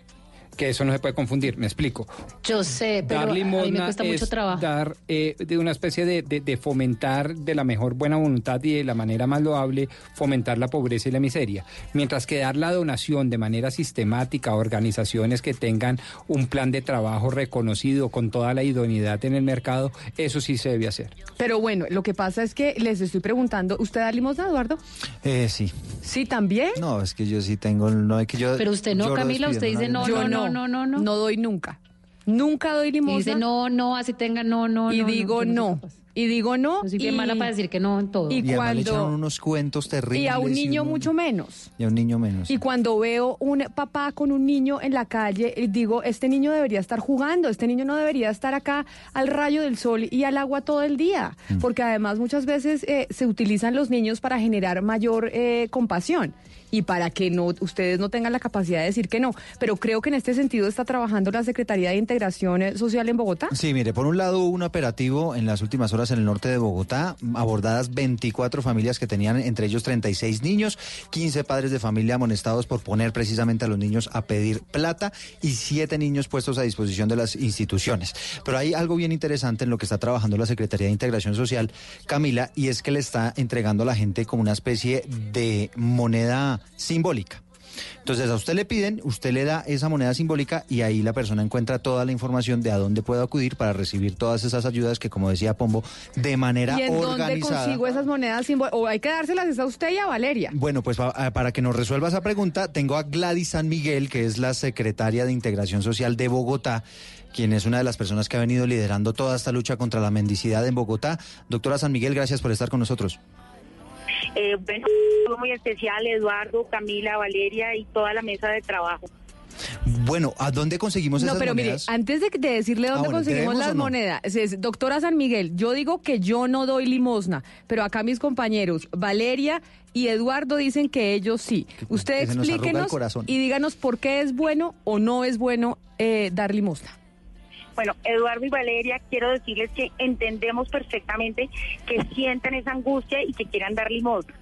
que eso no se puede confundir, me explico. Yo sé, pero dar a mí me limosna cuesta mucho es trabajo. dar eh, de una especie de, de- de fomentar de la mejor buena voluntad y de la manera más loable fomentar la pobreza y la miseria. Mientras que dar la donación de manera sistemática a organizaciones que tengan un plan de trabajo reconocido con toda la idoneidad en el mercado, eso sí se debe hacer. Pero bueno, lo que pasa es que les estoy preguntando, ¿usted da limosna, Eduardo? Eh, sí. Sí, también. No, es que yo sí tengo, no es que yo. Pero usted no, Camila, usted dice no, no, no. No, no, no, no. No doy nunca. Nunca doy Y limosna. dice no, no, así tenga, no, no, y no, digo no. capaz. Y digo no. Yo soy bien y- mala para decir que no en todo. y Y además le cuando- unos cuentos terribles. Y a un niño uno- mucho menos. Y a un niño menos. Y cuando veo un papá con un niño en la calle, digo, este niño debería estar jugando, este niño no debería estar acá al rayo del sol y al agua todo el día, Mm. porque además muchas veces eh, se utilizan los niños para generar mayor eh, compasión y para que no ustedes no tengan la capacidad de decir que no. Pero creo que en este sentido está trabajando la Secretaría de Integración eh, Social en Bogotá. Sí, mire, por un lado hubo un operativo en las últimas horas en el norte de Bogotá, abordadas 24 familias que tenían entre ellos 36 niños, 15 padres de familia amonestados por poner precisamente a los niños a pedir plata y 7 niños puestos a disposición de las instituciones. Pero hay algo bien interesante en lo que está trabajando la Secretaría de Integración Social, Camila, y es que le está entregando a la gente como una especie de moneda simbólica. Entonces a usted le piden, usted le da esa moneda simbólica y ahí la persona encuentra toda la información de a dónde puede acudir para recibir todas esas ayudas que, como decía Pombo, de manera ¿Y en dónde organizada. consigo esas monedas simbólicas? O hay que dárselas a usted y a Valeria. Bueno, pues ah, para que nos resuelva esa pregunta, tengo a Gladys San Miguel, que es la secretaria de Integración Social de Bogotá, quien es una de las personas que ha venido liderando toda esta lucha contra la mendicidad en Bogotá. Doctora San Miguel, gracias por estar con nosotros. Eh, bueno, fue muy especial, Eduardo, Camila, Valeria y toda la mesa de trabajo. Bueno, ¿a dónde conseguimos No, esas pero mire, monedas? antes de, de decirle dónde Ah, bueno, conseguimos ¿debemos las no? monedas, es- doctora San Miguel, yo digo que yo no doy limosna, pero acá mis compañeros, Valeria y Eduardo, dicen que ellos sí. Usted explíquenos y díganos por qué es bueno o no es bueno eh, dar limosna. Bueno, Eduardo y Valeria, quiero decirles que entendemos perfectamente que sientan esa angustia y que quieran dar limosna.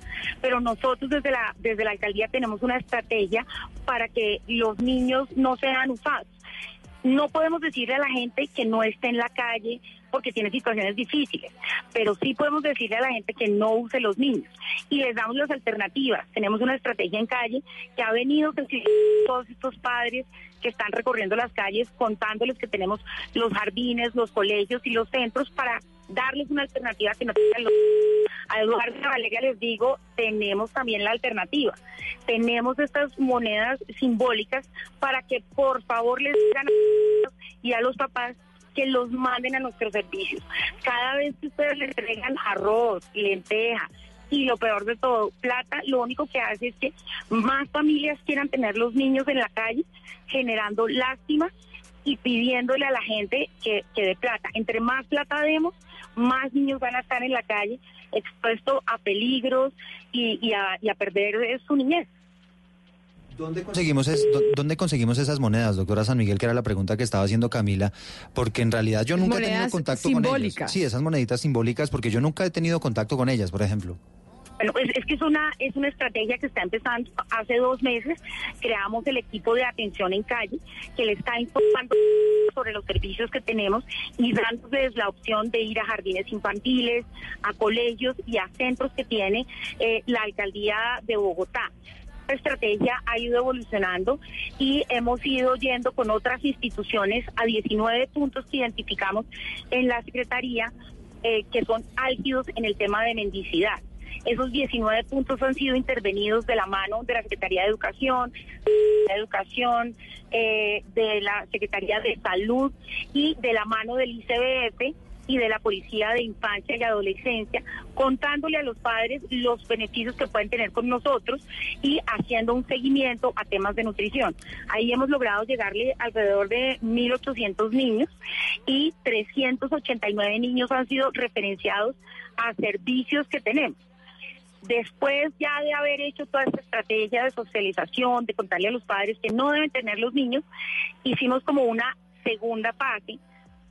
Pero nosotros desde la, desde la alcaldía tenemos una estrategia para que los niños no sean usados. No podemos decirle a la gente que no esté en la calle porque tiene situaciones difíciles, pero sí podemos decirle a la gente que no use los niños y les damos las alternativas. Tenemos una estrategia en calle que ha venido todos estos padres que están recorriendo las calles contándoles que tenemos los jardines, los colegios y los centros para darles una alternativa que no tengan los a Eduardo Valeria les digo, tenemos también la alternativa. Tenemos estas monedas simbólicas para que por favor les digan y a los papás que los manden a nuestros servicios. Cada vez que ustedes les entregan arroz, lenteja y lo peor de todo, plata, lo único que hace es que más familias quieran tener los niños en la calle, generando lástima y pidiéndole a la gente que, que dé plata. Entre más plata demos, más niños van a estar en la calle expuestos a peligros y, y a, y a perder su niñez. ¿Dónde conseguimos, es- dó- ¿Dónde conseguimos esas monedas, doctora San Miguel? Que era la pregunta que estaba haciendo Camila, porque en realidad yo nunca he tenido contacto con simbólicas. ellas. Sí, esas moneditas simbólicas, porque yo nunca he tenido contacto con ellas, por ejemplo. Bueno, es, es que es una, es una estrategia que está empezando hace dos meses. Creamos el equipo de atención en calle que le está informando sobre los servicios que tenemos y dándoles la opción de ir a jardines infantiles, a colegios y a centros que tiene eh, la alcaldía de Bogotá. estrategia ha ido evolucionando y hemos ido yendo con otras instituciones a 19 puntos que identificamos en la Secretaría eh, que son álgidos en el tema de mendicidad. Esos 19 puntos han sido intervenidos de la mano de la Secretaría de Educación, de Educación, eh, de la Secretaría de Salud y de la mano del ICBF y de la Policía de Infancia y Adolescencia, contándole a los padres los beneficios que pueden tener con nosotros y haciendo un seguimiento a temas de nutrición. Ahí hemos logrado llegarle alrededor de 1.800 niños y 389 niños han sido referenciados a servicios que tenemos. Después ya de haber hecho toda esta estrategia de socialización, de contarle a los padres que no deben tener los niños, hicimos como una segunda fase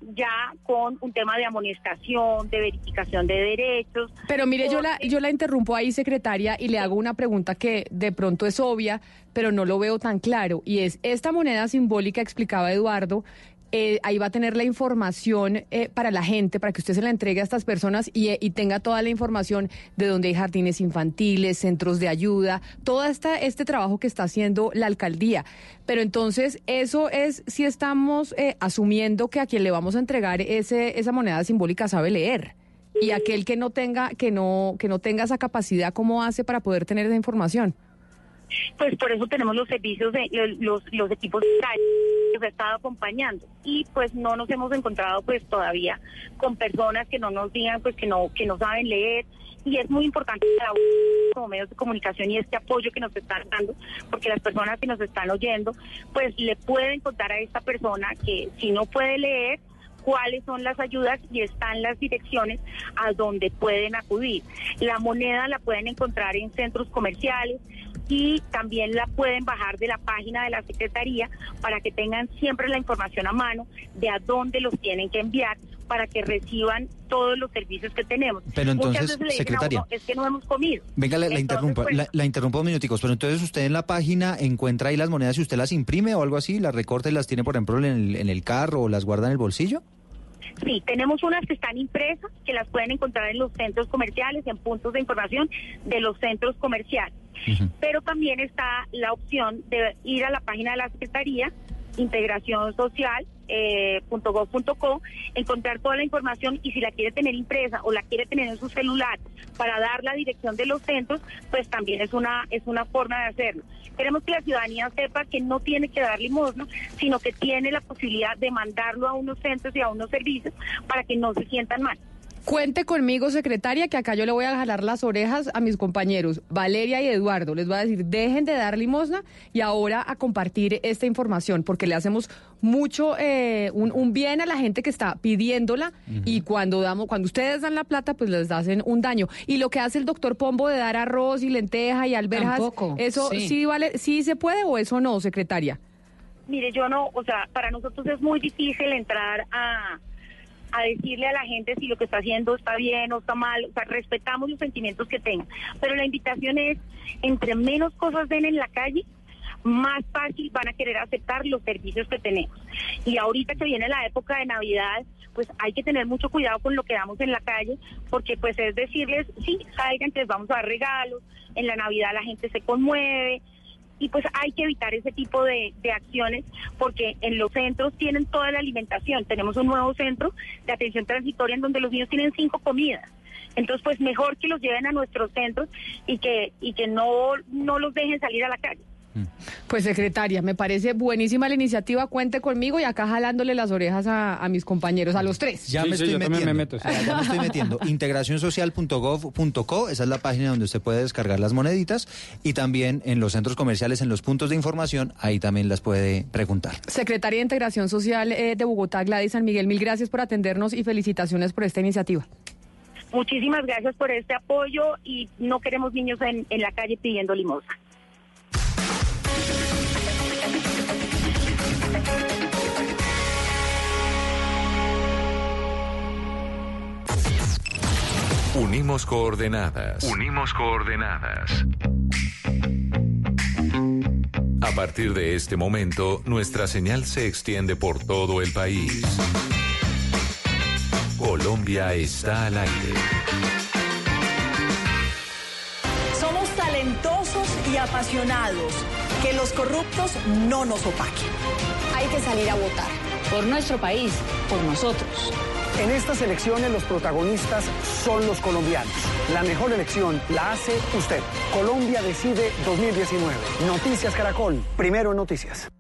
ya con un tema de amonestación, de verificación de derechos. Pero mire, yo la, yo la interrumpo ahí, secretaria, y le hago una pregunta que de pronto es obvia, pero no lo veo tan claro. Y es, esta moneda simbólica, explicaba Eduardo, eh, ahí va a tener la información eh, para la gente, para que usted se la entregue a estas personas y, eh, y, tenga toda la información de dónde hay jardines infantiles, centros de ayuda, todo esta, este trabajo que está haciendo la alcaldía. Pero entonces, eso es si estamos asumiendo que a quien le vamos a entregar ese, esa moneda simbólica sabe leer. Y aquel que no tenga, que no, que no tenga esa capacidad, ¿cómo hace para poder tener esa información? Pues por eso tenemos los servicios de los, equipos que se estado acompañando y pues no nos hemos encontrado pues todavía con personas que no nos digan pues que no que no saben leer y es muy importante como medios de comunicación y este apoyo que nos están dando, porque las personas que nos están oyendo, pues le pueden contar a esta persona que si no puede leer, cuáles son las ayudas y están las direcciones a donde pueden acudir. La moneda la pueden encontrar en centros comerciales y también la pueden bajar de la página de la Secretaría para que tengan siempre la información a mano de a dónde los tienen que enviar para que reciban todos los servicios que tenemos. Pero entonces, secretaria, es que no hemos comido. Venga, la, interrumpa, pues, la, interrumpo un minuticos, pero entonces usted en la página encuentra ahí las monedas y usted las imprime o algo así, las recorta y las tiene, por ejemplo, en el, en el carro o las guarda en el bolsillo. Sí, tenemos unas que están impresas, que las pueden encontrar en los centros comerciales, en puntos de información de los centros comerciales. Pero también está la opción de ir a la página de la Secretaría, integración social, eh, encontrar toda la información y si la quiere tener impresa o la quiere tener en su celular para dar la dirección de los centros, pues también es una es una forma de hacerlo. Queremos que la ciudadanía sepa que no tiene que dar limosna, sino que tiene la posibilidad de mandarlo a unos centros y a unos servicios para que no se sientan mal. Cuente conmigo, secretaria, que acá yo le voy a jalar las orejas a mis compañeros, Valeria y Eduardo. Les voy a decir, dejen de dar limosna y ahora a compartir esta información, porque le hacemos mucho eh, un, bien a la gente que está pidiéndola y cuando damos, cuando ustedes dan la plata, pues les hacen un daño. Y lo que hace el doctor Pombo de dar arroz y lenteja y alberjas, ¿eso sí. sí vale, sí se puede o eso no, secretaria? Mire, yo no, o sea, para nosotros es muy difícil entrar a a decirle a la gente si lo que está haciendo está bien o está mal, o sea, respetamos los sentimientos que tengan, pero la invitación es, entre menos cosas den en la calle, más fácil van a querer aceptar los servicios que tenemos. Y ahorita que viene la época de Navidad, pues hay que tener mucho cuidado con lo que damos en la calle, porque pues es decirles, sí, salgan, les vamos a dar regalos, en la Navidad la gente se conmueve, y pues hay que evitar ese tipo de, acciones porque en los centros tienen toda la alimentación. Tenemos un nuevo centro de atención transitoria en donde los niños tienen cinco comidas. Entonces, pues mejor que los lleven a nuestros centros y que y que no no los dejen salir a la calle. Pues secretaria, me parece buenísima la iniciativa, cuente conmigo y acá jalándole las orejas a, mis compañeros, a los tres. Ya me estoy metiendo. ya me estoy metiendo. [laughs] Integracionsocial.gov.co, esa es la página donde usted puede descargar las moneditas y también en los centros comerciales, en los puntos de información, ahí también las puede preguntar. Secretaria de Integración Social eh, de Bogotá, Gladys San Miguel, mil gracias por atendernos y felicitaciones por esta iniciativa. Muchísimas gracias por este apoyo y no queremos niños en, en la calle pidiendo limosna. Unimos coordenadas. Unimos coordenadas. A partir de este momento, nuestra señal se extiende por todo el país. Colombia está al aire exitosos y apasionados. Que los corruptos no nos opaquen. Hay que salir a votar. Por nuestro país, por nosotros. En estas elecciones los protagonistas son los colombianos. La mejor elección la hace usted. Colombia decide 2019. Noticias Caracol. Primero en noticias.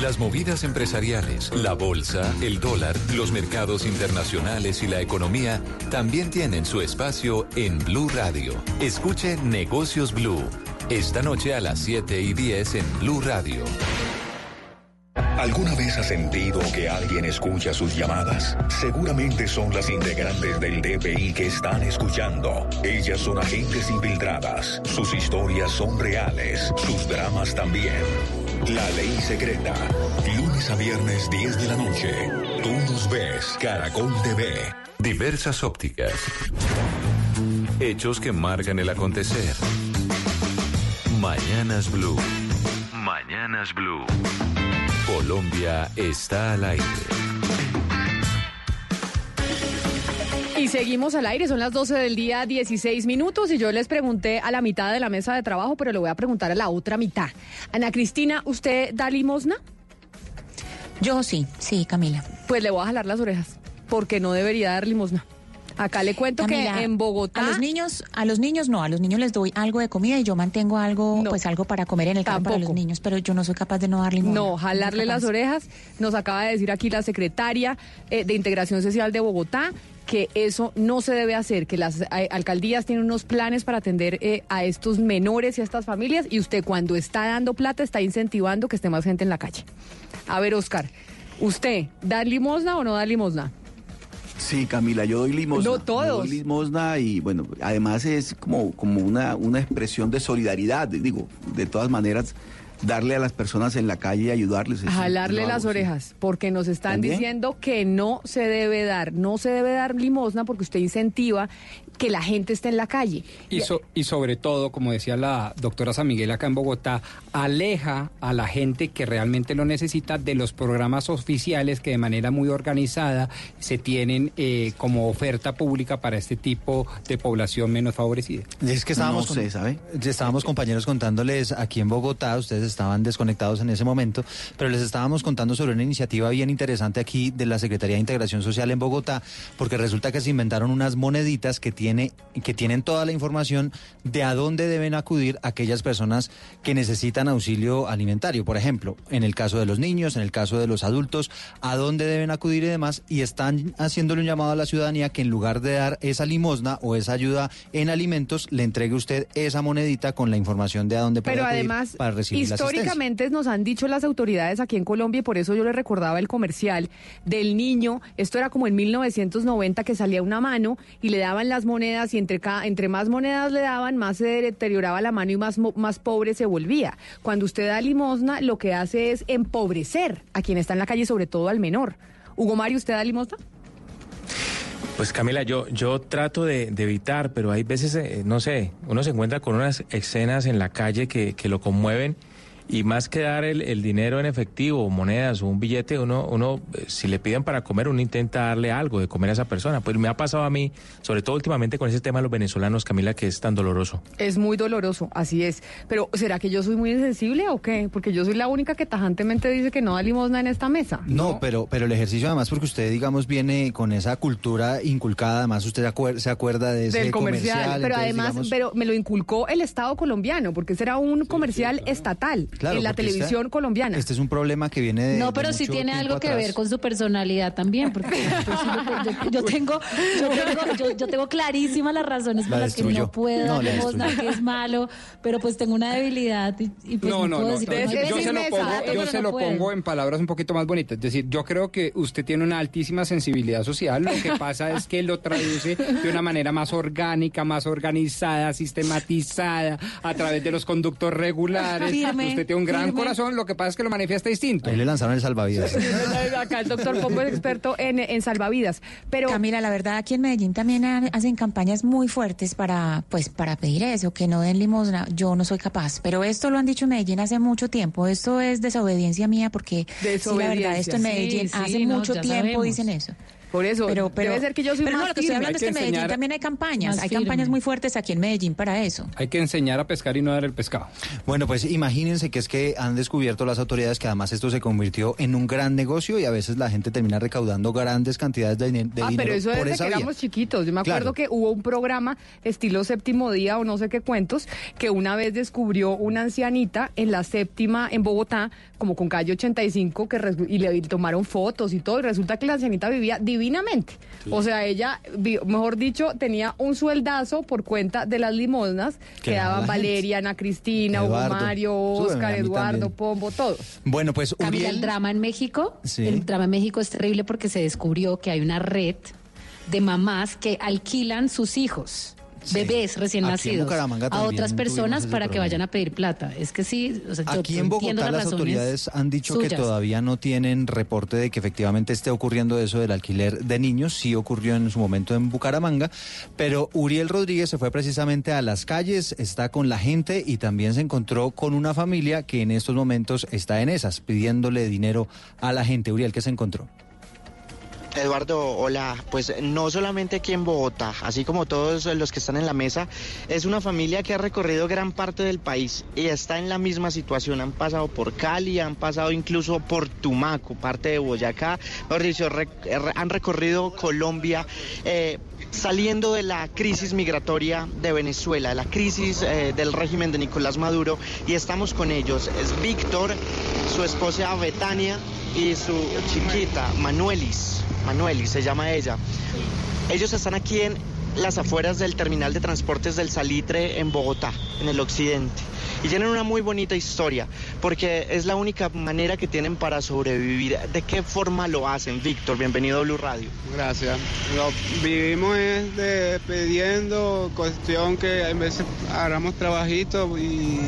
Las movidas empresariales, la bolsa, el dólar, los mercados internacionales y la economía también tienen su espacio en Blue Radio. Escuche Negocios Blue. Esta noche a las 7 y 10 en Blue Radio. ¿Alguna vez has sentido que alguien escucha sus llamadas? Seguramente son las integrantes del DPI que están escuchando. Ellas son agentes infiltradas. Sus historias son reales. Sus dramas también. La ley secreta. Lunes a viernes 10 de la noche. Tú nos ves. Caracol TV. Diversas ópticas. Hechos que marcan el acontecer. Mañanas Blue. Mañanas Blue. Colombia está al aire. Y seguimos al aire, son las 12 del día, 16 minutos, y yo les pregunté a la mitad de la mesa de trabajo, pero le voy a preguntar a la otra mitad. Ana Cristina, ¿usted da limosna? Yo sí, sí, Camila. Pues le voy a jalar las orejas, porque no debería dar limosna. Acá le cuento Camila, que en Bogotá. A los niños, a los niños no, a los niños les doy algo de comida y yo mantengo algo, pues algo para comer en el carro para los niños, pero yo no soy capaz de no dar limosna. No, jalarle No las orejas. Nos acaba de decir aquí la secretaria eh, de Integración Social de Bogotá que eso no se debe hacer, que las eh, alcaldías tienen unos planes para atender eh, a estos menores y a estas familias y usted cuando está dando plata está incentivando que esté más gente en la calle. A ver, Oscar, ¿usted da limosna o no da limosna? Sí, Camila, yo doy limosna. No todos. Yo doy limosna y bueno, además es como, como una, una expresión de solidaridad. Digo, de todas maneras, darle a las personas en la calle y ayudarles. eso jalarle las sí. orejas, porque nos están ¿También? diciendo que no se debe dar, no se debe dar limosna porque usted incentiva que la gente esté en la calle. Y, so- y sobre todo, como decía la doctora San Miguel acá en Bogotá, aleja a la gente que realmente lo necesita de los programas oficiales que de manera muy organizada se tienen eh, como oferta pública para este tipo de población menos favorecida. Es que estábamos, No sé, ¿sabe? estábamos compañeros contándoles aquí en Bogotá, ustedes estaban desconectados en ese momento, pero les estábamos contando sobre una iniciativa bien interesante aquí de la Secretaría de Integración Social en Bogotá, porque resulta que se inventaron unas moneditas que tiene que tienen toda la información de a dónde deben acudir aquellas personas que necesitan auxilio alimentario, por ejemplo, en el caso de los niños, en el caso de los adultos, a dónde deben acudir y demás, y están haciéndole un llamado a la ciudadanía que en lugar de dar esa limosna o esa ayuda en alimentos, le entregue usted esa monedita con la información de a dónde puede Pero acudir además, para recibir la asistencia. históricamente nos han dicho las autoridades aquí en Colombia y por eso yo le recordaba el comercial del niño. Esto era como en 1990 que salía una mano y le daban las monedas y entre, entre más monedas le daban, más se deterioraba la mano y más, más pobre se volvía. Cuando usted da limosna, lo que hace es empobrecer a quien está en la calle, sobre todo al menor. Hugo Mario, ¿usted da limosna? Pues Camila, yo, yo trato de, de evitar, pero hay veces, eh, no sé, uno se encuentra con unas escenas en la calle que, que lo conmueven y más que dar el, el dinero en efectivo, o monedas o un billete, uno, uno, eh, si le piden para comer, uno intenta darle algo de comer a esa persona. Pues me ha pasado a mí, sobre todo últimamente con ese tema de los venezolanos, Camila, que es tan doloroso. Es muy doloroso, así es. Pero ¿será que yo soy muy insensible o qué? Porque yo soy la única que tajantemente dice que no da limosna en esta mesa. No, pero, pero el ejercicio además porque usted, digamos, viene con esa cultura inculcada, además usted se acuer- se acuerda de ese del comercial, pero entonces, además, digamos, pero me lo inculcó el Estado colombiano, porque ese era un comercial estatal claro, en la televisión esta- colombiana. Este es un problema que viene de No, de pero sí mucho tiene algo que atrás. ver con su personalidad también, porque yo, yo tengo, yo tengo, yo, yo tengo clarísimas las razones La por las que no puedo No, dar la limosna, destruyó. que es malo, pero pues tengo una debilidad y, y pues no, no, puedo no. decir no, que no hay yo se lo pongo, yo se no lo pongo en palabras un poquito más bonitas. Es decir, yo creo que usted tiene una altísima sensibilidad social. Lo que pasa es que lo traduce de una manera más orgánica, más organizada, sistematizada, a través de los conductos regulares. Firme, usted tiene un gran firme. corazón. Lo que pasa es que lo manifiesta distinto. Ahí le lanzaron el salvavidas. Acá el doctor Pombo es experto en, en salvavidas. Pero Camila, la verdad aquí en Medellín también ha- hacen campañas muy fuertes para pues para pedir eso, que no den limosna. Yo no soy capaz, pero esto lo han dicho en Medellín hace mucho tiempo. Esto es desobediencia mía porque sí, la verdad, esto en Desobediencia. Medellín Sí, hace mucho tiempo sabemos. dicen eso. Por eso, Pero, pero, debe ser que yo soy pero no, más lo que estoy hablando es que en Medellín también hay campañas. Hay firme. campañas muy fuertes aquí en Medellín para eso. Hay que enseñar a pescar y no dar el pescado. Bueno, pues imagínense que es que han descubierto las autoridades que además esto se convirtió en un gran negocio y a veces la gente termina recaudando grandes cantidades de, de ah, dinero pero eso por desde esa que vía. éramos chiquitos. Yo me acuerdo Claro. que hubo un programa estilo séptimo día o no sé qué cuentos, que una vez descubrió una ancianita en la séptima en Bogotá, como con calle 85, que y le tomaron fotos y todo, y resulta que la ancianita vivía divinamente. O sea, ella, mejor dicho, tenía un sueldazo por cuenta de las limosnas Que que daba daban. Valeria, Ana Cristina, Eduardo. Hugo Mario, Oscar, Eduardo, también. Pombo, todos. Bueno, pues Camila, el Uriel... drama en México, Sí. el drama en México es terrible porque se descubrió que hay una red de mamás que alquilan sus hijos. Bebés recién Aquí nacidos a otras personas para que vayan a pedir plata. Es que sí, o sea, yo Aquí en Bogotá las razones autoridades han dicho que todavía no tienen reporte de que efectivamente esté ocurriendo eso del alquiler de niños. Sí ocurrió en su momento en Bucaramanga, pero Uriel Rodríguez se fue precisamente a las calles, está con la gente y también se encontró con una familia que en estos momentos está en esas, pidiéndole dinero a la gente. Uriel, ¿qué se encontró? Eduardo, hola. Pues no solamente aquí en Bogotá, así como todos los que están en la mesa, es una familia que ha recorrido gran parte del país y está en la misma situación. Han pasado por Cali, han pasado incluso por Tumaco, parte de Boyacá. Re- han recorrido Colombia. eh, Saliendo de la crisis migratoria de Venezuela, la crisis eh, del régimen de Nicolás Maduro, y estamos con ellos. Es Víctor, su esposa Betania y su chiquita Manuelis. Manuelis se llama ella. Ellos están aquí en las afueras del terminal de transportes del Salitre en Bogotá, en el occidente. Y tienen una muy bonita historia, porque es la única manera que tienen para sobrevivir. ¿De qué forma lo hacen? Víctor, bienvenido a Blue Radio. Gracias. Lo vivimos es de pidiendo, cuestión que a veces agarramos trabajitos y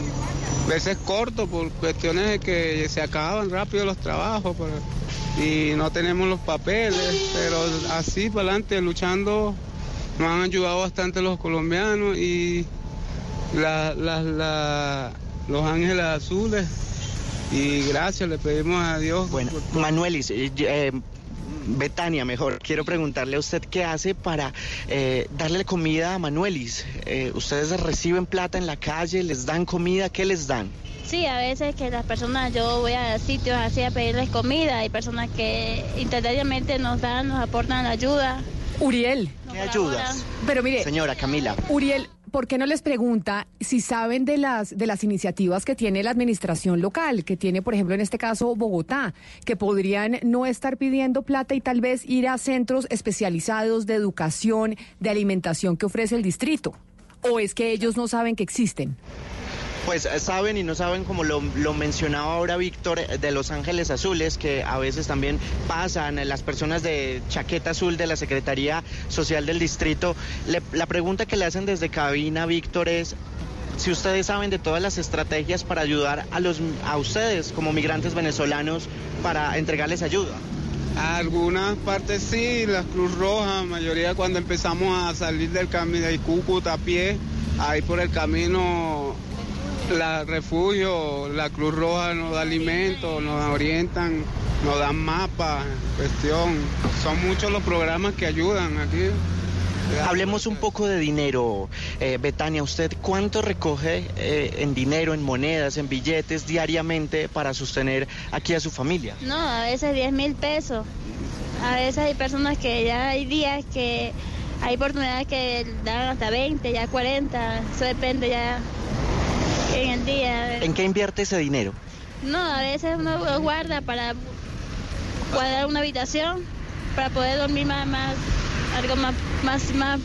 veces cortos por cuestiones de que se acaban rápido los trabajos y no tenemos los papeles, pero así para adelante luchando nos han ayudado bastante los colombianos y la- la- la- los ángeles azules y gracias le pedimos a Dios. Bueno, Manuelis, eh, eh, Betania, mejor, quiero preguntarle a usted qué hace para eh, darle comida a Manuelis. Eh, ¿Ustedes reciben plata en la calle? ¿Les dan comida? ¿Qué les dan? Sí, a veces que las personas, yo voy a sitios así a pedirles comida, hay personas que instantáneamente nos dan, nos aportan la ayuda. Uriel. ¿Qué ayudas? Pero mire, Señora Camila. Uriel, ¿por qué no les pregunta si saben de las de las iniciativas que tiene la administración local, que tiene, por ejemplo, en este caso Bogotá, que podrían no estar pidiendo plata y tal vez ir a centros especializados de educación, de alimentación que ofrece el distrito? ¿O es que ellos no saben que existen? Pues eh, saben y no saben, como lo, mencionaba ahora Víctor, eh, de Los Ángeles Azules, que a veces también pasan, eh, las personas de chaqueta azul de la Secretaría Social del Distrito. La pregunta que le hacen desde cabina, Víctor, es si ustedes saben de todas las estrategias para ayudar a, los, a ustedes como migrantes venezolanos para entregarles ayuda. Algunas partes sí, la Cruz Roja, mayoría cuando empezamos a salir del camino de Cúcuta a pie, ahí por el camino, la refugio, la Cruz Roja nos da alimentos, nos orientan, nos dan mapas, cuestión. Son muchos los programas que ayudan aquí. Hablemos un poco de dinero, eh, Betania. ¿Usted cuánto recoge eh, en dinero, en monedas, en billetes diariamente para sostener aquí a su familia? No, a veces 10 mil pesos. A veces hay personas que ya hay días que hay oportunidades que dan hasta 20, ya 40. Eso depende ya en el día. ¿En qué invierte ese dinero? No, a veces uno lo guarda para cuadrar una habitación, para poder dormir más, más algo más, más, más,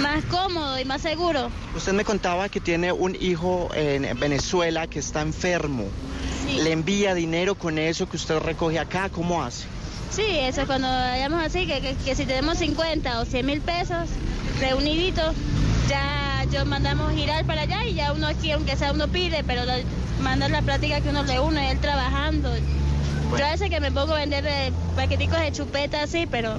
más cómodo y más seguro. Usted me contaba que tiene un hijo en Venezuela que está enfermo. ¿Le envía dinero con eso que usted recoge acá? ¿Cómo hace? Sí, eso es cuando vayamos así, que, que- que si tenemos 50 o 100 mil pesos reuniditos, ya yo mandamos girar para allá y ya uno aquí, aunque sea uno pide, pero lo- mandar la plática que uno le une, él trabajando. Yo a veces que me pongo a vender eh, paqueticos de chupeta así, pero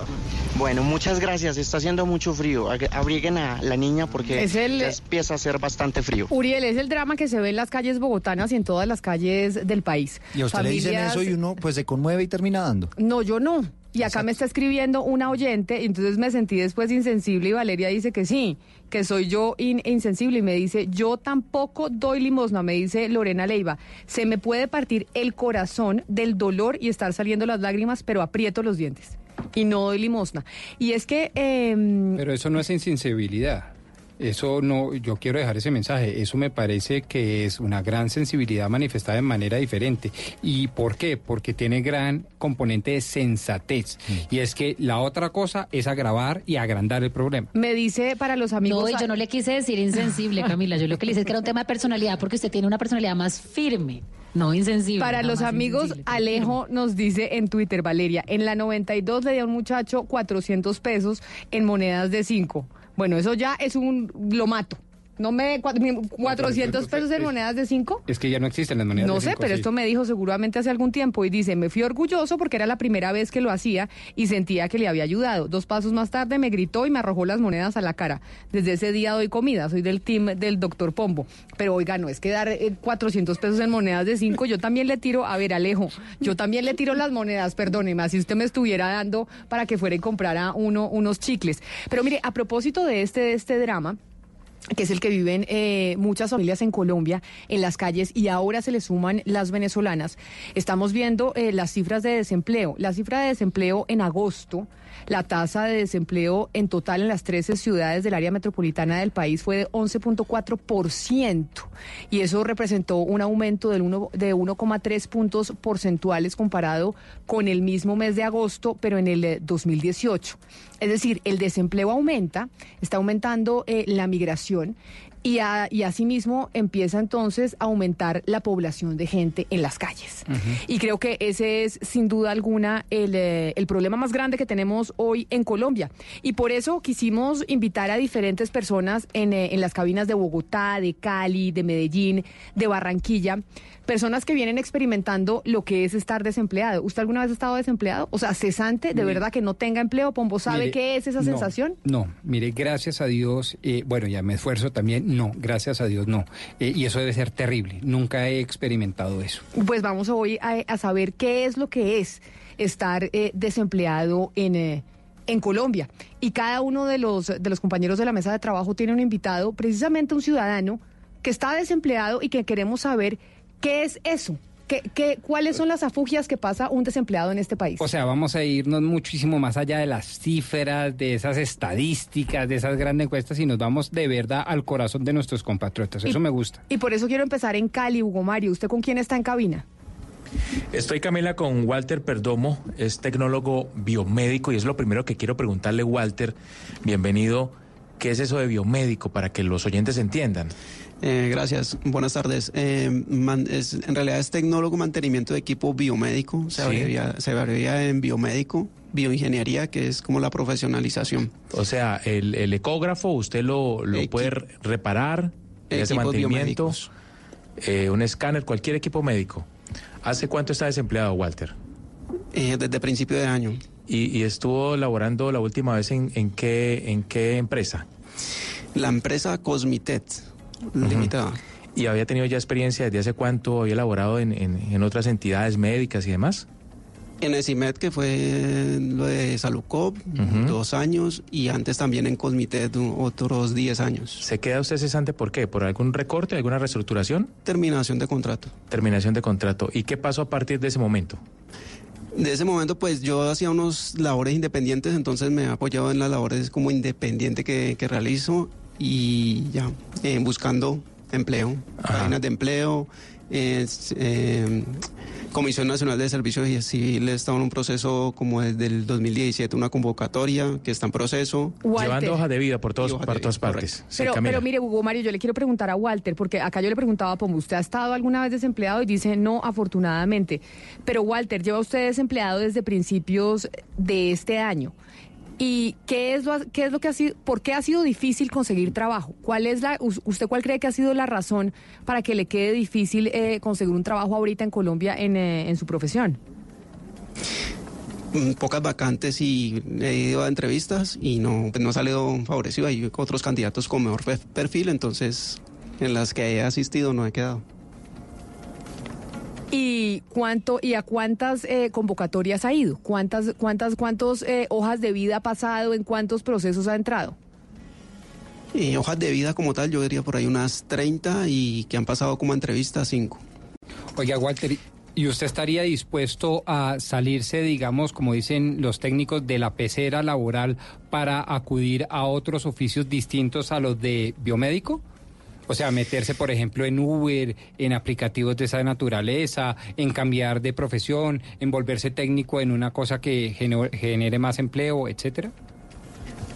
Bueno, muchas gracias. Está haciendo mucho frío. Abriguen a la niña porque Es el- ya empieza a hacer bastante frío. Uriel, es el drama que se ve en las calles bogotanas y en todas las calles del país. Y a usted le dicen Familias- eso y uno pues se conmueve y termina dando. No, yo no. Y acá me está escribiendo una oyente, y entonces me sentí después insensible y Valeria dice que sí, que soy yo in- insensible y me dice, yo tampoco doy limosna, me dice Lorena Leiva, se me puede partir el corazón del dolor y estar saliendo las lágrimas, pero aprieto los dientes y no doy limosna. Y es que... em, Pero eso no es insensibilidad. Eso no, yo quiero dejar ese mensaje. Eso me parece que es una gran sensibilidad manifestada de manera diferente. ¿Y por qué? Porque tiene gran componente de sensatez. Y es que la otra cosa es agravar y agrandar el problema. me dice para los amigos... No, y yo no le quise decir insensible, Camila. Yo lo que le dije es que era un tema de personalidad porque usted tiene una personalidad más firme, no insensible. Para los amigos, insensible. Alejo nos dice en Twitter, Valeria, en la 92 le dio a un muchacho 400 pesos en monedas de 5. Bueno, eso ya es un... lo mato. No me... 400 pesos en monedas de 5. Es que ya no existen las monedas No de sé, cinco, pero sí. esto me dijo seguramente hace algún tiempo y dice, me fui orgulloso porque era la primera vez que lo hacía y sentía que le había ayudado. Dos pasos más tarde me gritó y me arrojó las monedas a la cara. Desde ese día doy comida, soy del team del doctor Pombo. Pero oiga, no es que dar eh, 400 pesos en monedas de 5, yo también le tiro, a ver Alejo, yo también le tiro las monedas, perdóneme, si usted me estuviera dando para que fuera y comprara uno, unos chicles. Pero mire, a propósito de este, de este drama, que es el que viven eh, muchas familias en Colombia, en las calles, y ahora se le suman las venezolanas. Estamos viendo eh, las cifras de desempleo. La cifra de desempleo en agosto, la tasa de desempleo en total en las 13 ciudades del área metropolitana del país fue de 11.4%, y eso representó un aumento del uno- de 1,3 puntos porcentuales comparado con el mismo mes de agosto, pero en el eh, 2018. Es decir, el desempleo aumenta, está aumentando eh, la migración y, a- y asimismo empieza entonces a aumentar la población de gente en las calles. Y creo que ese es sin duda alguna el, eh, el problema más grande que tenemos hoy en Colombia. Y por eso quisimos invitar a diferentes personas en, eh, en las cabinas de Bogotá, de Cali, de Medellín, de Barranquilla. Personas que vienen experimentando lo que es estar desempleado. ¿Usted alguna vez ha estado desempleado? O sea, cesante, de Mire. verdad que no tenga empleo. Pombo, ¿sabe Mire, qué es esa no, sensación? No, mire, gracias a Dios, eh, bueno, ya me esfuerzo también, no, gracias a Dios no. Eh, y eso debe ser terrible, nunca he experimentado eso. Pues vamos hoy a, a saber qué es lo que es estar eh, desempleado en, eh, en Colombia. Y cada uno de los, de los compañeros de la mesa de trabajo tiene un invitado, precisamente un ciudadano que está desempleado y que queremos saber qué es eso. ¿Qué, qué, ¿Cuáles son las afugias que pasa un desempleado en este país? O sea, vamos a irnos muchísimo más allá de las cifras, de esas estadísticas, de esas grandes encuestas y nos vamos de verdad al corazón de nuestros compatriotas. Eso me gusta. Y por eso quiero empezar en Cali, Hugo Mario. ¿Usted con quién está en cabina? Estoy Camila con Walter Perdomo, es tecnólogo biomédico y es lo primero que quiero preguntarle, Walter, bienvenido, ¿qué es eso de biomédico para que los oyentes entiendan? Eh, gracias, buenas tardes. Eh, man- es- en realidad es tecnólogo mantenimiento de equipo biomédico, se, Sí. abrevia, se abrevia en biomédico, bioingeniería, que es como la profesionalización. O sea, el, el ecógrafo usted lo, lo Equi- puede reparar, Equipos mantenimiento, eh, un escáner, cualquier equipo médico. ¿Hace cuánto está desempleado, Walter? Eh, desde principio de año. ¿Y, y estuvo laborando la última vez en, en qué, en qué empresa? La empresa Cosmitet Limitada. ¿Y había tenido ya experiencia desde hace cuánto? ¿Había laborado en, en- en otras entidades médicas y demás? En ESIMED, que fue lo de Salucop, dos años, y antes también en Cosmitet otros 10 años. ¿Se queda usted cesante por qué? ¿Por algún recorte, alguna reestructuración? Terminación de contrato. Terminación de contrato. ¿Y qué pasó a partir de ese momento? De ese momento, pues yo hacía unos labores independientes, entonces me he apoyado en las labores como independiente que, que realizo y ya, eh, buscando empleo, páginas de empleo, es, eh, Comisión Nacional de Servicios Civiles está en un proceso como desde el 2017, una convocatoria que está en proceso. Walter. Llevando hoja de vida por, todos, Y hoja por de todas vida, partes. Pero, pero mire, Hugo Mario, yo le quiero preguntar a Walter, porque acá yo le preguntaba a Pombo, ¿usted ha estado alguna vez desempleado? Y dice, no, afortunadamente. Pero Walter, lleva usted desempleado desde principios de este año. ¿Y qué es lo, qué es lo que ha sido, por qué ha sido difícil conseguir trabajo? ¿Cuál es la, us- usted cuál cree que ha sido la razón para que le quede difícil eh, conseguir un trabajo ahorita en Colombia en, eh, en su profesión? Mm, Pocas vacantes y he ido a entrevistas y no, pues no ha salido favorecido. Hay otros candidatos con mejor pe- perfil, entonces en las que he asistido no he quedado. ¿Y cuánto y a cuántas eh, convocatorias ha ido? ¿Cuántas cuántas cuántos eh, hojas de vida ha pasado? ¿En cuántos procesos ha entrado? Y hojas de vida como tal, yo diría por ahí unas 30 y que han pasado como entrevistas 5. Oiga, Walter, ¿y usted estaría dispuesto a salirse, digamos, como dicen los técnicos, de la pecera laboral para acudir a otros oficios distintos a los de biomédico? O sea, meterse, por ejemplo, en Uber, en aplicativos de esa naturaleza, en cambiar de profesión, en volverse técnico en una cosa que gene- genere más empleo, etcétera.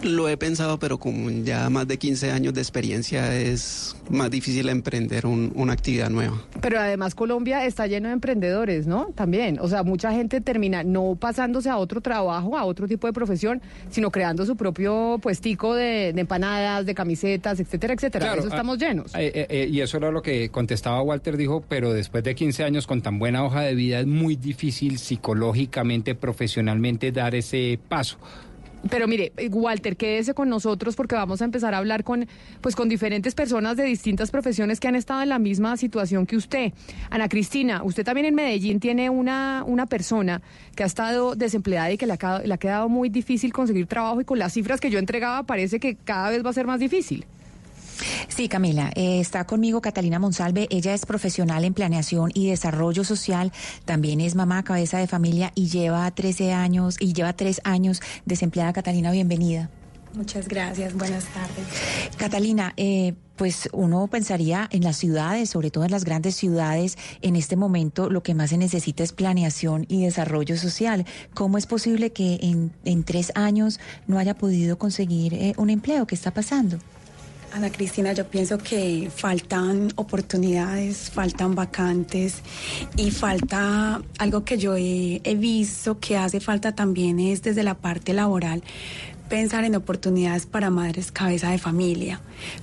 Lo he pensado, pero con ya más de 15 años de experiencia es más difícil emprender un- una actividad nueva. Pero además Colombia está lleno de emprendedores, ¿no? También, o sea, mucha gente termina no pasándose a otro trabajo, a otro tipo de profesión, sino creando su propio puestico de, de empanadas, de camisetas, etcétera, etcétera. Claro, Eso estamos ah, llenos. eh, eh, eh, y eso era lo que contestaba Walter, dijo, pero después de 15 años con tan buena hoja de vida es muy difícil psicológicamente, profesionalmente dar ese paso. Pero mire, Walter, quédese con nosotros porque vamos a empezar a hablar con, pues, con diferentes personas de distintas profesiones que han estado en la misma situación que usted. Ana Cristina, usted también en Medellín tiene una, una persona que ha estado desempleada y que le ha, le ha quedado muy difícil conseguir trabajo y con las cifras que yo entregaba parece que cada vez va a ser más difícil. Sí, Camila, eh, está conmigo Catalina Monsalve. Ella es profesional en planeación y desarrollo social. También es mamá, cabeza de familia y lleva 13 años y lleva tres años desempleada. Catalina, bienvenida. Muchas gracias, buenas tardes. Catalina, eh, pues uno pensaría en las ciudades, sobre todo en las grandes ciudades, en este momento lo que más se necesita es planeación y desarrollo social. ¿Cómo es posible que en, en tres años no haya podido conseguir eh, un empleo? ¿Qué está pasando? Ana Cristina, yo pienso que faltan oportunidades, faltan vacantes y falta algo que yo he, visto que hace falta también es desde la parte laboral pensar en oportunidades para madres cabeza de familia,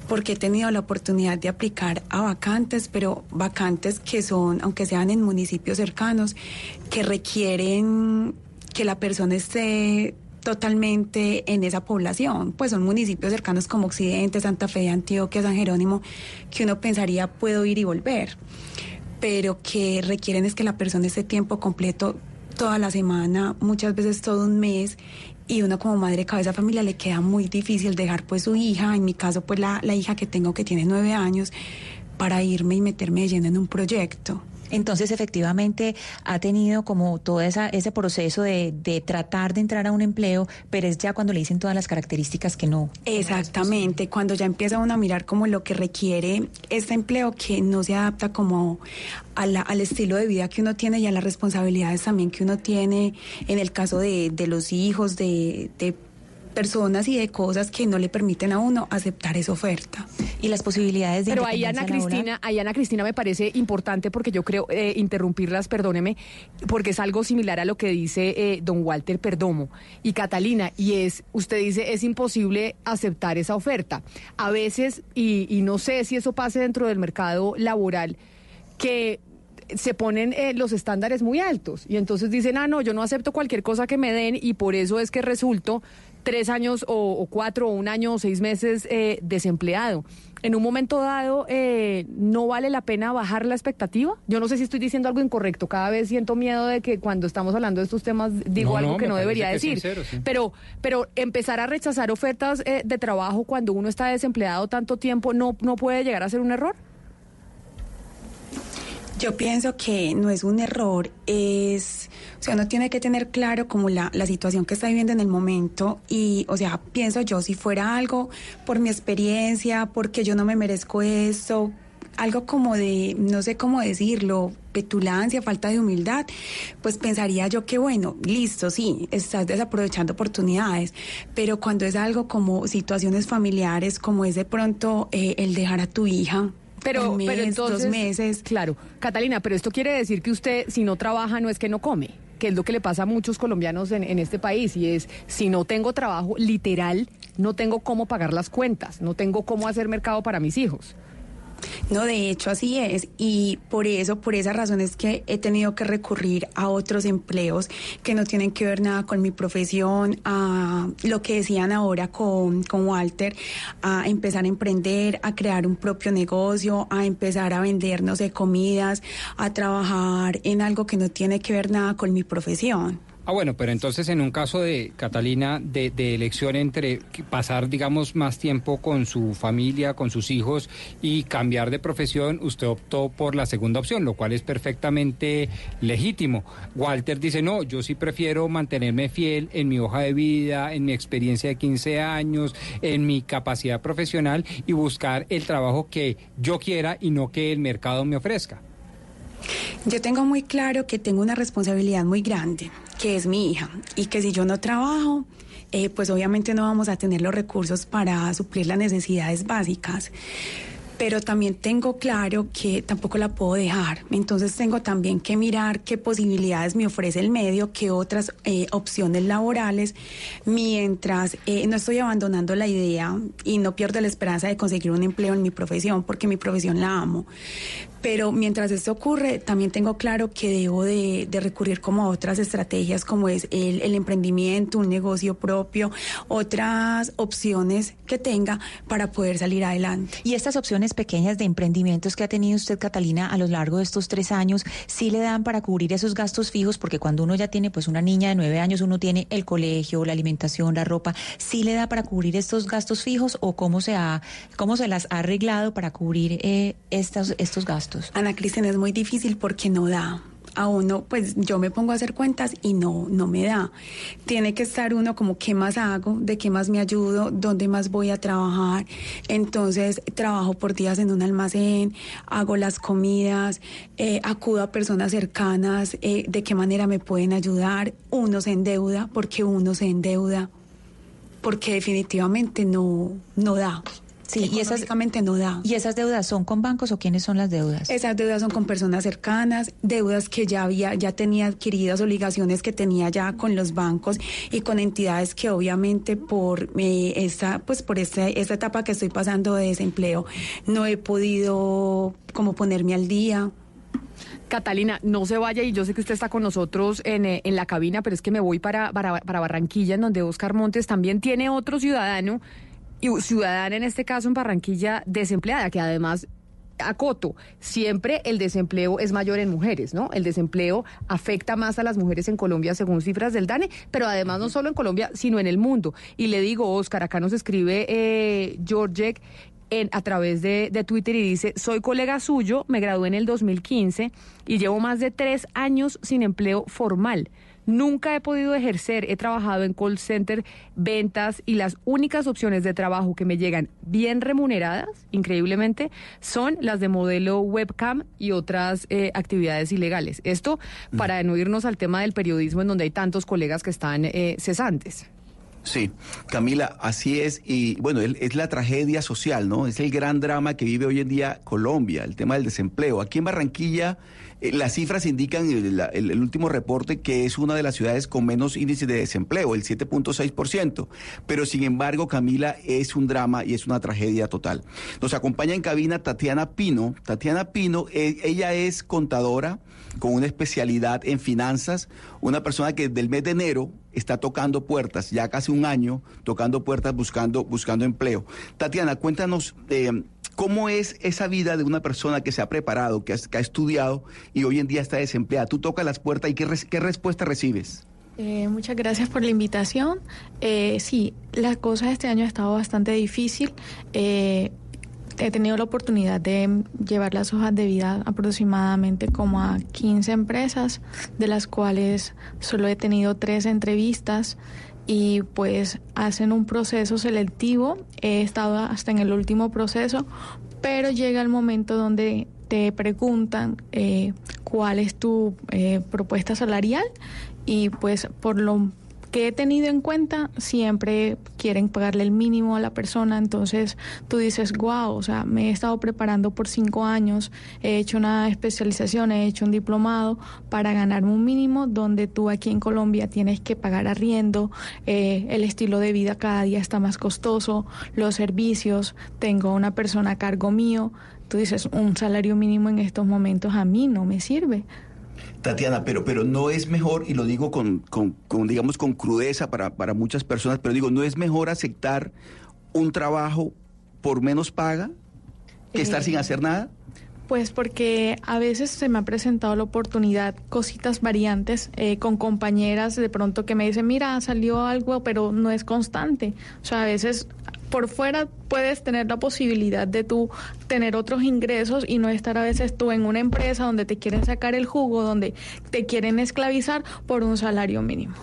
porque he tenido la oportunidad de aplicar a vacantes, pero vacantes que son, aunque sean en municipios cercanos, que requieren que la persona esté totalmente en esa población. Pues son municipios cercanos como Occidente, Santa Fe, Antioquia, San Jerónimo, que uno pensaría puedo ir y volver, pero que requieren es que la persona esté tiempo completo toda la semana, muchas veces todo un mes. Y uno como madre cabeza de familia le queda muy difícil dejar pues su hija, en mi caso pues la, la hija que tengo que tiene nueve años, para irme y meterme de lleno en un proyecto. Entonces, efectivamente, ha tenido como todo esa, ese proceso de, de tratar de entrar a un empleo, pero es ya cuando le dicen todas las características que no. Exactamente, cuando ya empieza uno a mirar como lo que requiere este empleo que no se adapta como a al estilo de vida que uno tiene y a las responsabilidades también que uno tiene en el caso de, de los hijos, de personas y de cosas que no le permiten a uno aceptar esa oferta. Y las posibilidades Pero ahí Ana Cristina, ahí Ana Cristina me parece importante porque yo creo eh, interrumpirlas, perdóneme, porque es algo similar a lo que dice eh, don Walter Perdomo y Catalina, y es, usted dice, es imposible aceptar esa oferta. A veces, y, y no sé si eso pase dentro del mercado laboral, que se ponen eh, los estándares muy altos y entonces dicen, ah, no, yo no acepto cualquier cosa que me den y por eso es que resulto tres años o, o cuatro o un año o seis meses eh, desempleado. En un momento dado, eh, ¿no vale la pena bajar la expectativa? Yo no sé si estoy diciendo algo incorrecto. Cada vez siento miedo de que cuando estamos hablando de estos temas digo No, algo no, que no debería que decir. sincero, sí. Pero, pero empezar a rechazar ofertas eh, de trabajo cuando uno está desempleado tanto tiempo, ¿no, ¿no puede llegar a ser un error? Yo pienso que no es un error, es, o sea, uno tiene que tener claro como la, la situación que está viviendo en el momento y, o sea, pienso yo, si fuera algo por mi experiencia, porque yo no me merezco esto, algo como de, no sé cómo decirlo, petulancia, falta de humildad, pues pensaría yo que bueno, listo, sí, estás desaprovechando oportunidades, pero cuando es algo como situaciones familiares, como es de pronto eh, el dejar a tu hija, Pero, mes, pero entonces, dos meses. Claro, Catalina, pero esto quiere decir que usted, si no trabaja, no es que no come, que es lo que le pasa a muchos colombianos en, en este país, y es, si no tengo trabajo, literal, no tengo cómo pagar las cuentas, no tengo cómo hacer mercado para mis hijos. No, de hecho así es y por eso, por esa razón es que he tenido que recurrir a otros empleos que no tienen que ver nada con mi profesión, a lo que decían ahora con, con Walter, a empezar a emprender, a crear un propio negocio, a empezar a vender, no sé, comidas, a trabajar en algo que no tiene que ver nada con mi profesión. Ah, bueno, pero entonces en un caso de Catalina, de, de, elección entre pasar, digamos, más tiempo con su familia, con sus hijos y cambiar de profesión, usted optó por la segunda opción, lo cual es perfectamente legítimo. Walter dice, no, yo sí prefiero mantenerme fiel en mi hoja de vida, en mi experiencia de 15 años, en mi capacidad profesional y buscar el trabajo que yo quiera y no que el mercado me ofrezca. Yo tengo muy claro que tengo una responsabilidad muy grande, que es mi hija, y que si yo no trabajo, eh, pues obviamente no vamos a tener los recursos para suplir las necesidades básicas pero también tengo claro que tampoco la puedo dejar. Entonces tengo también que mirar qué posibilidades me ofrece el medio, qué otras eh, opciones laborales, mientras eh, no estoy abandonando la idea y no pierdo la esperanza de conseguir un empleo en mi profesión, porque mi profesión la amo. Pero mientras esto ocurre, también tengo claro que debo de, recurrir como a otras estrategias, como es el, el, emprendimiento, un negocio propio, otras opciones que tenga para poder salir adelante. Y estas opciones pequeñas de emprendimientos que ha tenido usted, Catalina, a lo largo de estos tres años, sí le dan para cubrir esos gastos fijos, porque cuando uno ya tiene pues una niña de nueve años, uno tiene el colegio, la alimentación, la ropa, ¿sí le da para cubrir estos gastos fijos o cómo se ha, cómo se las ha arreglado para cubrir eh, estos, estos gastos? Ana Cristina, es muy difícil porque no da. A uno, pues yo me pongo a hacer cuentas y no, no me da. Tiene que estar uno como qué más hago, de qué más me ayudo, dónde más voy a trabajar. Entonces trabajo por días en un almacén, hago las comidas, eh, acudo a personas cercanas, eh, de qué manera me pueden ayudar. Uno se endeuda porque uno se endeuda, porque definitivamente no, no da. Sí, y esas no da. ¿Y esas deudas son con bancos o quiénes son las deudas? Esas deudas son con personas cercanas, deudas que ya había, ya tenía adquiridas, obligaciones que tenía ya con los bancos y con entidades que obviamente por eh, esta, pues por esta, esta etapa que estoy pasando de desempleo no he podido como ponerme al día. Catalina, no se vaya y yo sé que usted está con nosotros en, eh, en la cabina, pero es que me voy para, para, para Barranquilla, en donde Oscar Montes también tiene otro ciudadano y ciudadana en este caso en Barranquilla desempleada, que además acoto, siempre el desempleo es mayor en mujeres, ¿no? El desempleo afecta más a las mujeres en Colombia según cifras del DANE, pero además no solo en Colombia, sino en el mundo. Y le digo, Oscar, acá nos escribe eh, George en, a través de, de, Twitter y dice, soy colega suyo, me gradué en el 2015 y llevo más de tres años sin empleo formal. Nunca he podido ejercer, he trabajado en call center, ventas y las únicas opciones de trabajo que me llegan bien remuneradas, increíblemente, son las de modelo webcam y otras eh, actividades ilegales. Esto mm. para no irnos al tema del periodismo en donde hay tantos colegas que están eh, cesantes. Sí, Camila, así es. Y bueno, es la tragedia social, ¿no? Es el gran drama que vive hoy en día Colombia, el tema del desempleo. Aquí en Barranquilla eh, las cifras indican el, el, último reporte que es una de las ciudades con menos índice de desempleo, el 7.6%. Pero sin embargo, Camila, es un drama y es una tragedia total. Nos acompaña en cabina Tatiana Pino. Tatiana Pino, eh, ella es contadora con una especialidad en finanzas, una persona que desde el mes de enero está tocando puertas, ya casi un año tocando puertas buscando, buscando empleo. Tatiana, cuéntanos eh, ¿Cómo es esa vida de una persona que se ha preparado, que, ha estudiado y hoy en día está desempleada? Tú tocas las puertas y ¿qué, qué respuesta recibes? Eh, muchas gracias por la invitación. Eh, sí, la cosa este año ha estado bastante difícil. Eh, he tenido la oportunidad de llevar las hojas de vida aproximadamente como a 15 empresas, de las cuales solo he tenido tres entrevistas y pues hacen un proceso selectivo. He estado hasta en el último proceso, pero llega el momento donde te preguntan eh, cuál es tu eh, propuesta salarial y pues por lo que he tenido en cuenta, siempre quieren pagarle el mínimo a la persona. Entonces tú dices, wow, o sea, me he estado preparando por cinco años, he hecho una especialización, he hecho un diplomado para ganarme un mínimo donde tú aquí en Colombia tienes que pagar arriendo, eh, el estilo de vida cada día está más costoso, los servicios, tengo una persona a cargo mío. Tú dices, un salario mínimo en estos momentos a mí no me sirve. Tatiana, pero, pero no es mejor, y lo digo con, con, con, digamos, con crudeza para, para muchas personas, pero digo, no es mejor aceptar un trabajo por menos paga que estar Eh, sin hacer nada. Pues porque a veces se me ha presentado la oportunidad, cositas variantes, eh, con compañeras de pronto que me dicen, mira, salió algo, pero no es constante. O sea, a veces por fuera puedes tener la posibilidad de tú tener otros ingresos y no estar a veces tú en una empresa donde te quieren sacar el jugo, donde te quieren esclavizar por un salario mínimo.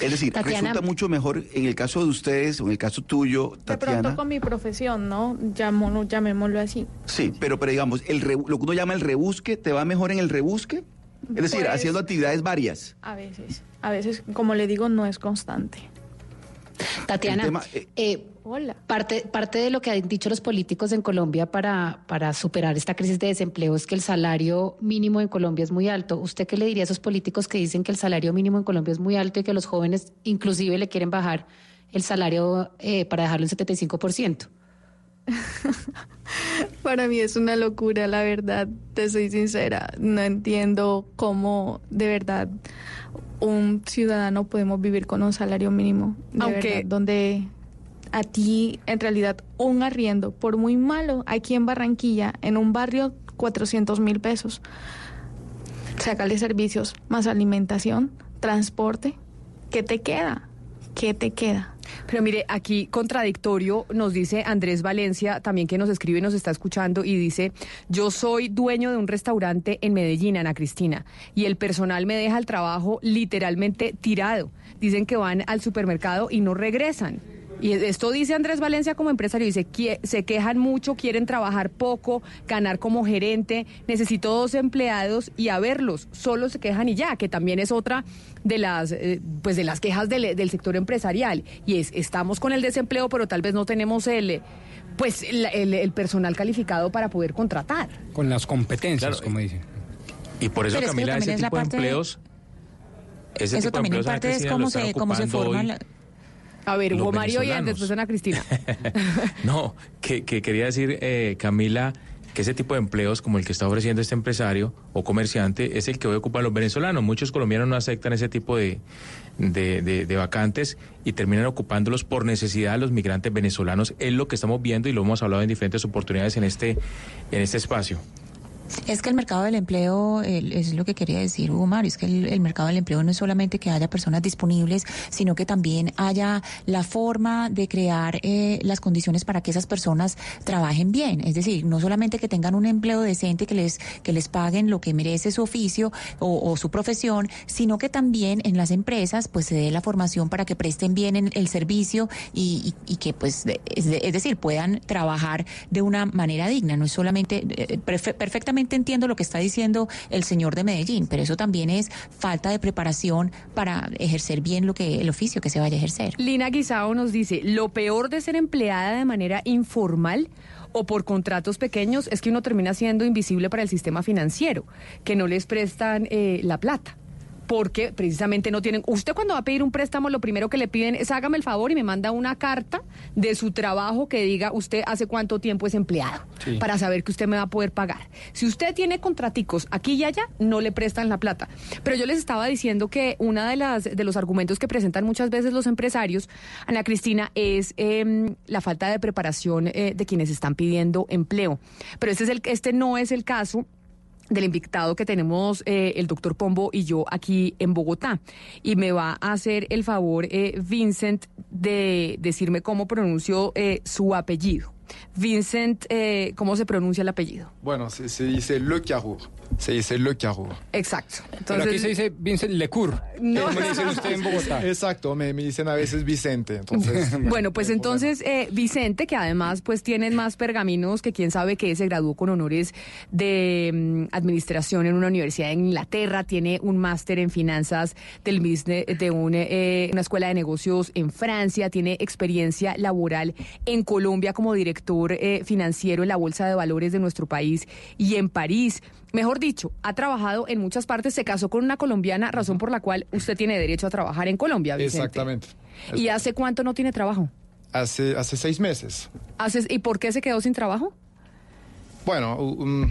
Es decir, Tatiana. resulta mucho mejor en el caso de ustedes o en el caso tuyo, De pronto Tatiana. con mi profesión, ¿no? Llamémoslo, llamémoslo así. Sí, pero, pero digamos, el re- lo que uno llama el rebusque, ¿te va mejor en el rebusque? Es decir, Pues- haciendo actividades varias. A veces, a veces, como le digo, no es constante. Tatiana, El tema, eh, eh, Parte, parte de lo que han dicho los políticos en Colombia para, para superar esta crisis de desempleo es que el salario mínimo en Colombia es muy alto. ¿Usted qué le diría a esos políticos que dicen que el salario mínimo en Colombia es muy alto y que los jóvenes inclusive le quieren bajar el salario eh, para dejarlo en 75%? [laughs] Para mí es una locura, la verdad, te soy sincera. No entiendo cómo de verdad un ciudadano podemos vivir con un salario mínimo. de Aunque- verdad, donde a ti, en realidad, un arriendo, por muy malo, aquí en Barranquilla, en un barrio, 400 mil pesos. Sácale servicios, más alimentación, transporte. ¿Qué te queda? ¿Qué te queda? Pero mire, aquí contradictorio nos dice Andrés Valencia, también que nos escribe y nos está escuchando, y dice, yo soy dueño de un restaurante en Medellín, Ana Cristina, y el personal me deja el trabajo literalmente tirado. Dicen que van al supermercado y no regresan. Y esto dice Andrés Valencia como empresario, dice, "Quie- se quejan mucho, quieren trabajar poco, ganar como gerente, necesito dos empleados y a verlos, solo se quejan y ya, que también es otra de las, eh, pues de las quejas del, del sector empresarial. Y es, estamos con el desempleo, pero tal vez no tenemos el, pues el, el personal calificado para poder contratar. Con las competencias, como dicen. Y por eso, Pero es que Camila, también ese es la tipo de parte de- empleos. Ese Eso tipo de también en empleos, Ana parte es cómo se, cómo se forman. hoy la- A ver, Hugo Mario y después Ana Cristina. [laughs] No, que, que quería decir, eh, Camila, que ese tipo de empleos como el que está ofreciendo este empresario o comerciante es el que hoy ocupan los venezolanos. Muchos colombianos no aceptan ese tipo de, de, de- de vacantes y terminan ocupándolos por necesidad de los migrantes venezolanos. Es lo que estamos viendo y lo hemos hablado en diferentes oportunidades en este, en este espacio. Es que el mercado del empleo, el- es lo que quería decir Hugo Mario, es que el, mercado del empleo no es solamente que haya personas disponibles, sino que también haya la forma de crear eh, las condiciones para que esas personas trabajen bien. Es decir, no solamente que tengan un empleo decente, que les, que les paguen lo que merece su oficio o, o su profesión, sino que también en las empresas pues se dé la formación para que presten bien en el servicio y, que pues es, de- es decir puedan trabajar de una manera digna no es solamente eh, perfe- entiendo lo que está diciendo el señor de Medellín pero eso también es falta de preparación para ejercer bien lo que el oficio que se vaya a ejercer Lina Guisao nos dice, lo peor de ser empleada de manera informal o por contratos pequeños es que uno termina siendo invisible para el sistema financiero, que no les prestan eh, la plata. Porque precisamente no tienen. Usted, cuando va a pedir un préstamo, lo primero que le piden es hágame el favor y me manda una carta de su trabajo que diga usted hace cuánto tiempo es empleado, Sí. para saber que usted me va a poder pagar. Si usted tiene contraticos aquí y allá, no le prestan la plata. Pero yo les estaba diciendo que una de las de los argumentos que presentan muchas veces los empresarios, Ana Cristina, es em, la falta de preparación eh, de quienes están pidiendo empleo. Pero este es el este no es el caso del invitado que tenemos eh, el doctor Pombo y yo aquí en Bogotá. Y me va a hacer el favor, eh, Vincent, de decirme cómo pronuncio eh, su apellido. Vincent, eh, ¿cómo se pronuncia el apellido? Bueno, se, se dice Le Carrefour. Se dice Le Carrefour. Exacto. Pero aquí se dice Vincent Lecour. No. ¿Cómo le dicen usted en Bogotá? [laughs] Exacto, me, me dicen a veces Vicente. Entonces, [laughs] Bueno, pues entonces eh, Vicente, que además pues tiene más pergaminos que quién sabe que se graduó con honores de mm, administración en una universidad en Inglaterra, tiene un máster en finanzas del business de un, eh, una escuela de negocios en Francia, tiene experiencia laboral en Colombia como director eh, financiero en la Bolsa de Valores de nuestro país y en París. Mejor dicho, ha trabajado en muchas partes, se casó con una colombiana, razón por la cual usted tiene derecho a trabajar en Colombia, Vicente. Exactamente. ¿Y hace cuánto no tiene trabajo? Hace, hace seis meses. Haces- ¿Y por qué se quedó sin trabajo? Bueno, um,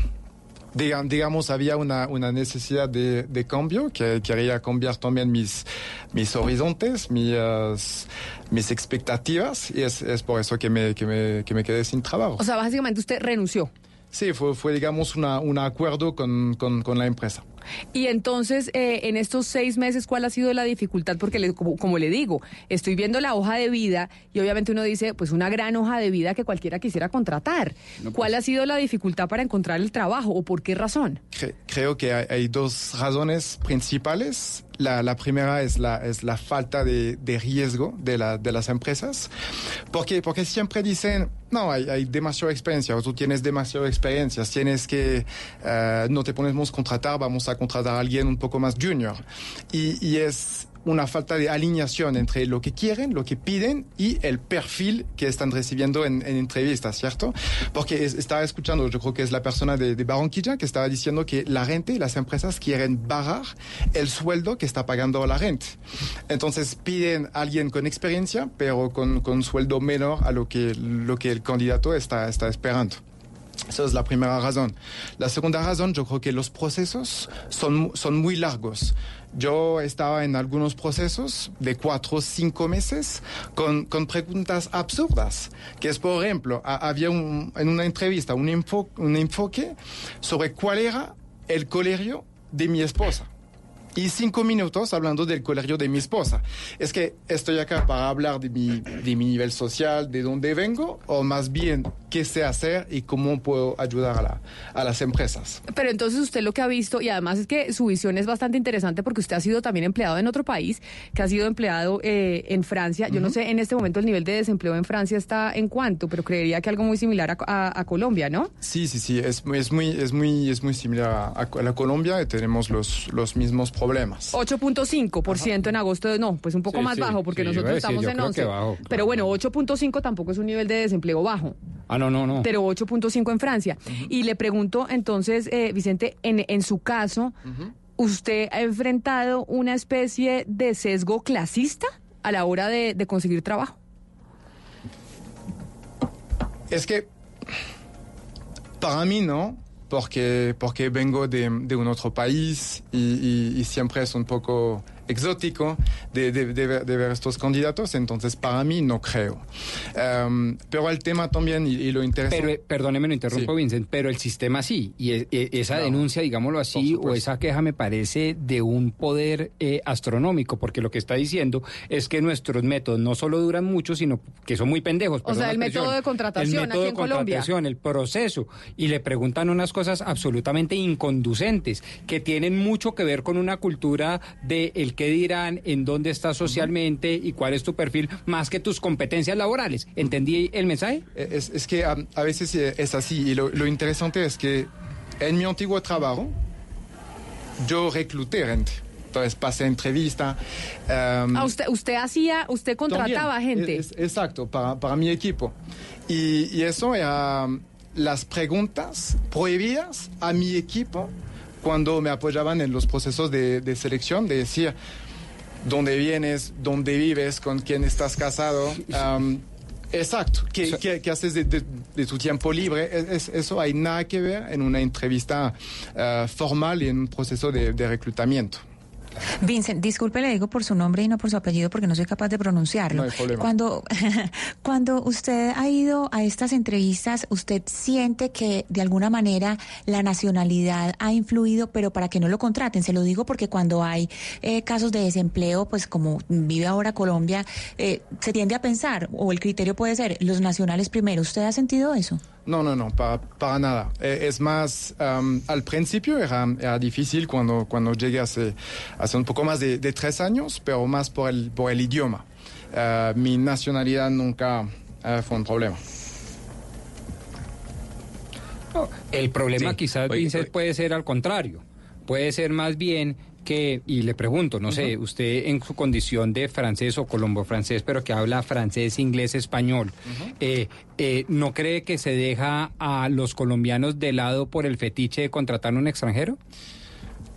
diga- digamos, había una, una necesidad de, de cambio, que quería cambiar también mis, mis horizontes, mis, mis expectativas, y es, es por eso que me, que, me, que me quedé sin trabajo. O sea, básicamente usted renunció. Sí, fue, fue digamos, una, un acuerdo con, con, con la empresa. Y entonces, eh, en estos seis meses, ¿cuál ha sido la dificultad? Porque, le- como, como le digo, estoy viendo la hoja de vida y obviamente uno dice, pues una gran hoja de vida que cualquiera quisiera contratar. ¿Cuál ha sido la dificultad para encontrar el trabajo o por qué razón? Cre- creo que hay, hay dos razones principales. La, la primera es la, es la falta de, de riesgo de, la, de las empresas, porque, porque siempre dicen, no, hay, hay demasiada experiencia, o tú tienes demasiada experiencia, tienes que, eh, no te podemos contratar, vamos a contratar a alguien un poco más junior. Y, y es una falta de alineación entre lo que quieren, lo que piden y el perfil que están recibiendo en, en entrevistas, ¿cierto? Porque es- estaba escuchando, yo creo que es la persona de, de Barranquilla que estaba diciendo que la gente las empresas quieren bajar el sueldo que está pagando la gente. Entonces piden a alguien con experiencia, pero con, con sueldo menor a lo que, lo que el candidato está, está esperando. Esa es la primera razón. La segunda razón, yo creo que los procesos son, son muy largos. Yo estaba en algunos procesos de cuatro o cinco meses con, con preguntas absurdas, que es, por ejemplo, ha- había un- en una entrevista un, enfo- un enfoque sobre cuál era el colegio de mi esposa. Y cinco minutos hablando del colegio de mi esposa. Es que estoy acá para hablar de mi, de mi nivel social, de dónde vengo, o más bien qué sé hacer y cómo puedo ayudar a, la- a las empresas. Pero entonces usted lo que ha visto, y además es que su visión es bastante interesante porque usted ha sido también empleado en otro país, que ha sido empleado eh, en Francia. Yo no sé en este momento el nivel de desempleo en Francia está en cuánto, pero creería que algo muy similar a, a- a Colombia, ¿no? Sí, sí, sí, es, muy- es, muy, es, muy, es muy similar a, la Colombia tenemos los, los mismos problemas. 8.5% en agosto, de- no, pues un poco Sí, más sí, bajo porque sí, nosotros decir, estamos en creo 11. que bajo, Pero bueno, 8.5 tampoco es un nivel de desempleo bajo. Ah, no, no, no. Pero 8.5 en Francia. Y le pregunto entonces, eh, Vicente, en, en su caso, ¿usted ha enfrentado una especie de sesgo clasista a la hora de, de conseguir trabajo? Es que para mí no, porque, porque vengo de, de un otro país y, y- y siempre es un poco exótico de, de- de ver, de ver estos candidatos, entonces para mí no creo. Em, pero el tema también, y, y lo interesante... Pero, eh, perdóneme, lo interrumpo, Vincent, pero el sistema sí. Y e- e- esa Claro. denuncia, digámoslo así, o esa queja me parece de un poder eh, astronómico, porque lo que está diciendo es que nuestros métodos no solo duran mucho, sino que son muy pendejos. O sea, el método de contratación El método aquí de en Colombia. contratación, el proceso. Y le preguntan unas cosas absolutamente inconducentes, que tienen mucho que ver con una cultura de el qué dirán, en dónde estás socialmente y cuál es tu perfil, más que tus competencias laborales. ¿Entendí el mensaje? Es, es que um, a veces eh, es así y lo, lo interesante es que en mi antiguo trabajo yo recluté gente. Entonces pasé entrevista. um, Ah, usted, usted hacía, usted contrataba también, gente. es- exacto, para, para mi equipo. Y, y eso era um, las preguntas prohibidas a mi equipo cuando me apoyaban en los procesos de, de selección, de decir dónde vienes, dónde vives, con quién estás casado. um, Exacto. ¿Qué, haces de, de- de tu tiempo libre? Es- es- eso hay nada que ver en una entrevista eh, formal y en un proceso de, de reclutamiento. Vincent, disculpe, le digo por su nombre y no por su apellido porque no soy capaz de pronunciarlo. No hay problema. Cuando, [laughs] cuando usted ha ido a estas entrevistas, ¿usted siente que de alguna manera la nacionalidad ha influido, pero para que no lo contraten? Se lo digo porque cuando hay eh, casos de desempleo, pues como vive ahora Colombia, eh, se tiende a pensar, o el criterio puede ser, los nacionales primero. ¿Usted ha sentido eso? No, no, no, para, para nada. Eh, es más, um, al principio era, era difícil cuando, cuando llegué hace, hace un poco más de, de tres años, pero más por el, por el idioma. Uh, mi nacionalidad nunca uh, fue un problema. El problema Sí. quizás, Oye, Vincent, oye. puede ser al contrario. Puede ser más bien que, y le pregunto, no sé, usted en su condición de francés o colombo francés, pero que habla francés, inglés, español, eh, eh, ¿no cree que se deja a los colombianos de lado por el fetiche de contratar a un extranjero?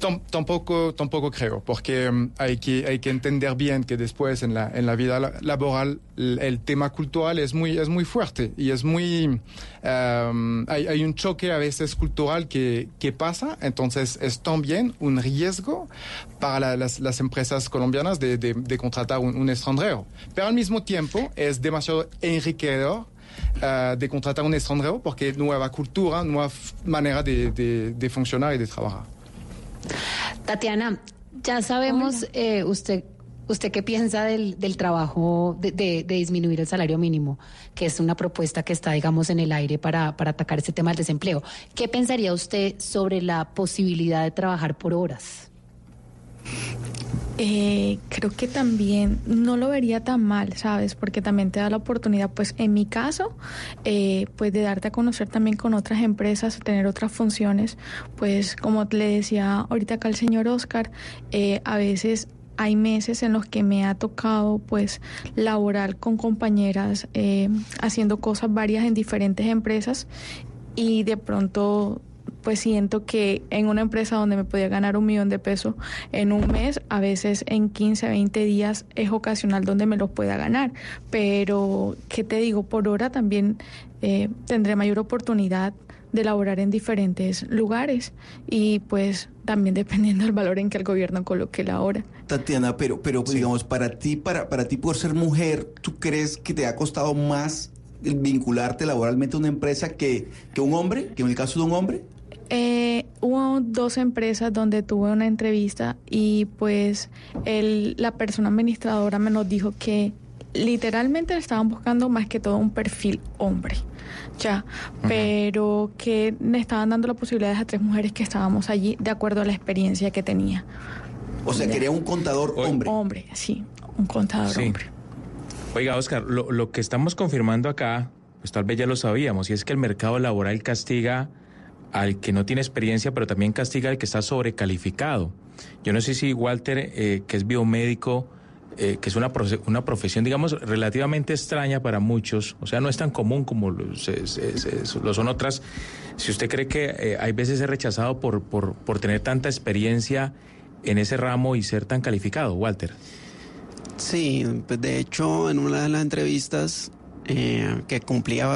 Tam- Tampoco, tampoco creo, porque mm, hay, que, hay que entender bien que después en la, en la vida la- laboral el, tema cultural es muy, es muy fuerte y es muy... um, hay, hay un choque a veces cultural que, que pasa, entonces es también un riesgo para la- las, las empresas colombianas de, de- de contratar un, un extranjero. Pero al mismo tiempo es demasiado enriquecedor uh, de contratar un extranjero porque nueva cultura, nueva manera de, de- de funcionar y de trabajar. Tatiana, ya sabemos eh, usted usted qué piensa del, del trabajo de, de- de disminuir el salario mínimo, que es una propuesta que está, digamos, en el aire para, para atacar este tema del desempleo. ¿Qué pensaría usted sobre la posibilidad de trabajar por horas? Eh, creo que también no lo vería tan mal, ¿sabes? Porque también te da la oportunidad, pues en mi caso, eh, pues de darte a conocer también con otras empresas, tener otras funciones. Pues como le decía ahorita acá el señor Oscar, eh, a veces hay meses en los que me ha tocado pues laborar con compañeras eh, haciendo cosas varias en diferentes empresas y de pronto pues siento que en una empresa donde me podía ganar un millón de pesos en un mes, a veces en 15, 20 días es ocasional donde me los pueda ganar. Pero, ¿qué te digo? Por hora también eh, tendré mayor oportunidad de laborar en diferentes lugares y pues también [laughs] dependiendo del valor en que el gobierno coloque la hora. Tatiana, pero, pero digamos, para ti, para, para ti por ser mujer, ¿tú crees que te ha costado más vincularte laboralmente a una empresa que, que un hombre, que en el caso de un hombre? Eh, hubo dos empresas donde tuve una entrevista y pues el, la persona administradora me nos dijo que literalmente estaban buscando más que todo un perfil hombre, ya, pero que me estaban dando la posibilidad a tres mujeres que estábamos allí de acuerdo a la experiencia que tenía. O sea, quería un contador hombre. Hombre, sí, un contador Sí. hombre. Oiga, Oscar, lo, lo que estamos confirmando acá, pues tal vez ya lo sabíamos, y es que el mercado laboral castiga al que no tiene experiencia, pero también castiga al que está sobrecalificado. Yo no sé si Walter, eh, que es biomédico, eh, que es una, una profesión, digamos, relativamente extraña para muchos, o sea, no es tan común como lo son otras. Si usted cree que eh, hay veces es rechazado por, por, por tener tanta experiencia en ese ramo y ser tan calificado, Walter. Sí, pues de hecho en una de las entrevistas eh, que cumplía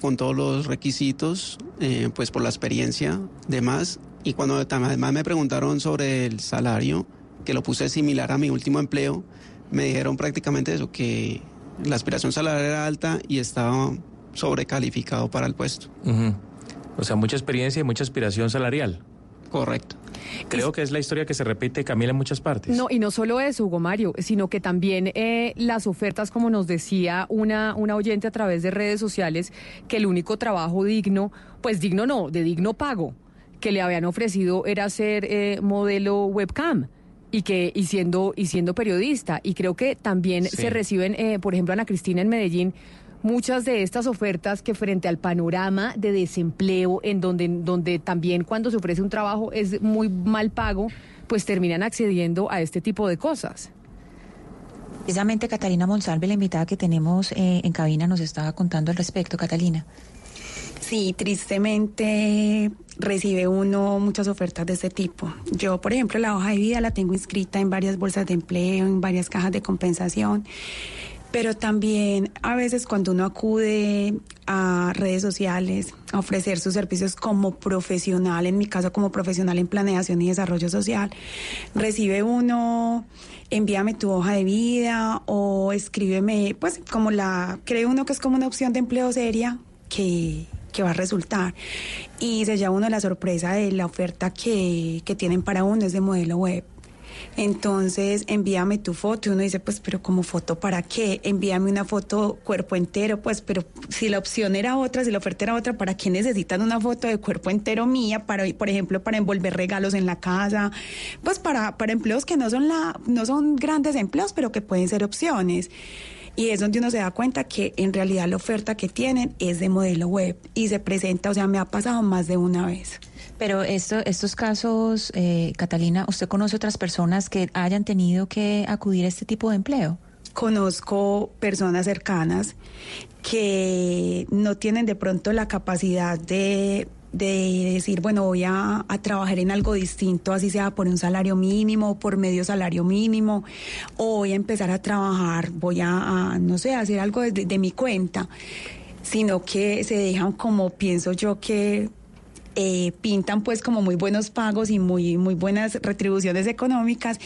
con todos los requisitos, eh, pues por la experiencia, demás, y cuando además me preguntaron sobre el salario, que lo puse similar a mi último empleo, me dijeron prácticamente eso, que la aspiración salarial era alta y estaba sobrecalificado para el puesto. O sea, mucha experiencia y mucha aspiración salarial. Correcto. Creo que es la historia que se repite, Camila, en muchas partes. No, y no solo eso, Hugo Mario, sino que también eh, las ofertas, como nos decía una, una oyente a través de redes sociales, que el único trabajo digno, pues digno no, de digno pago, que le habían ofrecido era ser eh, modelo webcam. Y que y siendo y siendo periodista y creo que también Sí. se reciben eh, por ejemplo Ana Cristina en Medellín muchas de estas ofertas que frente al panorama de desempleo en donde donde también cuando se ofrece un trabajo es muy mal pago pues terminan accediendo a este tipo de cosas. Precisamente Catalina Monsalve, la invitada que tenemos eh, en cabina, nos estaba contando al respecto. Catalina. Sí, tristemente recibe uno muchas ofertas de este tipo. Yo, por ejemplo, la hoja de vida la tengo inscrita en varias bolsas de empleo, en varias cajas de compensación, pero también a veces cuando uno acude a redes sociales a ofrecer sus servicios como profesional, en mi caso como profesional en planeación y desarrollo social, recibe uno, envíame tu hoja de vida o escríbeme, pues como la, cree uno que es como una opción de empleo seria que, que va a resultar. Y se lleva uno la sorpresa de la oferta que, que tienen para uno, es de modelo web. Entonces, envíame tu foto. Y uno dice, pues, pero como foto para qué? Envíame una foto cuerpo entero, pues, pero si la opción era otra, si la oferta era otra, ¿para qué necesitan una foto de cuerpo entero mía? Para, por ejemplo, para envolver regalos en la casa, pues para, para empleos que no son la, no son grandes empleos, pero que pueden ser opciones. Y es donde uno se da cuenta que en realidad la oferta que tienen es de modelo web y se presenta, o sea, me ha pasado más de una vez. Pero esto, estos casos, eh, Catalina, ¿usted conoce otras personas que hayan tenido que acudir a este tipo de empleo? Conozco personas cercanas que no tienen de pronto la capacidad de, de decir, bueno, voy a, trabajar en algo distinto, así sea por un salario mínimo, por medio salario mínimo, o voy a empezar a trabajar, voy a, no sé, hacer algo de, de mi cuenta, sino que se dejan como pienso yo que eh, pintan pues como muy buenos pagos y muy, muy buenas retribuciones económicas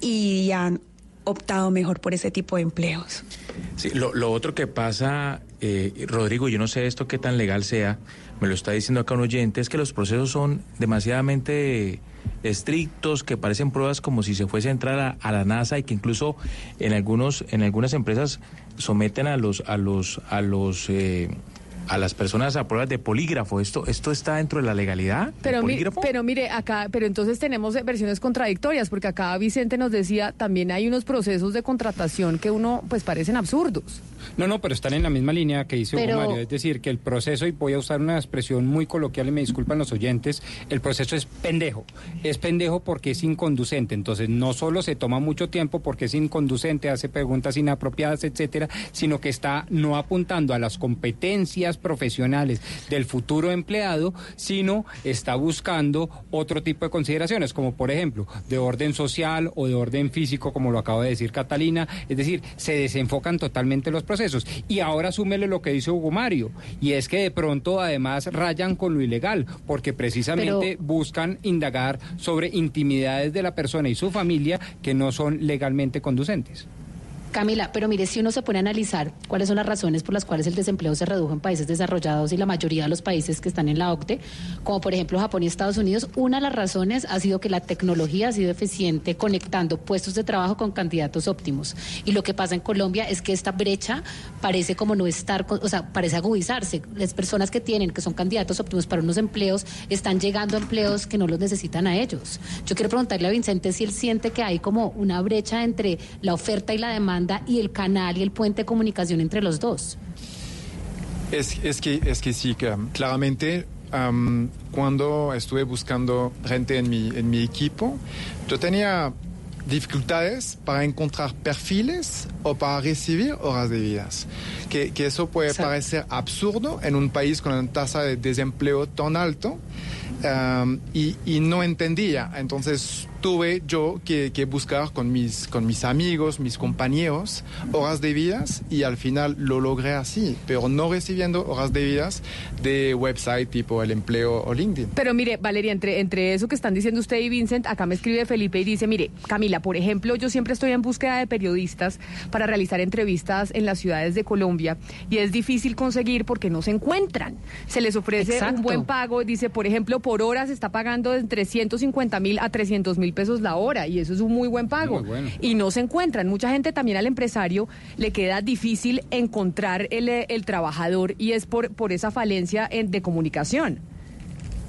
y han optado mejor por ese tipo de empleos. Lo, otro que pasa, eh, Rodrigo, yo no sé esto qué tan legal sea, me lo está diciendo acá un oyente, es que los procesos son demasiadamente estrictos, que parecen pruebas como si se fuese a entrar a, a, la NASA y que incluso en algunos, en algunas empresas someten a los, a los, a los eh, a las personas a pruebas de polígrafo. ¿Esto, esto está dentro de la legalidad? Pero, mi, pero mire, acá, pero entonces tenemos versiones contradictorias, porque acá Vicente nos decía, también hay unos procesos de contratación que uno, pues parecen absurdos. No, no, pero están en la misma línea que dice Pero- Hugo Mario, es decir, que el proceso, y voy a usar una expresión muy coloquial y me disculpan los oyentes, el proceso es pendejo. Es pendejo porque es inconducente, entonces no solo se toma mucho tiempo porque es inconducente, hace preguntas inapropiadas, etcétera, sino que está no apuntando a las competencias profesionales del futuro empleado, sino está buscando otro tipo de consideraciones, como por ejemplo, de orden social o de orden físico, como lo acaba de decir Catalina, es decir, se desenfocan totalmente los procesos. Y ahora súmele lo que dice Hugo Mario, y es que de pronto además rayan con lo ilegal, porque precisamente Pero- buscan indagar sobre intimidades de la persona y su familia que no son legalmente conducentes. Camila, pero mire, si uno se pone a analizar cuáles son las razones por las cuales el desempleo se redujo en países desarrollados y la mayoría de los países que están en la OCDE, como por ejemplo Japón y Estados Unidos, una de las razones ha sido que la tecnología ha sido eficiente conectando puestos de trabajo con candidatos óptimos. Y lo que pasa en Colombia es que esta brecha parece como no estar, o sea, parece agudizarse. Las personas que tienen, que son candidatos óptimos para unos empleos, están llegando a empleos que no los necesitan a ellos. Yo quiero preguntarle a Vicente si él siente que hay como una brecha entre la oferta y la demanda y el canal y el puente de comunicación entre los dos. Es, es que, es que sí, que, um, claramente um, cuando estuve buscando gente en mi, en mi equipo, yo tenía dificultades para encontrar perfiles o para recibir horas de vidas. Que, que eso puede parecer absurdo en un país con una tasa de desempleo tan alto um, y, y no entendía. Entonces tuve yo que, que buscar con mis, con mis amigos, mis compañeros, horas de vidas y al final lo logré así, pero no recibiendo horas de vidas de website tipo El Empleo o LinkedIn. Pero mire, Valeria, entre, entre eso que están diciendo usted y Vincent, acá me escribe Felipe y dice, mire, Camila, por ejemplo, yo siempre estoy en búsqueda de periodistas para realizar entrevistas en las ciudades de Colombia y es difícil conseguir porque no se encuentran. Se les ofrece Exacto. un buen pago, dice, por ejemplo, por hora se está pagando entre 150 mil a 300 mil pesos la hora y eso es un muy buen pago. Muy bueno. Y no se encuentran. Mucha gente también al empresario le queda difícil encontrar el, eh, el trabajador y es por, por esa falencia en- de comunicación.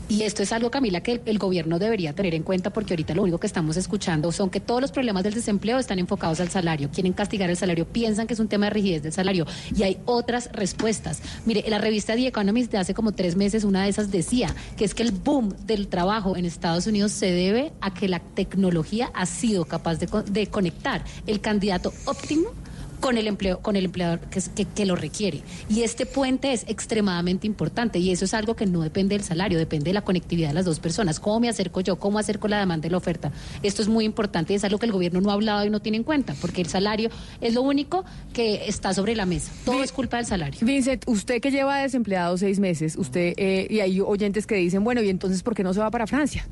Y esto es algo, Camila, que el, gobierno debería tener en cuenta porque ahorita lo único que estamos escuchando son que todos los problemas del desempleo están enfocados al salario. Quieren castigar el salario, piensan que es un tema de rigidez del salario. Y hay otras respuestas. Mire, la revista The Economist de hace como tres meses, una de esas decía que es que el boom del trabajo en Estados Unidos se debe a que la tecnología ha sido capaz de, de conectar el candidato óptimo con el empleo, con el empleador que, que, que lo requiere. Y este puente es extremadamente importante y eso es algo que no depende del salario, depende de la conectividad de las dos personas. ¿Cómo me acerco yo? ¿Cómo acerco la demanda y la oferta? Esto es muy importante y es algo que el gobierno no ha hablado y no tiene en cuenta, porque el salario es lo único que está sobre la mesa. Todo es culpa del salario. Vincent, usted que lleva desempleado seis meses, usted eh, y hay oyentes que dicen, bueno, ¿y entonces por qué no se va para Francia?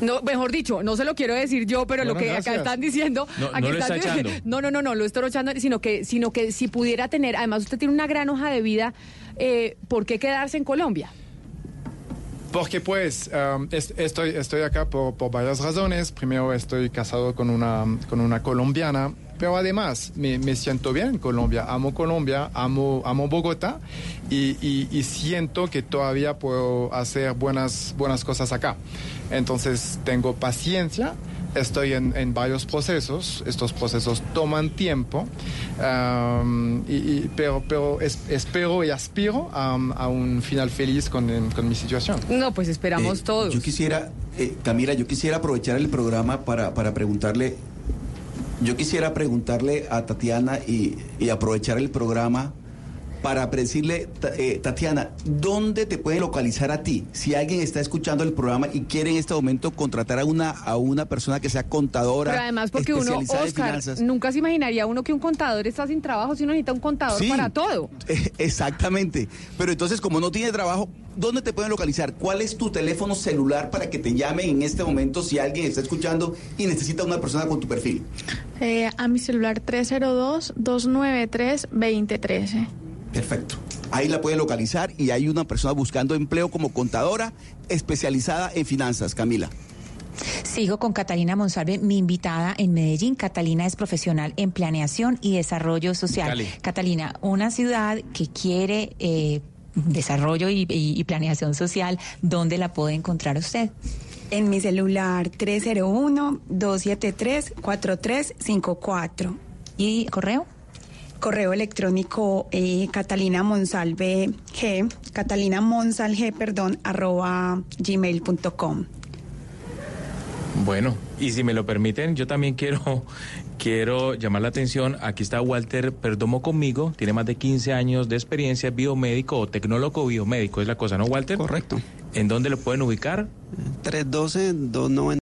No, mejor dicho, no se lo quiero decir yo, pero lo que acá están diciendo, No, aquí no lo están está echando. no, no, no, no, lo estoy echando, sino que, sino que si pudiera tener, además usted tiene una gran hoja de vida, eh, ¿por qué quedarse en Colombia? Porque pues um, es- estoy, estoy acá por, por varias razones. Primero estoy casado con una, con una colombiana, pero además me, me siento bien en Colombia. Amo Colombia, amo, amo Bogotá y, y- y siento que todavía puedo hacer buenas, buenas cosas acá. Entonces tengo paciencia. Estoy en, en varios procesos, estos procesos toman tiempo, um, y- y- pero, pero es- espero y aspiro a, a un final feliz con, con mi situación. No, pues esperamos Eh, todos. Yo quisiera, eh, Camila, yo quisiera aprovechar el programa para, para preguntarle, yo quisiera preguntarle a Tatiana y, aprovechar el programa para decirle, eh, Tatiana, ¿dónde te puede localizar a ti? Si alguien está escuchando el programa y quiere en este momento contratar a una, a una persona que sea contadora, Pero además porque uno, Oscar, finanzas. nunca se imaginaría uno que un contador está sin trabajo si uno necesita un contador Sí. para todo. Eh, [laughs] Exactamente. Pero entonces, como no tiene trabajo, ¿dónde te pueden localizar? ¿Cuál es tu teléfono celular para que te llamen en este momento si alguien está escuchando y necesita una persona con tu perfil? Eh, a mi celular 302-293-2013. Perfecto. Ahí la pueden localizar y hay una persona buscando empleo como contadora especializada en finanzas, Camila. Sigo con Catalina Monsalve, mi invitada en Medellín. Catalina es profesional en planeación y desarrollo social. Cali. Catalina, una ciudad que quiere eh, desarrollo y, y- y planeación social, ¿dónde la puede encontrar usted? En mi celular 301-273-4354. ¿Y correo? Correo electrónico eh, Catalina Monsalve G, Catalina Monsalg, perdón, arroba gmail.com. Bueno, y si me lo permiten, yo también quiero, [laughs] quiero llamar la atención. Aquí está Walter Perdomo conmigo, tiene más de 15 años de experiencia, biomédico o tecnólogo biomédico, es la cosa, ¿no, Walter? Correcto. ¿En dónde lo pueden ubicar? 312-290.